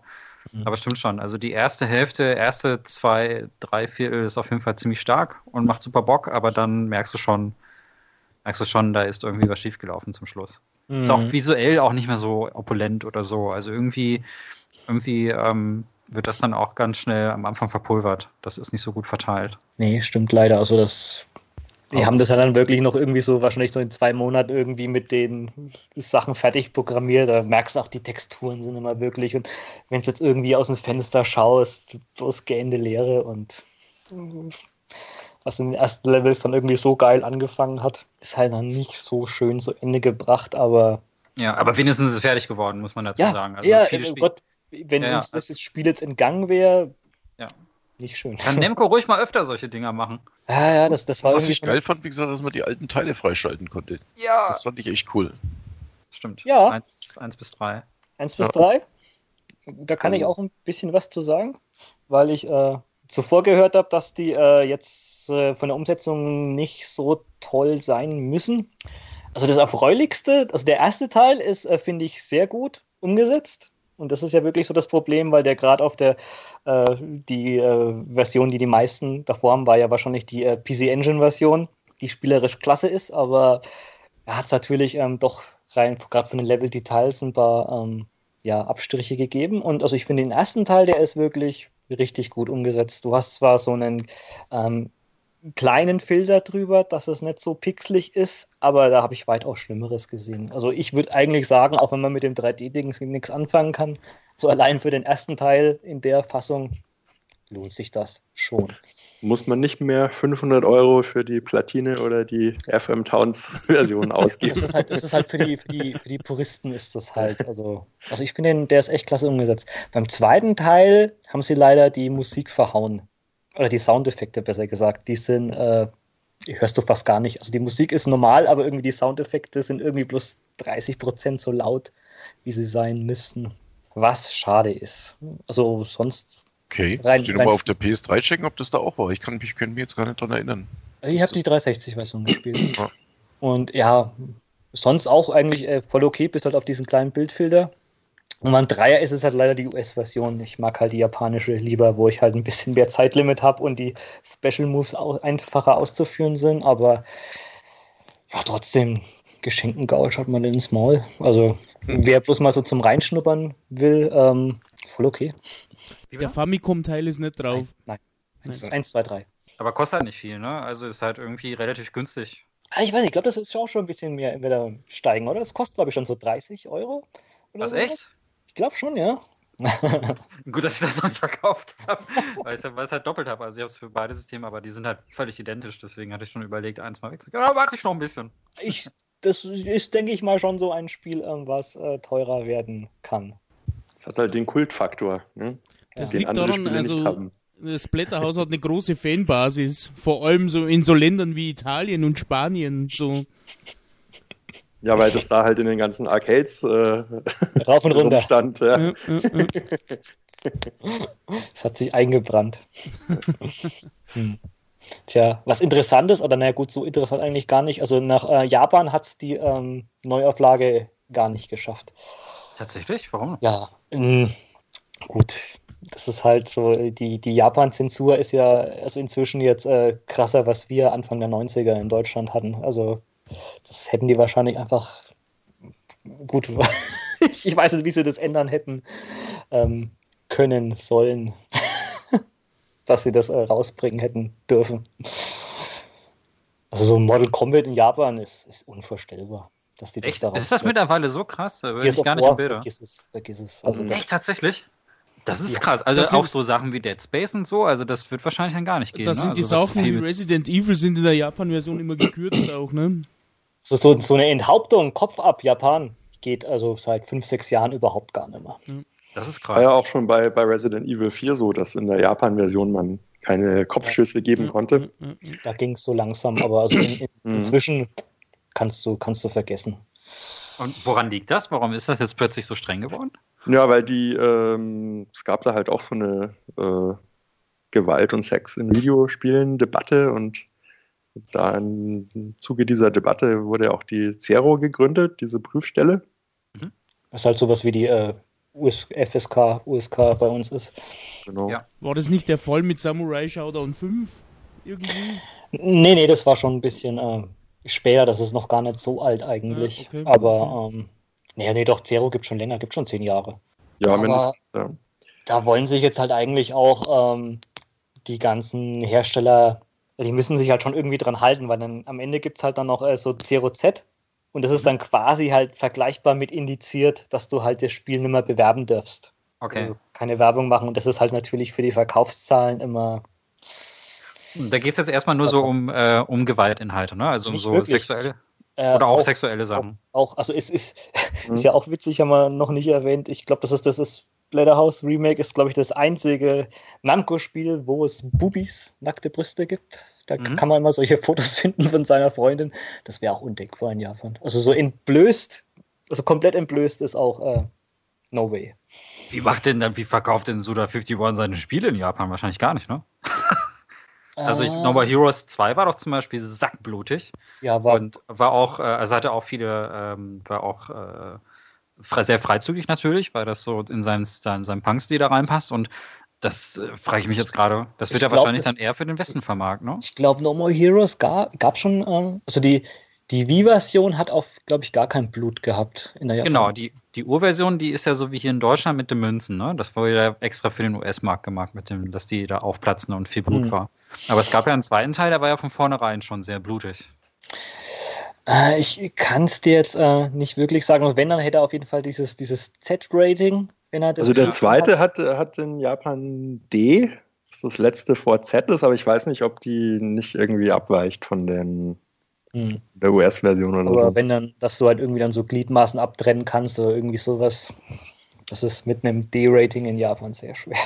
Mhm. Aber stimmt schon. Also die erste Hälfte, erste zwei, drei Viertel ist auf jeden Fall ziemlich stark und macht super Bock, aber dann merkst du schon, merkst du schon, da ist irgendwie was schiefgelaufen zum Schluss. Mhm. Ist auch mhm. visuell auch nicht mehr so opulent oder so. Also irgendwie irgendwie ähm, wird das dann auch ganz schnell am Anfang verpulvert. Das ist nicht so gut verteilt. Nee, stimmt leider. Also das. Die oh. haben das ja dann wirklich noch irgendwie so wahrscheinlich so in zwei Monaten irgendwie mit den Sachen fertig programmiert. Da merkst du auch, die Texturen sind immer wirklich. Und wenn es jetzt irgendwie aus dem Fenster schaust, bloß gähnende Leere und was in den ersten Levels dann irgendwie so geil angefangen hat, ist halt noch nicht so schön zu Ende gebracht, aber ja, aber wenigstens ist es fertig geworden, muss man dazu ja, sagen. Also ja, oh Gott, wenn ja, uns das Spiel jetzt entgangen wäre, ja. nicht schön. Kann Nemco ruhig mal öfter solche Dinger machen. Ja, ja, das, das war Was ich geil fand, wie gesagt, dass man die alten Teile freischalten konnte. Ja. Das fand ich echt cool. Stimmt. Ja. Eins, eins bis drei. Eins bis drei? Da kann ich auch ein bisschen was zu sagen, weil ich äh, zuvor gehört habe, dass die äh, jetzt äh, von der Umsetzung nicht so toll sein müssen. Also das Erfreulichste, also der erste Teil ist, äh, finde ich, sehr gut umgesetzt. Und das ist ja wirklich so das Problem, weil der gerade auf der äh, die äh, Version, die die meisten davor haben, war ja wahrscheinlich die äh, PC Engine Version, die spielerisch klasse ist, aber er hat es natürlich ähm, doch rein, gerade von den Level-Details ein paar ähm, ja, Abstriche gegeben. Und also ich finde den ersten Teil, der ist wirklich richtig gut umgesetzt. Du hast zwar so einen ähm, kleinen Filter drüber, dass es nicht so pixelig ist, aber da habe ich weitaus Schlimmeres gesehen. Also ich würde eigentlich sagen, auch wenn man mit dem 3D-Ding nichts anfangen kann, so allein für den ersten Teil in der Fassung lohnt sich das schon muss man nicht mehr 500 Euro für die Platine oder die FM Towns Version ausgeben. Das ist halt, das ist halt für, die, für, die, für die Puristen ist das halt. Also, also ich finde, der ist echt klasse umgesetzt. Beim zweiten Teil haben sie leider die Musik verhauen. Oder die Soundeffekte besser gesagt. Die sind, äh, hörst du fast gar nicht. Also die Musik ist normal, aber irgendwie die Soundeffekte sind irgendwie bloß 30 Prozent so laut, wie sie sein müssten. Was schade ist. Also sonst Okay, rein, ich nochmal auf der PS3 checken, ob das da auch war. Ich kann mich, kann mich jetzt gar nicht daran erinnern. Ich habe die 360-Version gespielt. ja. Und ja, sonst auch eigentlich äh, voll okay, bis halt auf diesen kleinen Bildfilter. Und beim Dreier ist es halt leider die US-Version. Ich mag halt die japanische lieber, wo ich halt ein bisschen mehr Zeitlimit habe und die Special Moves auch einfacher auszuführen sind. Aber ja, trotzdem, geschenkten Gaul schaut man ins Maul. Also, wer bloß mal so zum Reinschnuppern will, ähm, voll okay. Der Famicom-Teil ist nicht drauf. Nein, nein. 1, 2, 3. Aber kostet halt nicht viel, ne? Also ist halt irgendwie relativ günstig. Ah, ich weiß nicht, ich glaube, das ist auch schon ein bisschen mehr wieder steigen, oder? Das kostet, glaube ich, schon so 30 Euro. Was, so. echt? Ich glaube schon, ja. Gut, dass ich das noch nicht verkauft habe, weil ich es halt doppelt habe. Also ich habe es für beide Systeme, aber die sind halt völlig identisch. Deswegen hatte ich schon überlegt, eins mal wegzugehen. Aber warte ich noch ein bisschen. Ich, das ist, denke ich mal, schon so ein Spiel, ähm, was äh, teurer werden kann. Es hat halt den Kultfaktor. Ne? Das liegt daran, also das Blätterhaus hat eine große Fanbasis, vor allem so in so Ländern wie Italien und Spanien. So. Ja, weil das da halt in den ganzen Arcades äh, rauf und runter stand. Ja. Ja, ja, das hat sich eingebrannt. hm. Tja, was interessant ist, oder naja gut, so interessant eigentlich gar nicht. Also nach äh, Japan hat es die ähm, Neuauflage gar nicht geschafft. Tatsächlich? Warum? Ja, mh, gut das ist halt so, die, die Japan-Zensur ist ja also inzwischen jetzt äh, krasser, was wir Anfang der 90er in Deutschland hatten. Also das hätten die wahrscheinlich einfach gut, ich weiß nicht, wie sie das ändern hätten ähm, können, sollen, dass sie das äh, rausbringen hätten dürfen. Also so Model Combat in Japan ist, ist unvorstellbar. Dass die das Echt? Ist das mittlerweile so krass? Da bin ich gar nicht im Bilder. Vergiss es, vergiss es. Also Echt, tatsächlich? Das ist krass. Also das auch so Sachen wie Dead Space und so, also das wird wahrscheinlich dann gar nicht gehen. Das ne? sind die also, Sachen wie Resident Evil sind in der Japan-Version immer gekürzt auch, ne? So, so, so, eine Enthauptung, Kopf ab, Japan, geht also seit fünf, sechs Jahren überhaupt gar nicht mehr. Das ist krass. War ja auch schon bei, bei Resident Evil 4 so, dass in der Japan-Version man keine Kopfschüsse geben konnte. Da ging es so langsam, aber also in, in, mhm. inzwischen kannst du, kannst du vergessen. Und woran liegt das? Warum ist das jetzt plötzlich so streng geworden? Ja, weil die, ähm, es gab da halt auch so eine äh, Gewalt und Sex in Videospielen Debatte und da im Zuge dieser Debatte wurde auch die Zero gegründet, diese Prüfstelle. Mhm. Was halt sowas wie die äh, US FSK, USK bei uns ist. Genau. Ja. War das nicht der Fall mit Samurai Showdown 5 irgendwie? Nee, nee, das war schon ein bisschen äh, später, das ist noch gar nicht so alt eigentlich. Ja, okay, Aber okay. Ähm, Nee, nee, doch, Zero gibt schon länger, gibt schon zehn Jahre. Ja, Aber mindestens. Ja. Da wollen sich jetzt halt eigentlich auch ähm, die ganzen Hersteller, die müssen sich halt schon irgendwie dran halten, weil dann am Ende gibt es halt dann noch äh, so Zero Z und das ist dann quasi halt vergleichbar mit indiziert, dass du halt das Spiel nicht mehr bewerben darfst. Okay. Also keine Werbung machen und das ist halt natürlich für die Verkaufszahlen immer. Da geht es jetzt erstmal nur so um, äh, um Gewaltinhalte, ne? Also um so wirklich. sexuelle. Äh, Oder auch, auch, sexuelle Sachen. Auch, also es ist, mhm. ist ja auch witzig, haben wir noch nicht erwähnt. Ich glaube, das ist, das ist Splatterhouse Remake ist, glaube ich, das einzige Namco-Spiel, wo es Bubis, nackte Brüste gibt. Da mhm. kann man immer solche Fotos finden von seiner Freundin. Das wäre auch undenkbar in Japan. Also so entblößt, also komplett entblößt ist auch äh, No Way. Wie macht denn dann, wie verkauft denn Suda 51 seine Spiele in Japan? Wahrscheinlich gar nicht, ne? Also ich, äh. Nova Heroes 2 war doch zum Beispiel sackblutig. Ja, war. Und war auch, äh, also hatte auch viele, ähm, war auch äh, sehr freizügig natürlich, weil das so in seinen, in seinen Punk-Stil da reinpasst. Und das äh, frage ich mich jetzt gerade. Das wird ja glaub, wahrscheinlich das, dann eher für den Westen vermarkten, ne? Ich glaube, No More Heroes gab, gab schon, ähm, also die, die Wii-Version hat auch, glaube ich, gar kein Blut gehabt in der Japan. Genau, die, die Urversion, die ist ja so wie hier in Deutschland mit den Münzen, ne? Das wurde ja extra für den US-Markt gemacht, mit dem, dass die da aufplatzen und viel Blut hm. war. Aber es gab ja einen zweiten Teil, der war ja von vornherein schon sehr blutig. Äh, ich kann es dir jetzt äh, nicht wirklich sagen. Und wenn, dann hätte er auf jeden Fall dieses, dieses Z-Rating also der zweite hat, hat in Japan D, das das letzte vor Z ist, aber ich weiß nicht, ob die nicht irgendwie abweicht von den hm. der US-Version oder aber so. wenn dann, dass du halt irgendwie dann so Gliedmaßen abtrennen kannst oder irgendwie sowas, das ist mit einem D-Rating in Japan sehr schwer.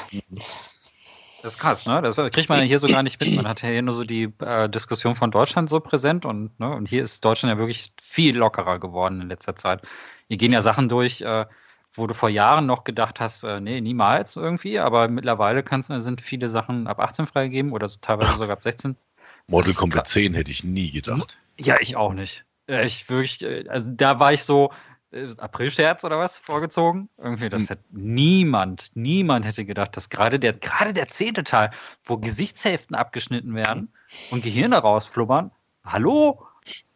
Das ist krass, ne? Das kriegt man ja hier so gar nicht mit. Man hat ja hier nur so die äh, Diskussion von Deutschland so präsent und, ne, und hier ist Deutschland ja wirklich viel lockerer geworden in letzter Zeit. Hier gehen ja Sachen durch, äh, wo du vor Jahren noch gedacht hast, äh, nee, niemals irgendwie, aber mittlerweile kannst, sind viele Sachen ab 18 freigegeben oder so, teilweise sogar ab 16. Mortal Kombat 10 hätte ich nie gedacht. Ja, ich auch nicht. Ich wirklich, äh, also da war ich so, äh, April-Scherz oder was vorgezogen. Irgendwie, das hm. hat niemand, niemand hätte gedacht, dass gerade der, gerade der zehnte Teil, wo Gesichtshälften abgeschnitten werden und Gehirne rausflubbern, hallo?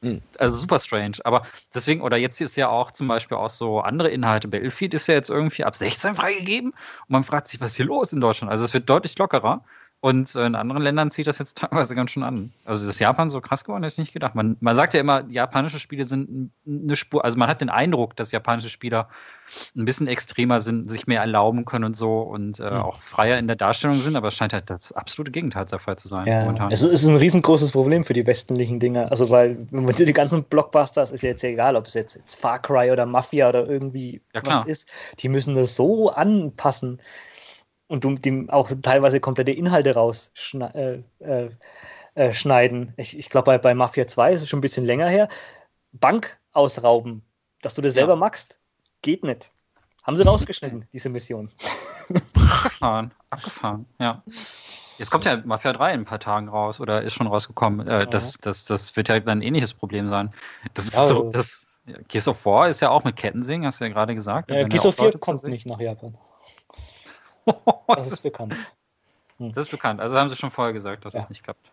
Hm. Also super strange. Aber deswegen, oder jetzt ist ja auch zum Beispiel auch so andere Inhalte. Battlefield ist ja jetzt irgendwie ab 16 freigegeben und man fragt sich, was ist hier los in Deutschland? Also es wird deutlich lockerer. Und in anderen Ländern zieht das jetzt teilweise ganz schön an. Also, dass Japan so krass geworden ist, nicht gedacht. Man, man sagt ja immer, japanische Spiele sind eine Spur, also man hat den Eindruck, dass japanische Spieler ein bisschen extremer sind, sich mehr erlauben können und so und äh, mhm. auch freier in der Darstellung sind, aber es scheint halt das absolute Gegenteil der Fall zu sein. Ja, momentan. Es ist ein riesengroßes Problem für die westlichen Dinge. Also, weil, wenn man die ganzen Blockbusters, ist ja jetzt egal, ob es jetzt, jetzt Far Cry oder Mafia oder irgendwie ja, was ist, die müssen das so anpassen und du dem auch teilweise komplette Inhalte rausschneiden. Äh, äh, äh, ich, ich glaube, bei, bei Mafia 2 ist es schon ein bisschen länger her. Bank ausrauben, dass du das selber ja. magst, geht nicht. Haben sie rausgeschnitten, diese Mission. Abgefahren, abgefahren, ja. Jetzt kommt ja Mafia 3 in ein paar Tagen raus oder ist schon rausgekommen. Äh, das, das, das wird ja ein ähnliches Problem sein. Das ist ja, so, also das, Gears of War ist ja auch mit Kettensing, hast du ja gerade gesagt. Ja, Gears of 4 kommt nicht nach Japan. das ist bekannt. Hm. Das ist bekannt. Also haben sie schon vorher gesagt, dass ja. es nicht klappt.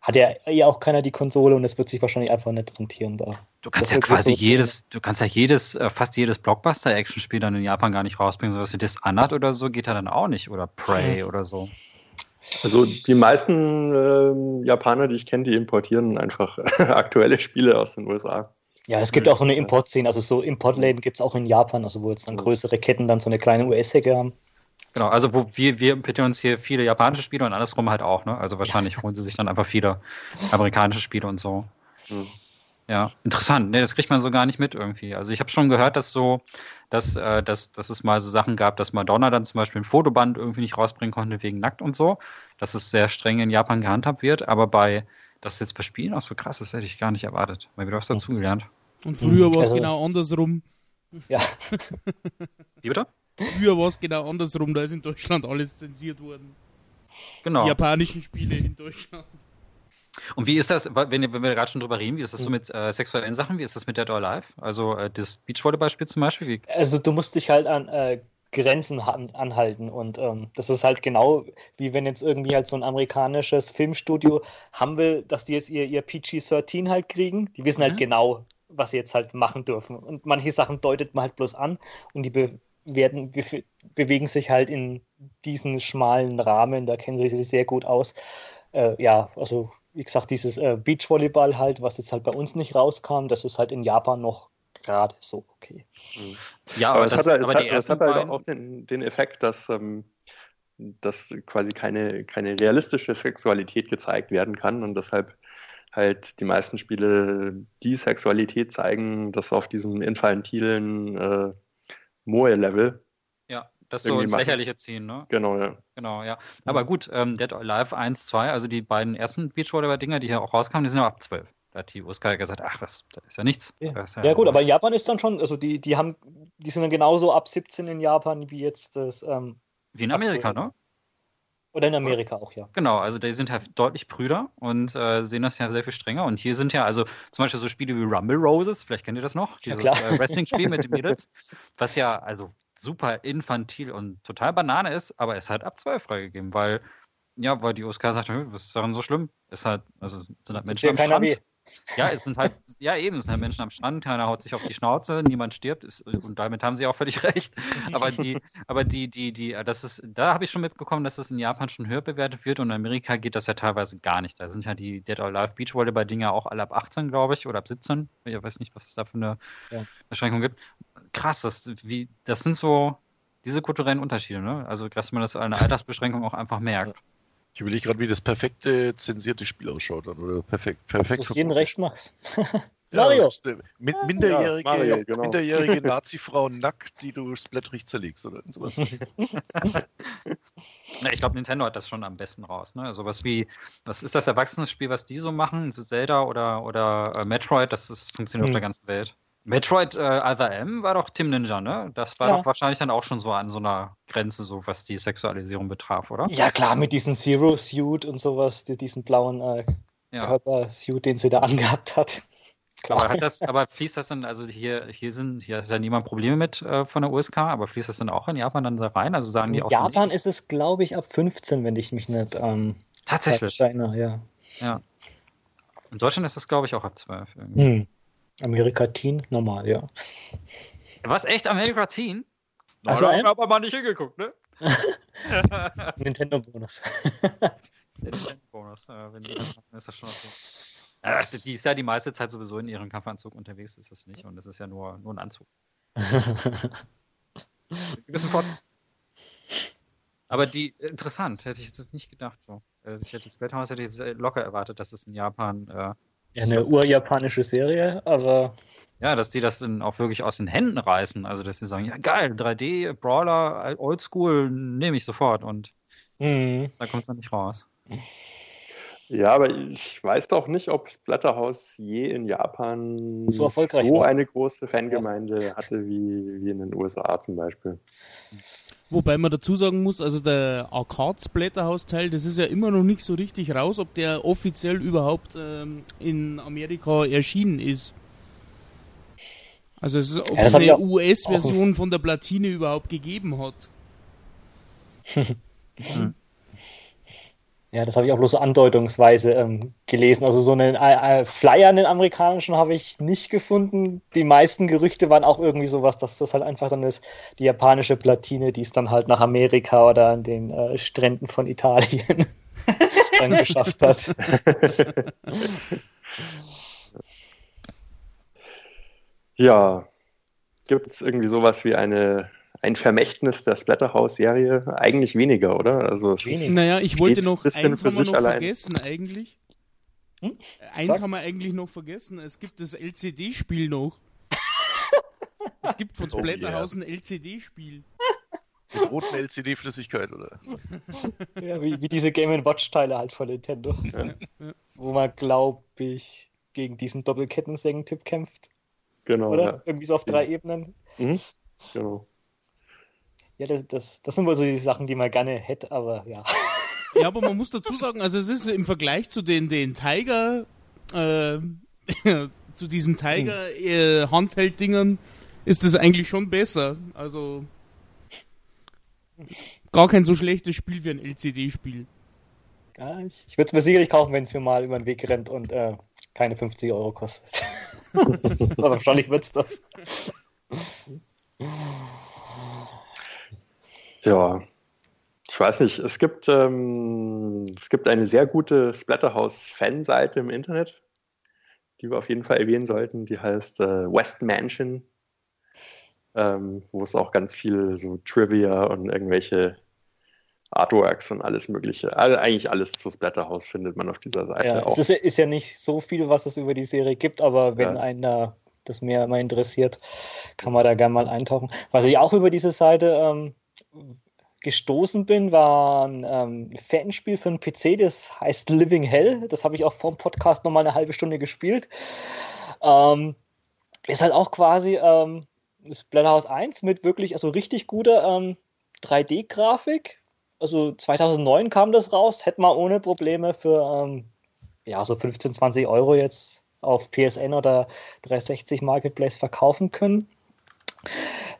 Hat ja, ja auch keiner die Konsole und es wird sich wahrscheinlich einfach nicht rentieren da. Du kannst das ja quasi so jedes, du kannst ja jedes, äh, fast jedes Blockbuster-Action-Spiel dann in Japan gar nicht rausbringen. So was wie Dishonored oder so geht da dann auch nicht. Oder Prey hm. oder so. Also die meisten äh, Japaner, die ich kenne, die importieren einfach aktuelle Spiele aus den USA. Ja, es gibt auch so eine Importszene, also so Importläden gibt es auch in Japan, also wo jetzt dann größere Ketten dann so eine kleine US-Hecke haben. Genau, also wo wir, wir bitten uns hier viele japanische Spiele und andersrum halt auch, ne? Also wahrscheinlich holen sie sich dann einfach viele amerikanische Spiele und so. Mhm. Ja, interessant. Ne, das kriegt man so gar nicht mit irgendwie. Also ich habe schon gehört, dass so, dass, äh, dass, dass es mal so Sachen gab, dass Madonna dann zum Beispiel ein Fotoband irgendwie nicht rausbringen konnte wegen nackt und so. Dass es sehr streng in Japan gehandhabt wird, aber bei, dass es jetzt bei Spielen auch so krass ist, hätte ich gar nicht erwartet. Mal wieder was dazugelernt. Und früher war es also, genau andersrum. Ja. Wie bitte? Früher war es genau andersrum, da ist in Deutschland alles zensiert worden. Genau. Die japanischen Spiele in Deutschland. Und wie ist das, wenn, wenn wir gerade schon drüber reden, wie ist das so mit äh, sexuellen Sachen? Wie ist das mit Dead or Alive? Also äh, das Beachvolleyballspiel zum Beispiel? Wie? Also du musst dich halt an äh, Grenzen an, anhalten und ähm, das ist halt genau wie wenn jetzt irgendwie halt so ein amerikanisches Filmstudio haben will, dass die jetzt ihr, ihr PG-13 halt kriegen. Die wissen halt mhm. genau, was sie jetzt halt machen dürfen. Und manche Sachen deutet man halt bloß an und die be werden, be bewegen sich halt in diesen schmalen Rahmen, da kennen sie sich sehr gut aus. Äh, ja, also wie gesagt, dieses äh, Beachvolleyball halt, was jetzt halt bei uns nicht rauskam, das ist halt in Japan noch gerade so okay. Mhm. Ja, aber, aber das, hat, halt, aber hat, das hat halt auch den, den Effekt, dass, ähm, dass quasi keine, keine realistische Sexualität gezeigt werden kann und deshalb halt die meisten Spiele die Sexualität zeigen, das auf diesem infantilen äh, Moe-Level. Ja. das so ins Lächerliche ziehen, ne? Genau, ja. Genau, ja. Aber gut, ähm, Dead or Alive 1, 2, also die beiden ersten Beachvolleyball-Dinger, die hier auch rauskamen, die sind ja ab 12. Da hat die USK gesagt, ach, das, das ist ja nichts. Ja, ja, ja gut, aber Japan ist dann schon, also die, die haben, die sind dann genauso ab 17 in Japan wie jetzt das. Ähm, wie in Amerika, ne? Oder in Amerika auch, ja. Genau, also die sind halt deutlich Brüder und äh, sehen das ja sehr viel strenger. Und hier sind ja also zum Beispiel so Spiele wie Rumble Roses, vielleicht kennt ihr das noch, dieses ja, äh, Wrestling-Spiel mit den Mädels, was ja also super infantil und total Banane ist, aber es hat ab 12 freigegeben, weil ja, weil die USK sagt, was ist daran so schlimm? Ist halt, also sind halt Menschen am Strand. Weh. Ja, es sind halt, ja eben, es sind halt Menschen am Strand, keiner haut sich auf die Schnauze, niemand stirbt, ist, und damit haben sie auch völlig recht. Aber die, aber die, die, die, das ist, da habe ich schon mitbekommen, dass es in Japan schon höher bewertet wird und in Amerika geht das ja teilweise gar nicht. Da sind ja die Dead or Alive Beachvolleyball-Dinger auch alle ab 18, glaube ich, oder ab 17. Ich weiß nicht, was es da für eine ja. Beschränkung gibt. Krass, das, wie, das sind so diese kulturellen Unterschiede, ne? Also, dass man das eine Altersbeschränkung auch einfach merkt. Ich überlege gerade, wie das perfekte zensierte Spiel ausschaut. Oder perfekt, perfekt Dass du jeden recht machst. Mario. Ja, min minderjährige, ja, Mario, genau. minderjährige Nazi-Frauen nackt, die du splatterig zerlegst oder sowas. ja, ich glaube, Nintendo hat das schon am besten raus. Ne? Sowas wie, was ist das Erwachsenes-Spiel, was die so machen? So Zelda oder, oder äh, Metroid, das ist, funktioniert hm. auf der ganzen Welt. Metroid äh, Other M war doch Tim Ninja, ne? Das war ja. doch wahrscheinlich dann auch schon so an so einer Grenze, so was die Sexualisierung betraf, oder? Ja, klar, mit diesem Zero-Suit und sowas, diesen blauen äh, ja. Körpersuit, den sie da angehabt hat. Klar. Aber, hat das, aber fließt das dann, also hier, hier sind, hier hat ja niemand Probleme mit äh, von der USK, aber fließt das dann auch in Japan dann da rein? Also sagen in die auch. In Japan ist es, glaube ich, ab 15, wenn ich mich nicht. Ähm, Tatsächlich. Erinnere, ja. ja. In Deutschland ist es, glaube ich, auch ab 12. Irgendwie. Hm. Amerika Teen, normal, ja. Was, echt Amerika Teen? Also da haben aber mal nicht hingeguckt, ne? Nintendo Bonus. Nintendo Bonus, ja, wenn die das machen, ist das schon so. Ach, die ist ja die meiste Zeit sowieso in ihrem Kampfanzug unterwegs, ist das nicht. Und das ist ja nur, nur ein Anzug. ein bisschen fort. Aber die, interessant, hätte ich jetzt nicht gedacht. So. Äh, ich hätte das Betthaus hätte ich jetzt locker erwartet, dass es in Japan äh, ja, eine urjapanische Serie, aber. Ja, dass die das dann auch wirklich aus den Händen reißen. Also, dass sie sagen: Ja, geil, 3D, Brawler, Oldschool, nehme ich sofort. Und mhm. da kommt es dann nicht raus. Ja, aber ich weiß doch nicht, ob Splatterhouse je in Japan so, erfolgreich so eine große Fangemeinde ja. hatte wie, wie in den USA zum Beispiel. Wobei man dazu sagen muss, also der Arcade-Splatterhouse-Teil, das ist ja immer noch nicht so richtig raus, ob der offiziell überhaupt ähm, in Amerika erschienen ist. Also es ist, ob ja, es eine US-Version von der Platine überhaupt gegeben hat. hm. Ja, das habe ich auch bloß so andeutungsweise ähm, gelesen. Also so einen äh, äh, Flyer, einen amerikanischen, habe ich nicht gefunden. Die meisten Gerüchte waren auch irgendwie sowas, dass das halt einfach dann ist, die japanische Platine, die es dann halt nach Amerika oder an den äh, Stränden von Italien dann geschafft hat. ja, gibt es irgendwie sowas wie eine ein Vermächtnis der Splatterhouse-Serie eigentlich weniger, oder? Also es Wenig. Naja, ich wollte noch eins haben wir noch allein. vergessen eigentlich. Hm? Eins Sag. haben wir eigentlich noch vergessen. Es gibt das LCD-Spiel noch. es gibt von Splatterhouse oh, yeah. ein LCD-Spiel. Mit roten LCD-Flüssigkeit, oder? ja, wie, wie diese Game Watch-Teile halt von Nintendo. Ja. Wo man, glaube ich, gegen diesen Doppelkettensägen-Typ kämpft. Genau. Oder? Ja. Irgendwie so auf drei Ebenen. Mhm. Genau. Ja, das, das, das sind wohl so die Sachen, die man gerne hätte, aber ja. Ja, aber man muss dazu sagen, also es ist im Vergleich zu den, den Tiger, äh, zu diesen Tiger äh, Handheld-Dingern, ist das eigentlich schon besser. Also gar kein so schlechtes Spiel wie ein LCD-Spiel. Ja, ich, ich würde es mir sicherlich kaufen, wenn es mir mal über den Weg rennt und äh, keine 50 Euro kostet. aber wahrscheinlich wird es das. Ja, ich weiß nicht. Es gibt, ähm, es gibt eine sehr gute Splatterhouse-Fanseite im Internet, die wir auf jeden Fall erwähnen sollten. Die heißt äh, West Mansion, ähm, wo es auch ganz viel so Trivia und irgendwelche Artworks und alles Mögliche. Also eigentlich alles zu Splatterhouse findet man auf dieser Seite. Ja, auch. Es ist, ist, ja nicht so viel, was es über die Serie gibt, aber wenn ja. einer das mehr mal interessiert, kann man da gerne mal eintauchen. Was ich auch über diese Seite ähm, gestoßen bin, war ein ähm, Fanspiel für einen PC, das heißt Living Hell. Das habe ich auch vor dem Podcast nochmal eine halbe Stunde gespielt. Ähm, ist halt auch quasi ähm, Splatterhouse 1 mit wirklich, also richtig guter ähm, 3D-Grafik. Also 2009 kam das raus, hätte man ohne Probleme für ähm, ja, so 15, 20 Euro jetzt auf PSN oder 360 Marketplace verkaufen können.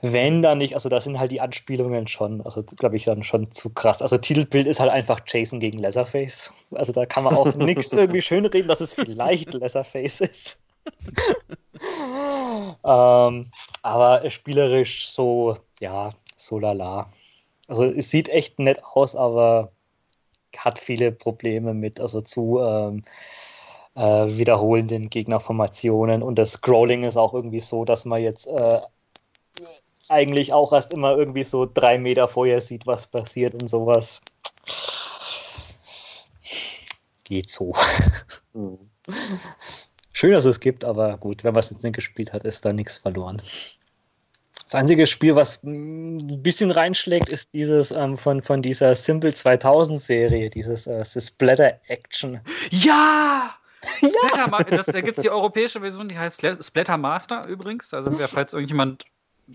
Wenn da nicht, also da sind halt die Anspielungen schon, also glaube ich dann schon zu krass. Also Titelbild ist halt einfach Jason gegen Leatherface. Also da kann man auch nichts irgendwie schönreden, dass es vielleicht Leatherface ist. ähm, aber spielerisch so, ja, so lala. Also es sieht echt nett aus, aber hat viele Probleme mit, also zu ähm, äh, wiederholenden Gegnerformationen und das Scrolling ist auch irgendwie so, dass man jetzt äh, eigentlich auch erst immer irgendwie so drei Meter vorher sieht, was passiert und sowas. Geht so. Mhm. Schön, dass es gibt, aber gut, wenn man es jetzt nicht gespielt hat, ist da nichts verloren. Das einzige Spiel, was ein bisschen reinschlägt, ist dieses ähm, von, von dieser Simple 2000 Serie, dieses äh, Splatter Action. Ja! ja! das, da gibt es die europäische Version, die heißt Splatter Master übrigens. Also, falls irgendjemand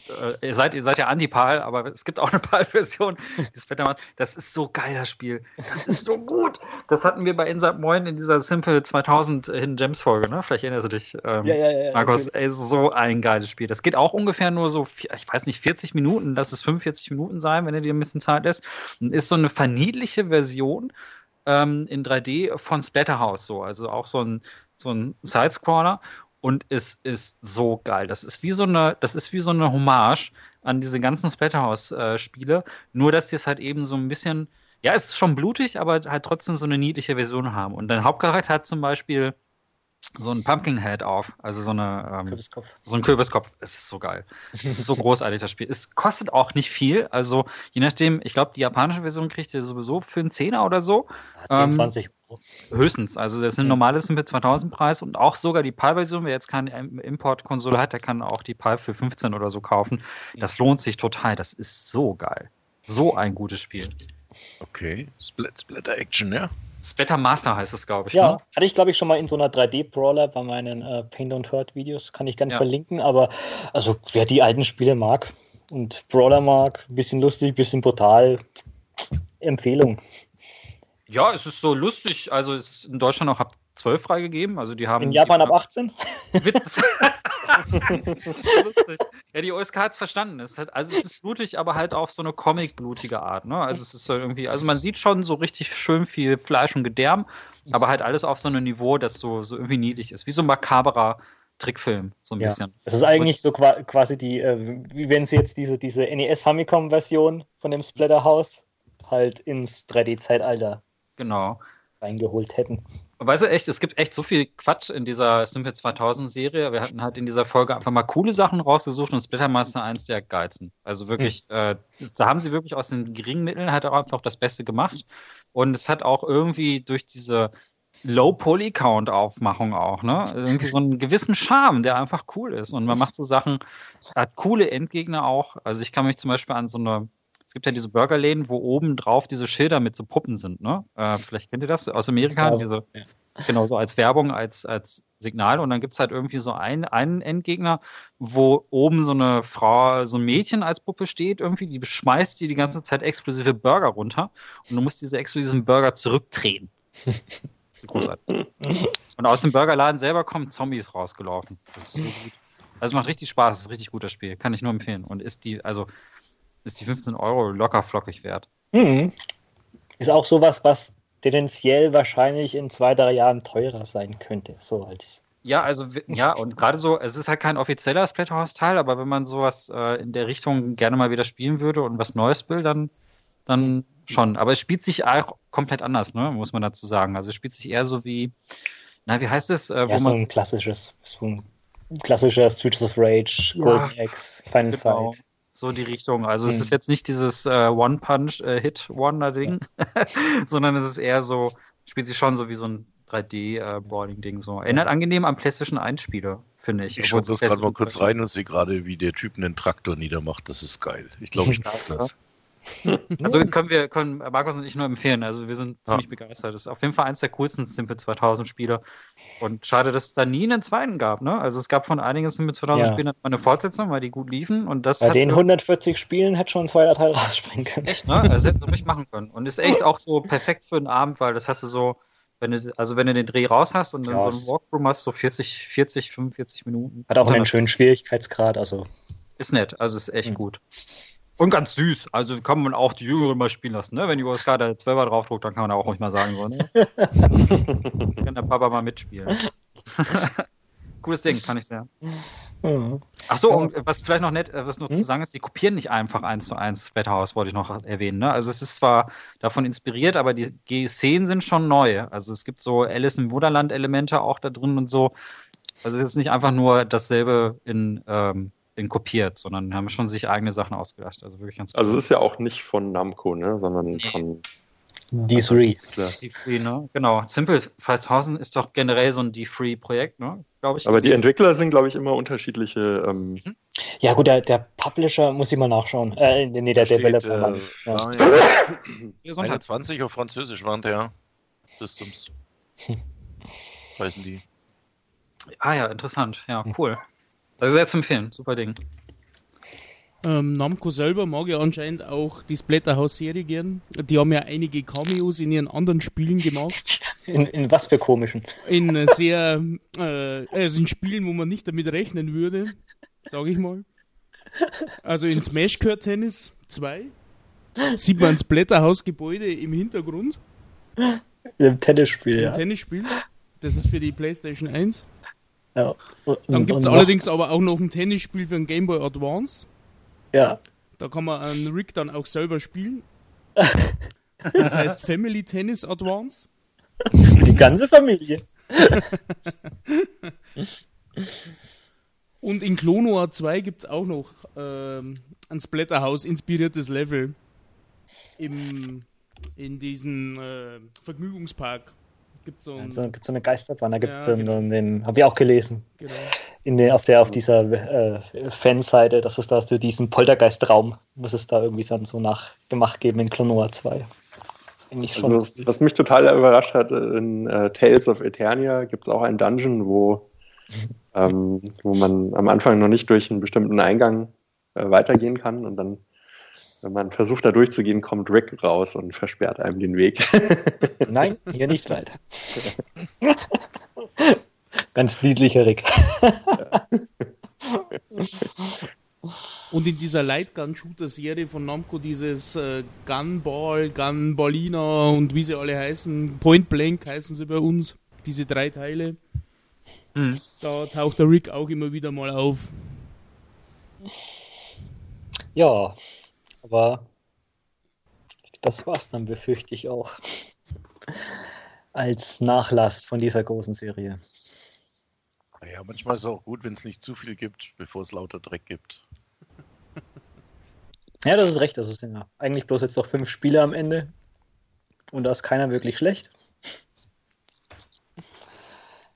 äh, ihr, seid, ihr seid ja Anti-PAL, aber es gibt auch eine PAL-Version. Das ist so geil, das Spiel. Das ist so gut. Das hatten wir bei Inside Moin in dieser Simple 2000 Hidden Gems Folge, ne? Vielleicht erinnerst du dich, ähm, ja, ja, ja, Markus. Ey, so ein geiles Spiel. Das geht auch ungefähr nur so, ich weiß nicht, 40 Minuten. Lass es 45 Minuten sein, wenn ihr dir ein bisschen Zeit lässt. Und ist so eine verniedliche Version ähm, in 3D von Splatterhouse so. Also auch so ein, so ein Sidescroller und es ist so geil. Das ist wie so eine, das ist wie so eine Hommage an diese ganzen Splatterhouse-Spiele, nur dass die es halt eben so ein bisschen, ja, es ist schon blutig, aber halt trotzdem so eine niedliche Version haben. Und dein Hauptcharakter hat zum Beispiel so ein Pumpkinhead auf, also so eine ähm, Kürbiskopf. So ein Kürbiskopf. Es ist so geil. Es ist so großartig das Spiel. Es kostet auch nicht viel, also je nachdem, ich glaube, die japanische Version kriegt ihr sowieso für einen Zehner oder so. 10, ähm, 20 Euro. Höchstens. Also das sind normales mit 2000 Preis und auch sogar die PAL-Version, wer jetzt keine Importkonsole hat, der kann auch die PAL für 15 oder so kaufen. Das lohnt sich total. Das ist so geil. So ein gutes Spiel. Okay, Split, Splatter Action, ja. Splatter Master heißt es, glaube ich. Ja, ne? hatte ich, glaube ich, schon mal in so einer 3D-Brawler bei meinen äh, Paint und Hurt Videos. Kann ich gerne ja. verlinken. Aber also, wer die alten Spiele mag und Brawler mag, ein bisschen lustig, ein bisschen brutal, Empfehlung. Ja, es ist so lustig. Also, es ist in Deutschland auch ab 12 freigegeben. Also, die haben. In Japan ab 18? Witz. Ja, die OSK hat es verstanden. Es hat, also es ist blutig, aber halt auf so eine comic-blutige Art. Ne? Also es ist so irgendwie, also man sieht schon so richtig schön viel Fleisch und Gedärm, aber halt alles auf so einem Niveau, das so, so irgendwie niedlich ist. Wie so ein makaberer Trickfilm, so ein ja. bisschen. Es ist eigentlich so quasi die, äh, wie wenn sie jetzt diese, diese NES Famicom-Version von dem Splatterhouse halt ins 3D-Zeitalter genau. reingeholt hätten. Weißt du echt, es gibt echt so viel Quatsch in dieser Simple 2000 Serie. Wir hatten halt in dieser Folge einfach mal coole Sachen rausgesucht und Splittermaster eins der geilsten. Also wirklich, hm. äh, da haben sie wirklich aus den geringen Mitteln halt auch einfach das Beste gemacht. Und es hat auch irgendwie durch diese Low-Poly-Count-Aufmachung auch, ne? Irgendwie so einen gewissen Charme, der einfach cool ist. Und man macht so Sachen, hat coole Endgegner auch. Also ich kann mich zum Beispiel an so eine es gibt ja diese Burgerläden, wo oben drauf diese Schilder mit so Puppen sind, ne? Äh, vielleicht kennt ihr das aus Amerika, diese, genau so als Werbung, als, als Signal. Und dann gibt es halt irgendwie so ein, einen Endgegner, wo oben so eine Frau, so ein Mädchen als Puppe steht, irgendwie, die schmeißt dir die ganze Zeit exklusive Burger runter und du musst diese exklusiven Burger zurückdrehen. Großartig. Und aus dem Burgerladen selber kommen Zombies rausgelaufen. Das ist so gut. Also macht richtig Spaß, das ist ein richtig gutes Spiel. Kann ich nur empfehlen. Und ist die, also ist die 15 Euro locker flockig wert. Mhm. Ist auch sowas, was tendenziell wahrscheinlich in zwei, drei Jahren teurer sein könnte. So als. Ja, also ja, und gerade so, es ist halt kein offizieller Splatterhouse-Teil, aber wenn man sowas äh, in der Richtung gerne mal wieder spielen würde und was Neues will, dann, dann schon. Aber es spielt sich auch komplett anders, ne? muss man dazu sagen. Also es spielt sich eher so wie, na, wie heißt es? Äh, ja, so ein klassisches, so ein klassischer Streets of Rage, Golden Axe, Final genau. Fight so die Richtung. Also mhm. es ist jetzt nicht dieses äh, One-Punch-Hit-Wonder-Ding, äh, sondern es ist eher so, spielt sich schon so wie so ein 3D-Brawling-Ding äh, so. Erinnert angenehm an PlayStation 1-Spiele, finde ich. Ich schaue das gerade mal kurz rein und sehe gerade, wie der Typ einen Traktor niedermacht. Das ist geil. Ich glaube, ich darf das. Also können wir, können Markus und ich nur empfehlen. Also wir sind ja. ziemlich begeistert. Das ist auf jeden Fall eins der coolsten Simple 2000 Spiele. Und schade, dass es da nie einen zweiten gab. Ne? Also es gab von einigen Simple 2000 ja. Spielen eine Fortsetzung, weil die gut liefen. Und das Bei den 140 Spielen hätte schon ein zweiter Teil rausspringen können. Echt, ne? Also hätten sie mich machen können. Und ist echt auch so perfekt für einen Abend, weil das hast du so, wenn du, also wenn du den Dreh raus hast und dann ja, so ein Walkthrough machst, so 40, 40, 45 Minuten. Hat auch einen schönen Schwierigkeitsgrad, also. Ist nett, also ist echt mhm. gut. Und ganz süß. Also kann man auch die Jüngeren mal spielen lassen. Ne? Wenn die USK der 12er draufdruckt, dann kann man auch ruhig mal sagen, so, ne? kann der Papa mal mitspielen. Cooles Ding, kann ich sehr. Mhm. Ach so, und was vielleicht noch nett, was noch mhm. zu sagen ist, die kopieren nicht einfach eins zu eins Splatterhouse, wollte ich noch erwähnen. Ne? Also es ist zwar davon inspiriert, aber die Szenen sind schon neu. Also es gibt so Alice im Wunderland Elemente auch da drin und so. Also es ist nicht einfach nur dasselbe in ähm, den kopiert, sondern haben schon sich eigene Sachen ausgedacht. Also wirklich ganz Also es ist ja auch nicht von Namco, ne, sondern nee. von D3. D3, ne? Genau. Simple 5000 ist doch generell so ein D3-Projekt, ne? Glaube ich. Aber die Entwickler sind, glaube ich, immer unterschiedliche. Ähm mhm. ja, gut, der, der, Publisher muss ich mal nachschauen. Äh, nee, der steht, Developer. Äh, ja. Ja. 21 auf Französisch waren der Systems. Heißen die. Ah ja, interessant. Ja, cool. Also sehr zu empfehlen, super Ding. Ähm, Namco selber mag ja anscheinend auch die Splatterhouse-Serie gern. Die haben ja einige Cameos in ihren anderen Spielen gemacht. In, in was für komischen? In sehr, äh, also in Spielen, wo man nicht damit rechnen würde, sage ich mal. Also in Smash Cut Tennis 2 sieht man das Splatterhouse-Gebäude im Hintergrund. Im Tennisspiel, Im ja. Tennisspiel. Das ist für die PlayStation 1. Ja. Und, Dann gibt es allerdings aber auch noch ein Tennisspiel für ein Game Boy Advance. Ja. Da kann man einen Rick dann auch selber spielen. Das heißt Family Tennis Advance. Die ganze Familie. Und in Clonoa 2 gibt es auch noch ähm, ein Splatterhouse-inspiriertes Level im, in diesem äh, Vergnügungspark. Gibt so, ein, also, gibt's so eine Geisterbahn, da gibt es ja, genau. den, habe ich auch gelesen. Genau. In den, auf, der, auf dieser äh, Fanseite, dass es da so diesen Poltergeistraum, muss es da irgendwie dann so nachgemacht geben in Clonoa 2. Also, was mich total überrascht hat, in äh, Tales of Eternia gibt es auch einen Dungeon, wo, ähm, wo man am Anfang noch nicht durch einen bestimmten Eingang äh, weitergehen kann und dann wenn man versucht, da durchzugehen, kommt Rick raus und versperrt einem den Weg. Nein, hier nicht weiter. Ganz niedlicher Rick. Und in dieser Lightgun-Shooter-Serie von Namco dieses äh, Gunball, Gunballina und wie sie alle heißen, Point Blank heißen sie bei uns, diese drei Teile. Hm. Da taucht der Rick auch immer wieder mal auf. Ja, aber das war's dann, befürchte ich auch. Als Nachlass von dieser großen Serie. Ja, manchmal ist es auch gut, wenn es nicht zu viel gibt, bevor es lauter Dreck gibt. Ja, das ist recht. Das sind ja eigentlich bloß jetzt noch fünf Spiele am Ende. Und da ist keiner wirklich schlecht.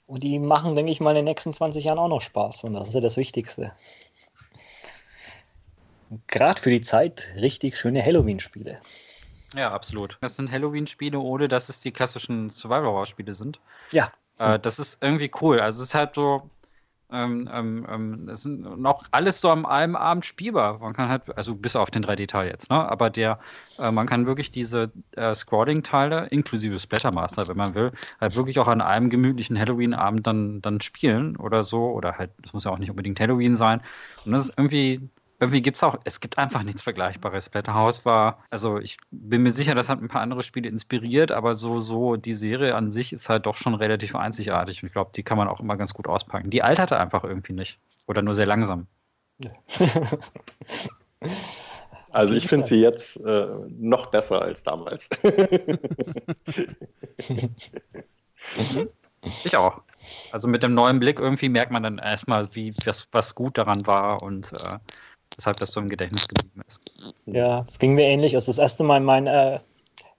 Und die machen, denke ich mal, in den nächsten 20 Jahren auch noch Spaß. Und das ist ja das Wichtigste gerade für die Zeit richtig schöne Halloween-Spiele. Ja, absolut. Das sind Halloween-Spiele, ohne dass es die klassischen Survival-Horror-Spiele sind. Ja. Äh, das ist irgendwie cool. Also es ist halt so, ähm, ähm, ähm, es sind noch alles so am einem Abend spielbar. Man kann halt, also bis auf den 3D-Teil jetzt, ne? Aber der, äh, man kann wirklich diese äh, Scrolling-Teile, inklusive Splattermaster, wenn man will, halt wirklich auch an einem gemütlichen Halloween-Abend dann, dann spielen oder so. Oder halt, das muss ja auch nicht unbedingt Halloween sein. Und das ist irgendwie irgendwie gibt es auch, es gibt einfach nichts Vergleichbares. Splatterhouse war, also ich bin mir sicher, das hat ein paar andere Spiele inspiriert, aber so, so die Serie an sich ist halt doch schon relativ einzigartig und ich glaube, die kann man auch immer ganz gut auspacken. Die alterte einfach irgendwie nicht. Oder nur sehr langsam. Also ich finde sie jetzt äh, noch besser als damals. ich auch. Also mit dem neuen Blick irgendwie merkt man dann erstmal, wie was, was gut daran war und äh, weshalb das so im Gedächtnis geblieben ist. Ja, es ging mir ähnlich. Also das erste Mal mein, äh,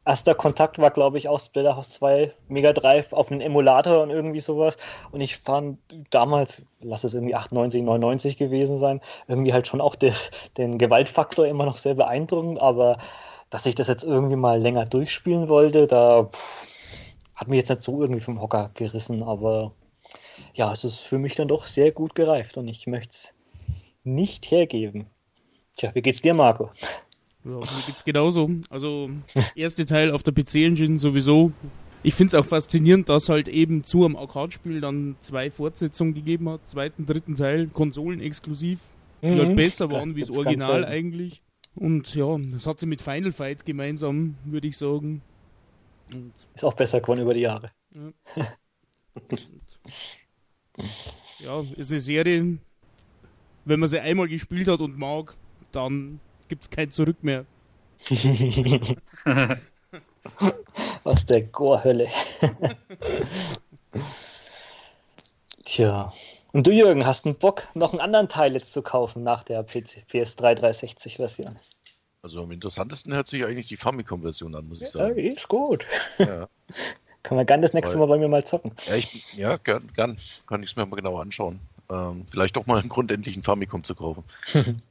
erster Kontakt war, glaube ich, auch Splatterhouse 2 Mega Drive auf einen Emulator und irgendwie sowas. Und ich fand damals, lass es irgendwie 98, 99 gewesen sein, irgendwie halt schon auch de, den Gewaltfaktor immer noch sehr beeindruckend, aber dass ich das jetzt irgendwie mal länger durchspielen wollte, da pff, hat mich jetzt nicht so irgendwie vom Hocker gerissen, aber ja, es ist für mich dann doch sehr gut gereift und ich möchte es nicht hergeben. Tja, wie geht's dir, Marco? Ja, mir geht's genauso. Also, erste Teil auf der PC-Engine sowieso. Ich finde es auch faszinierend, dass halt eben zu am Arcade-Spiel dann zwei Fortsetzungen gegeben hat. Zweiten, dritten Teil, Konsolen exklusiv, die halt mhm. halt besser waren wie das Original eigentlich. Und ja, das hat sie mit Final Fight gemeinsam, würde ich sagen. Und ist auch besser geworden über die Jahre. Ja. ja, ist eine Serie, wenn man sie einmal gespielt hat und mag, dann gibt es kein Zurück mehr. Aus der Gorhölle. Tja. Und du, Jürgen, hast einen Bock, noch einen anderen Teil jetzt zu kaufen nach der PC, PS3 360-Version? Also am interessantesten hört sich eigentlich die Famicom-Version an, muss ich sagen. Ja, ist gut. Ja. Kann man gern das nächste Mal bei mir mal zocken. Ja, ich, ja gern, gern. Kann ich es mir mal genauer anschauen. Ähm, vielleicht doch mal einen Grund, endlich einen Famicom zu kaufen.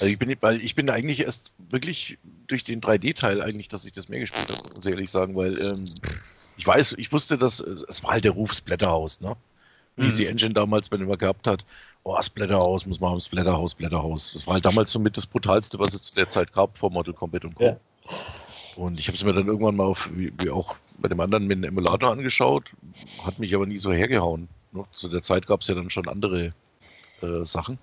Also ich bin, weil ich bin eigentlich erst wirklich durch den 3D-Teil eigentlich, dass ich das mehr gespielt habe, muss ich ehrlich sagen, weil ähm, ich weiß, ich wusste, dass es war halt der Ruf Splatterhouse, ne? Wie mhm. sie Engine damals bei dem wir gehabt hat. Oh, Splatterhouse, muss man haben, Splatterhouse, Splatterhouse. Das war halt damals somit das brutalste, was es zu der Zeit gab vor Model Combat und Co. Ja. Und ich habe es mir dann irgendwann mal auf, wie, wie, auch bei dem anderen mit dem Emulator angeschaut, hat mich aber nie so hergehauen. Ne? Zu der Zeit gab es ja dann schon andere äh, Sachen.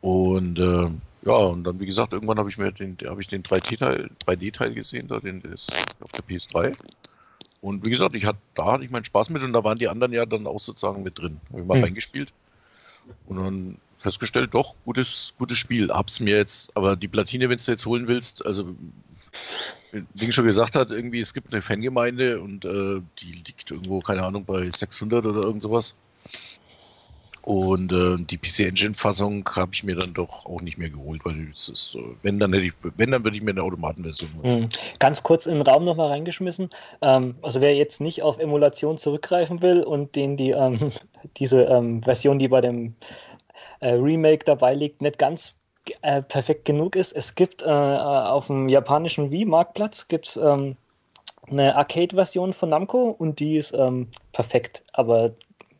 Und äh, ja, und dann, wie gesagt, irgendwann habe ich mir den, habe ich den 3D-Teil 3D gesehen, da den das auf der PS3. Und wie gesagt, ich hatte, da hatte ich meinen Spaß mit und da waren die anderen ja dann auch sozusagen mit drin. Habe ich mal hm. reingespielt und dann festgestellt, doch, gutes, gutes Spiel. Hab's mir jetzt, aber die Platine, wenn du jetzt holen willst, also wie schon gesagt hat, irgendwie, es gibt eine Fangemeinde und äh, die liegt irgendwo, keine Ahnung, bei 600 oder irgend sowas. Und äh, die PC Engine Fassung habe ich mir dann doch auch nicht mehr geholt, weil ist, wenn dann hätte ich, wenn dann würde ich mir eine Automatenversion. Mhm. Ganz kurz in den Raum nochmal reingeschmissen. Ähm, also wer jetzt nicht auf Emulation zurückgreifen will und den die ähm, diese ähm, Version, die bei dem äh, Remake dabei liegt, nicht ganz äh, perfekt genug ist, es gibt äh, äh auf dem japanischen Wii-Marktplatz gibt's ähm, eine Arcade-Version von Namco und die ist ähm, perfekt, aber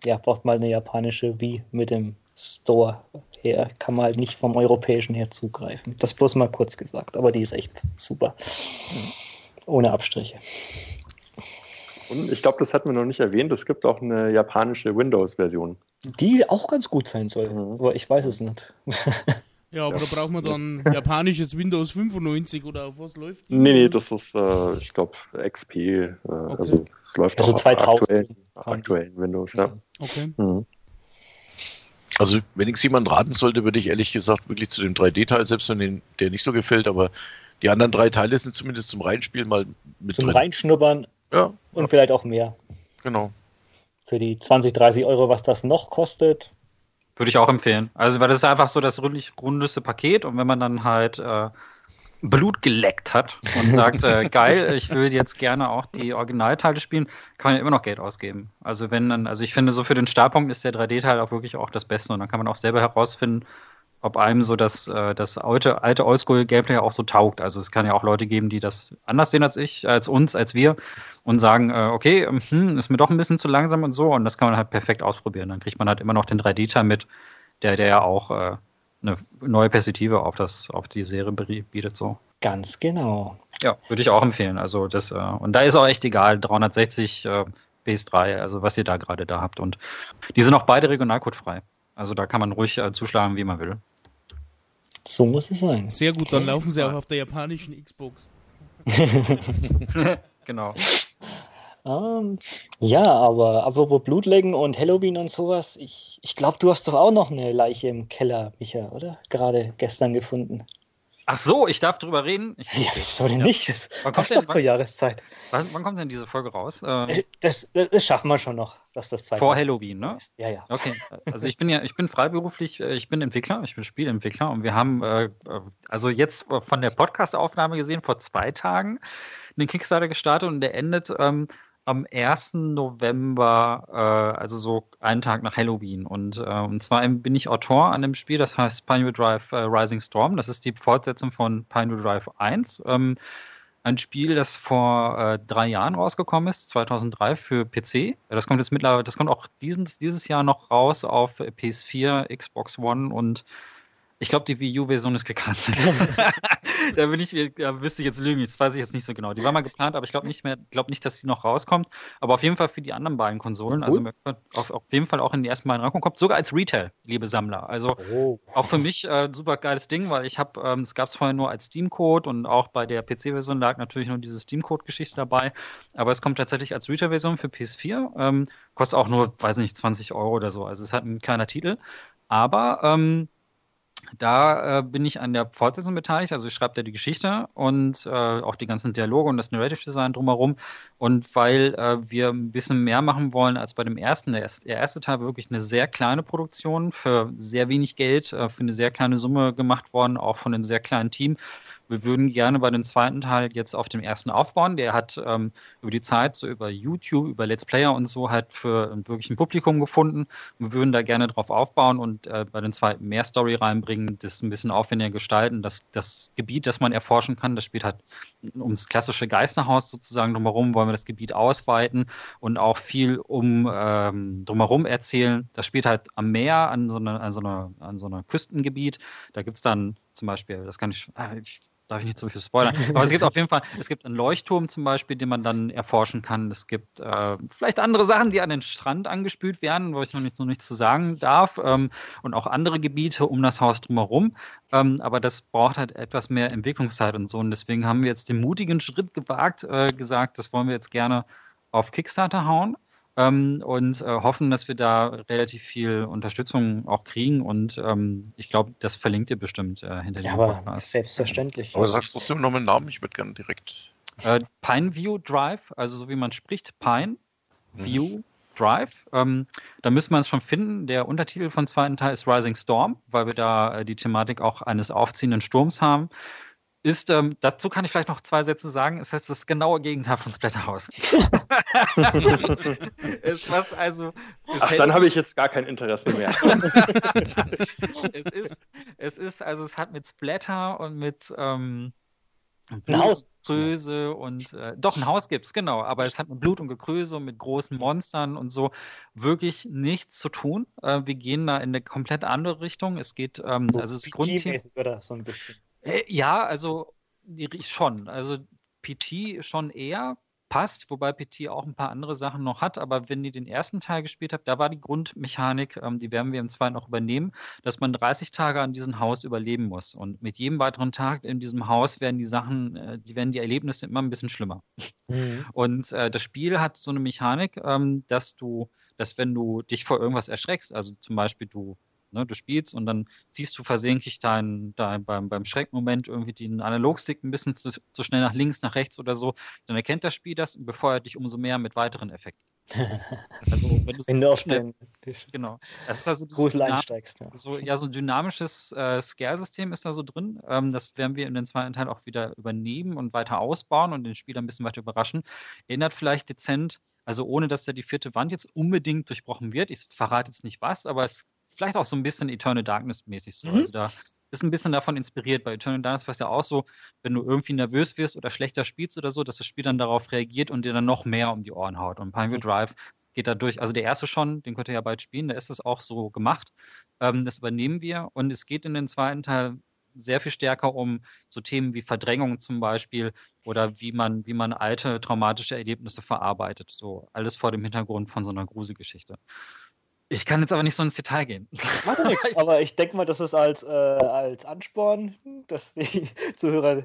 ja, braucht mal eine japanische wie mit dem Store her. Kann man halt nicht vom europäischen her zugreifen. Das bloß mal kurz gesagt, aber die ist echt super. Ohne Abstriche. Und ich glaube, das hatten wir noch nicht erwähnt. Es gibt auch eine japanische Windows-Version. Die auch ganz gut sein soll, mhm. aber ich weiß es nicht. Ja, aber ja. da braucht man dann japanisches Windows 95 oder auf was läuft die? Nee, nee, das ist, äh, ich glaube, XP. Äh, okay. Also es läuft also auch 2000 auf aktuellen, aktuellen Windows, ja. Okay. Mhm. Also, wenn ich es jemand raten sollte, würde ich ehrlich gesagt wirklich zu dem 3D-Teil, selbst wenn den, der nicht so gefällt, aber die anderen drei Teile sind zumindest zum Reinspielen mal mit Zum drin. Reinschnuppern ja, und ja. vielleicht auch mehr. Genau. Für die 20, 30 Euro, was das noch kostet, würde ich auch empfehlen. Also, weil das ist einfach so das rundeste Paket und wenn man dann halt äh, Blut geleckt hat und sagt, äh, geil, ich will jetzt gerne auch die Originalteile spielen, kann man ja immer noch Geld ausgeben. Also wenn dann, also ich finde, so für den Startpunkt ist der 3D-Teil auch wirklich auch das Beste und dann kann man auch selber herausfinden, ob einem so das, äh, das alte, alte Oldschool-Gameplay auch so taugt. Also es kann ja auch Leute geben, die das anders sehen als ich, als uns, als wir und sagen, äh, okay, hm, ist mir doch ein bisschen zu langsam und so und das kann man halt perfekt ausprobieren. Dann kriegt man halt immer noch den 3D-Teil mit, der, der ja auch äh, eine neue Perspektive auf, das, auf die Serie bietet. So. Ganz genau. Ja, würde ich auch empfehlen. Also das, äh, und da ist auch echt egal, 360 äh, PS3, also was ihr da gerade da habt. Und die sind auch beide regionalcodefrei. Also da kann man ruhig zuschlagen, wie man will. So muss es sein. Sehr gut, dann laufen sie auch auf der japanischen Xbox. genau. Um, ähm, ja, aber apropos Blutlecken und Halloween und sowas, ich, ich glaube, du hast doch auch noch eine Leiche im Keller, Micha, oder? Gerade gestern gefunden. Ach so, ich darf drüber reden? Ich, ja, wieso denn ja. nicht? Das wann passt doch zur Jahreszeit. Wann, wann, kommt denn diese Folge raus? Äh, das, das, schaffen wir schon noch, dass das zweite Vor Halloween, ne? Ja, ja. Okay, also ich bin ja, ich bin freiberuflich, äh, ich bin Entwickler, ich bin Spielentwickler und wir haben, äh, also jetzt von der Podcast-Aufnahme gesehen, vor zwei Tagen einen Kickstarter gestartet und der endet ähm, am 1. November, äh, also so einen Tag nach Halloween. Und, äh, und zwar bin ich Autor an dem Spiel, das heißt Pioneer Drive äh, Rising Storm. Das ist die Fortsetzung von Pioneer Drive 1. Ähm, ein Spiel, das vor äh, drei Jahren rausgekommen ist, 2003 für PC. Das kommt jetzt mittlerweile, das kommt auch diesen, dieses Jahr noch raus auf PS4, Xbox One und ich glaube, die Wii U-Version ist gecancelt. da bin ich, da müsste ich jetzt lügen, das weiß ich jetzt nicht so genau. Die war mal geplant, aber ich glaube nicht mehr, glaube nicht, dass sie noch rauskommt. Aber auf jeden Fall für die anderen beiden Konsolen. Also cool. Also auf, auf, jeden Fall auch in die ersten beiden rankommen, kommt sogar als Retail, liebe Sammler. Also oh. auch für mich äh, super geiles Ding, weil ich habe, ähm, es gab es vorher nur als Steam-Code und auch bei der PC-Version lag natürlich nur diese Steam-Code-Geschichte dabei. Aber es kommt tatsächlich als Retail-Version für PS4. Ähm, kostet auch nur, weiß nicht, 20 Euro oder so. Also es hat ein kleiner Titel. Aber ähm, da äh, bin ich an der Fortsetzung beteiligt. Also ich schreibe da die Geschichte und äh, auch die ganzen Dialoge und das Narrative Design drumherum. Und weil äh, wir ein bisschen mehr machen wollen als bei dem ersten, der, der, erste Teil war wirklich eine sehr kleine Produktion für sehr wenig Geld, äh, für eine sehr kleine Summe gemacht worden, auch von einem sehr kleinen Team. Wir würden gerne bei dem zweiten Teil jetzt auf dem ersten aufbauen. Der hat ähm, über die Zeit, so über YouTube, über Let's Player und so, halt für wirklich ein Publikum gefunden. Wir würden da gerne drauf aufbauen und äh, bei den zweiten mehr Story reinbringen, das ein bisschen aufwendiger gestalten. Das, das Gebiet, das man erforschen kann, das spielt halt ums klassische Geisterhaus sozusagen drumherum, wollen wir das Gebiet ausweiten und auch viel um ähm, drumherum erzählen. Das spielt halt am Meer, an so einer, an so einer, an so einer Küstengebiet. Da gibt es dann zum Beispiel, das kann ich, ah, ich darf ich nicht so viel spoilern. Aber es gibt auf jeden Fall, es gibt einen Leuchtturm zum Beispiel, den man dann erforschen kann. Es gibt äh, vielleicht andere Sachen, die an den Strand angespült werden, wo ich noch nicht, noch nicht zu sagen darf. Ähm, und auch andere Gebiete um das Haus drumherum. Ähm, aber das braucht halt etwas mehr Entwicklungszeit und so. Und deswegen haben wir jetzt den mutigen Schritt gewagt, äh, gesagt, das wollen wir jetzt gerne auf Kickstarter hauen ähm, und äh, hoffen, dass wir da relativ viel Unterstützung auch kriegen. Und ähm, ich glaube, das verlinkt ihr bestimmt äh, hinter ja, aber Podcast. Selbstverständlich. Aber sagst du trotzdem noch einen Namen? Ich würde gerne direkt. Äh, Pineview Drive, also so wie man spricht, Pine mhm. View Drive. Ähm, da müssen wir es schon finden. Der Untertitel von zweiten Teil ist Rising Storm, weil wir da äh, die Thematik auch eines aufziehenden Sturms haben ist, ähm, dazu kann ich vielleicht noch zwei Sätze sagen, ist jetzt das genaue Gegenteil von Splatterhouse. es was also, Ach, dann habe ich jetzt gar kein Interesse mehr. es, ist, es ist, also es hat mit Splatter und mit ähm, ein Haus. Gekröse und äh, doch ein Haus gibt es, genau, aber es hat mit Blut und Gekröse und mit großen Monstern und so wirklich nichts zu tun. Äh, wir gehen da in eine komplett andere Richtung. Es geht, ähm, also das Grundthema. So ein bisschen. Äh, ja, also schon. Also PT schon eher passt, wobei PT auch ein paar andere Sachen noch hat. Aber wenn ihr den ersten Teil gespielt habt, da war die Grundmechanik, ähm, die werden wir im zweiten auch übernehmen, dass man 30 Tage an diesem Haus überleben muss. Und mit jedem weiteren Tag in diesem Haus werden die Sachen, äh, die werden die Erlebnisse immer ein bisschen schlimmer. Mhm. Und äh, das Spiel hat so eine Mechanik, ähm, dass du, dass wenn du dich vor irgendwas erschreckst, also zum Beispiel du Ne? Du spielst und dann ziehst du versehentlich dein, dein, beim, beim Schreckmoment irgendwie den Analogstick ein bisschen zu, zu, schnell nach links, nach rechts oder so. Dann erkennt das Spiel das und befeuert dich umso mehr mit weiteren Effekten. Also, wenn, wenn du auf den genau. Das ist also Grusel einsteigst. Ja. So, ja, so ein dynamisches äh, Scare-System ist da so drin. Ähm, das werden wir in den zweiten Teil auch wieder übernehmen und weiter ausbauen und den Spieler ein bisschen weiter überraschen. Erinnert vielleicht dezent, also ohne dass da die vierte Wand jetzt unbedingt durchbrochen wird. Ich verrate jetzt nicht was, aber es vielleicht auch so ein bisschen Eternal Darkness mäßig so. Mhm. Also da ist ein bisschen davon inspiriert. Bei Eternal Darkness war es ja auch so, wenn du irgendwie nervös wirst oder schlechter spielst oder so, dass das Spiel dann darauf reagiert und dir dann noch mehr um die Ohren haut. Und Pineview mhm. Drive geht da durch. Also der erste schon, den könnt ihr ja bald spielen, da ist das auch so gemacht. Ähm, das übernehmen wir und es geht in den zweiten Teil sehr viel stärker um so Themen wie Verdrängung zum Beispiel oder wie man, wie man alte traumatische Erlebnisse verarbeitet. So alles vor dem Hintergrund von so einer Gruselgeschichte. Ich kann jetzt aber nicht so ins Detail gehen. Das macht nichts, aber ich denke mal, das ist als, äh, als Ansporn, dass die Zuhörer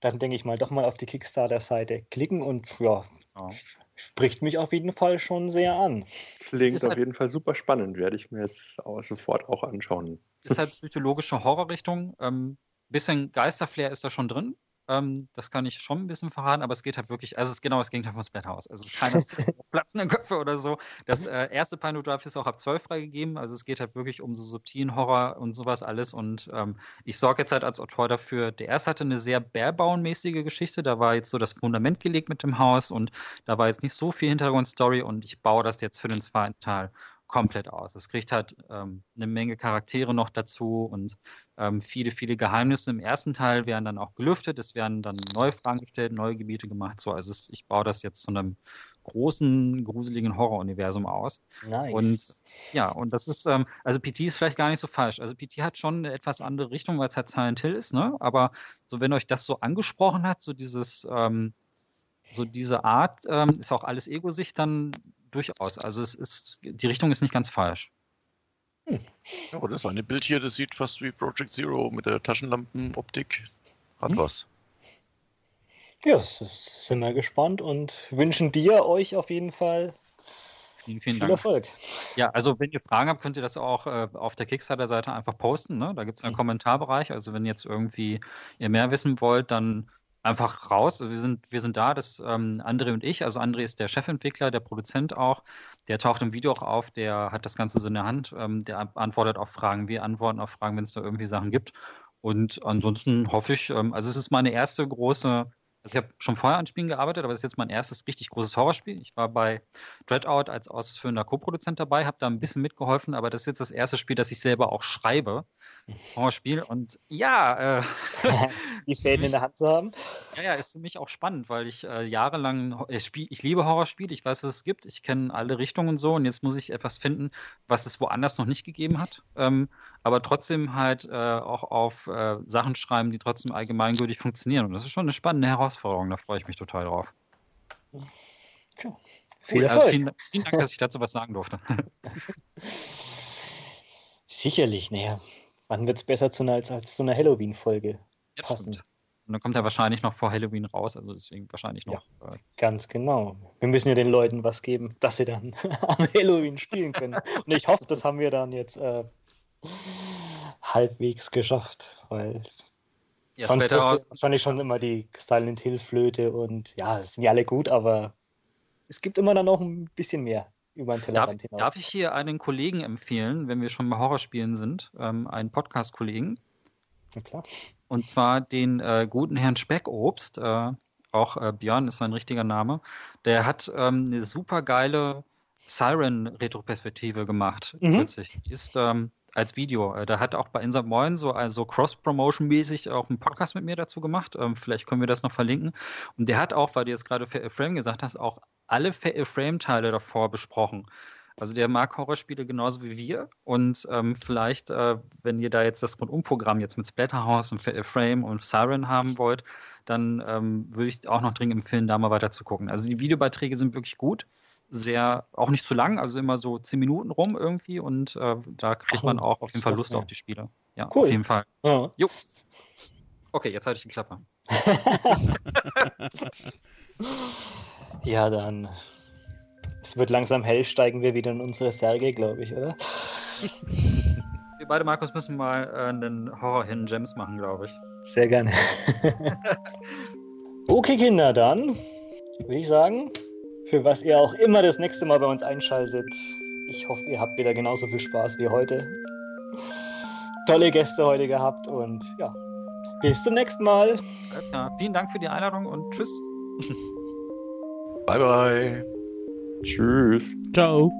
dann denke ich mal doch mal auf die Kickstarter-Seite klicken und ja, ja, spricht mich auf jeden Fall schon sehr an. Klingt auf halt, jeden Fall super spannend, werde ich mir jetzt auch sofort auch anschauen. Ist halt psychologische Horrorrichtung. Ähm, bisschen Geisterflair ist da schon drin. Ähm, das kann ich schon ein bisschen verraten, aber es geht halt wirklich, also es ist genau das Gegenteil von Splathouse. Also keine platzenden Köpfe oder so. Das äh, erste Pino Drive ist auch ab 12 freigegeben. Also es geht halt wirklich um so subtilen Horror und sowas alles. Und ähm, ich sorge jetzt halt als Autor dafür, der erste hatte eine sehr Barebone-mäßige Geschichte. Da war jetzt so das Fundament gelegt mit dem Haus und da war jetzt nicht so viel Hintergrundstory und ich baue das jetzt für den zweiten Teil komplett aus. Es kriegt halt ähm, eine Menge Charaktere noch dazu und ähm, viele, viele Geheimnisse im ersten Teil werden dann auch gelüftet. Es werden dann neue Fragen gestellt, neue Gebiete gemacht. So, also es, ich baue das jetzt zu einem großen, gruseligen Horror-Universum aus. Nice. Und ja, und das ist, ähm, also PT ist vielleicht gar nicht so falsch. Also PT hat schon eine etwas andere Richtung, weil es halt Silent Hill ist, ne? Aber so, wenn euch das so angesprochen hat, so dieses, ähm, so diese Art, ähm, ist auch alles Ego-Sicht dann durchaus. Also es ist, die Richtung ist nicht ganz falsch. Hm. Ja, das eine Bild hier, das sieht fast wie Project Zero mit der Taschenlampenoptik. Hat hm. was. Ja, sind wir gespannt und wünschen dir euch auf jeden Fall Vielen, vielen Viel Dank. Erfolg. Ja, also wenn ihr Fragen habt, könnt ihr das auch äh, auf der Kickstarter-Seite einfach posten. Ne? Da gibt es einen mhm. Kommentarbereich. Also wenn jetzt irgendwie ihr mehr wissen wollt, dann einfach raus. Wir sind, wir sind da, das ähm, André und ich. Also André ist der Chefentwickler, der Produzent auch. Der taucht im Video auch auf, der hat das Ganze so in der Hand. Ähm, der antwortet auf Fragen, wir antworten auf Fragen, wenn es da irgendwie Sachen gibt. Und ansonsten hoffe ich, ähm, also es ist meine erste große also ich habe schon vorher an Spielen gearbeitet, aber das ist jetzt mein erstes richtig großes Horrorspiel. Ich war bei Dreadout als ausführender Co-Produzent dabei, habe da ein bisschen mitgeholfen, aber das ist jetzt das erste Spiel, das ich selber auch schreibe. Horrorspiel. Und ja, äh, die Fäden in der Hand zu haben. Ja, ja, ist für mich auch spannend, weil ich äh, jahrelang, ich, spiel, ich liebe Horrorspiele, ich weiß, was es gibt, ich kenne alle Richtungen und so und jetzt muss ich etwas finden, was es woanders noch nicht gegeben hat. Ähm, aber trotzdem halt äh, auch auf äh, Sachen schreiben, die trotzdem allgemeingültig funktionieren. Und das ist schon eine spannende Herausforderung, da freue ich mich total drauf. Ja. Viel cool, also vielen, vielen Dank, dass ich dazu was sagen durfte. Sicherlich, naja. Wann wird es besser zu einer, als, als zu einer Halloween-Folge passen? Stimmt. Und dann kommt er wahrscheinlich noch vor Halloween raus, also deswegen wahrscheinlich noch. Ja, äh, ganz genau. Wir müssen ja den Leuten was geben, dass sie dann am Halloween spielen können. Und ich hoffe, das haben wir dann jetzt äh, halbwegs geschafft, weil ja, sonst ist wahrscheinlich schon immer die Silent Hill Flöte und ja, es sind ja alle gut, aber es gibt immer dann noch ein bisschen mehr über den Tellerrand hinaus. Darf ich hier einen Kollegen empfehlen, wenn wir schon bei Horrorspielen sind, ähm, einen Podcast-Kollegen? Ja, klar. Und zwar den äh, guten Herrn Speckobst, äh, auch äh, Björn ist sein richtiger Name. Der hat ähm, eine super geile Siren-Retroperspektive gemacht, mhm. kürzlich. Die ist ähm, als Video. Äh, da hat auch bei Insert Moin so also Cross-Promotion-mäßig auch einen Podcast mit mir dazu gemacht. Ähm, vielleicht können wir das noch verlinken. Und der hat auch, weil du jetzt gerade Frame gesagt hast, auch alle Frame-Teile davor besprochen. Also der mag Horrorspiele genauso wie wir und ähm, vielleicht, äh, wenn ihr da jetzt das Rundumprogramm jetzt mit Splatterhouse und Frame und Siren haben wollt, dann ähm, würde ich auch noch dringend empfehlen, da mal weiter zu gucken. Also die Videobeiträge sind wirklich gut, sehr, auch nicht zu lang, also immer so zehn Minuten rum irgendwie und äh, da kriegt man auch auf jeden Fall Lust auf die Spiele. Ja, cool. auf jeden Fall. Ja. Jo. Okay, jetzt halte ich die Klappe. ja, dann es wird langsam hell, steigen wir wieder in unsere Särge, glaube ich, oder? Wir beide, Markus, müssen mal äh, einen Horror Hidden Gems machen, glaube ich. Sehr gerne. okay, Kinder, dann würde ich sagen, für was ihr auch immer das nächste Mal bei uns einschaltet, ich hoffe, ihr habt wieder genauso viel Spaß wie heute. Tolle Gäste heute gehabt und ja, bis zum nächsten Mal. Alles klar. Vielen Dank für die Einladung und tschüss. Bye, bye. Tschüss. Ciao.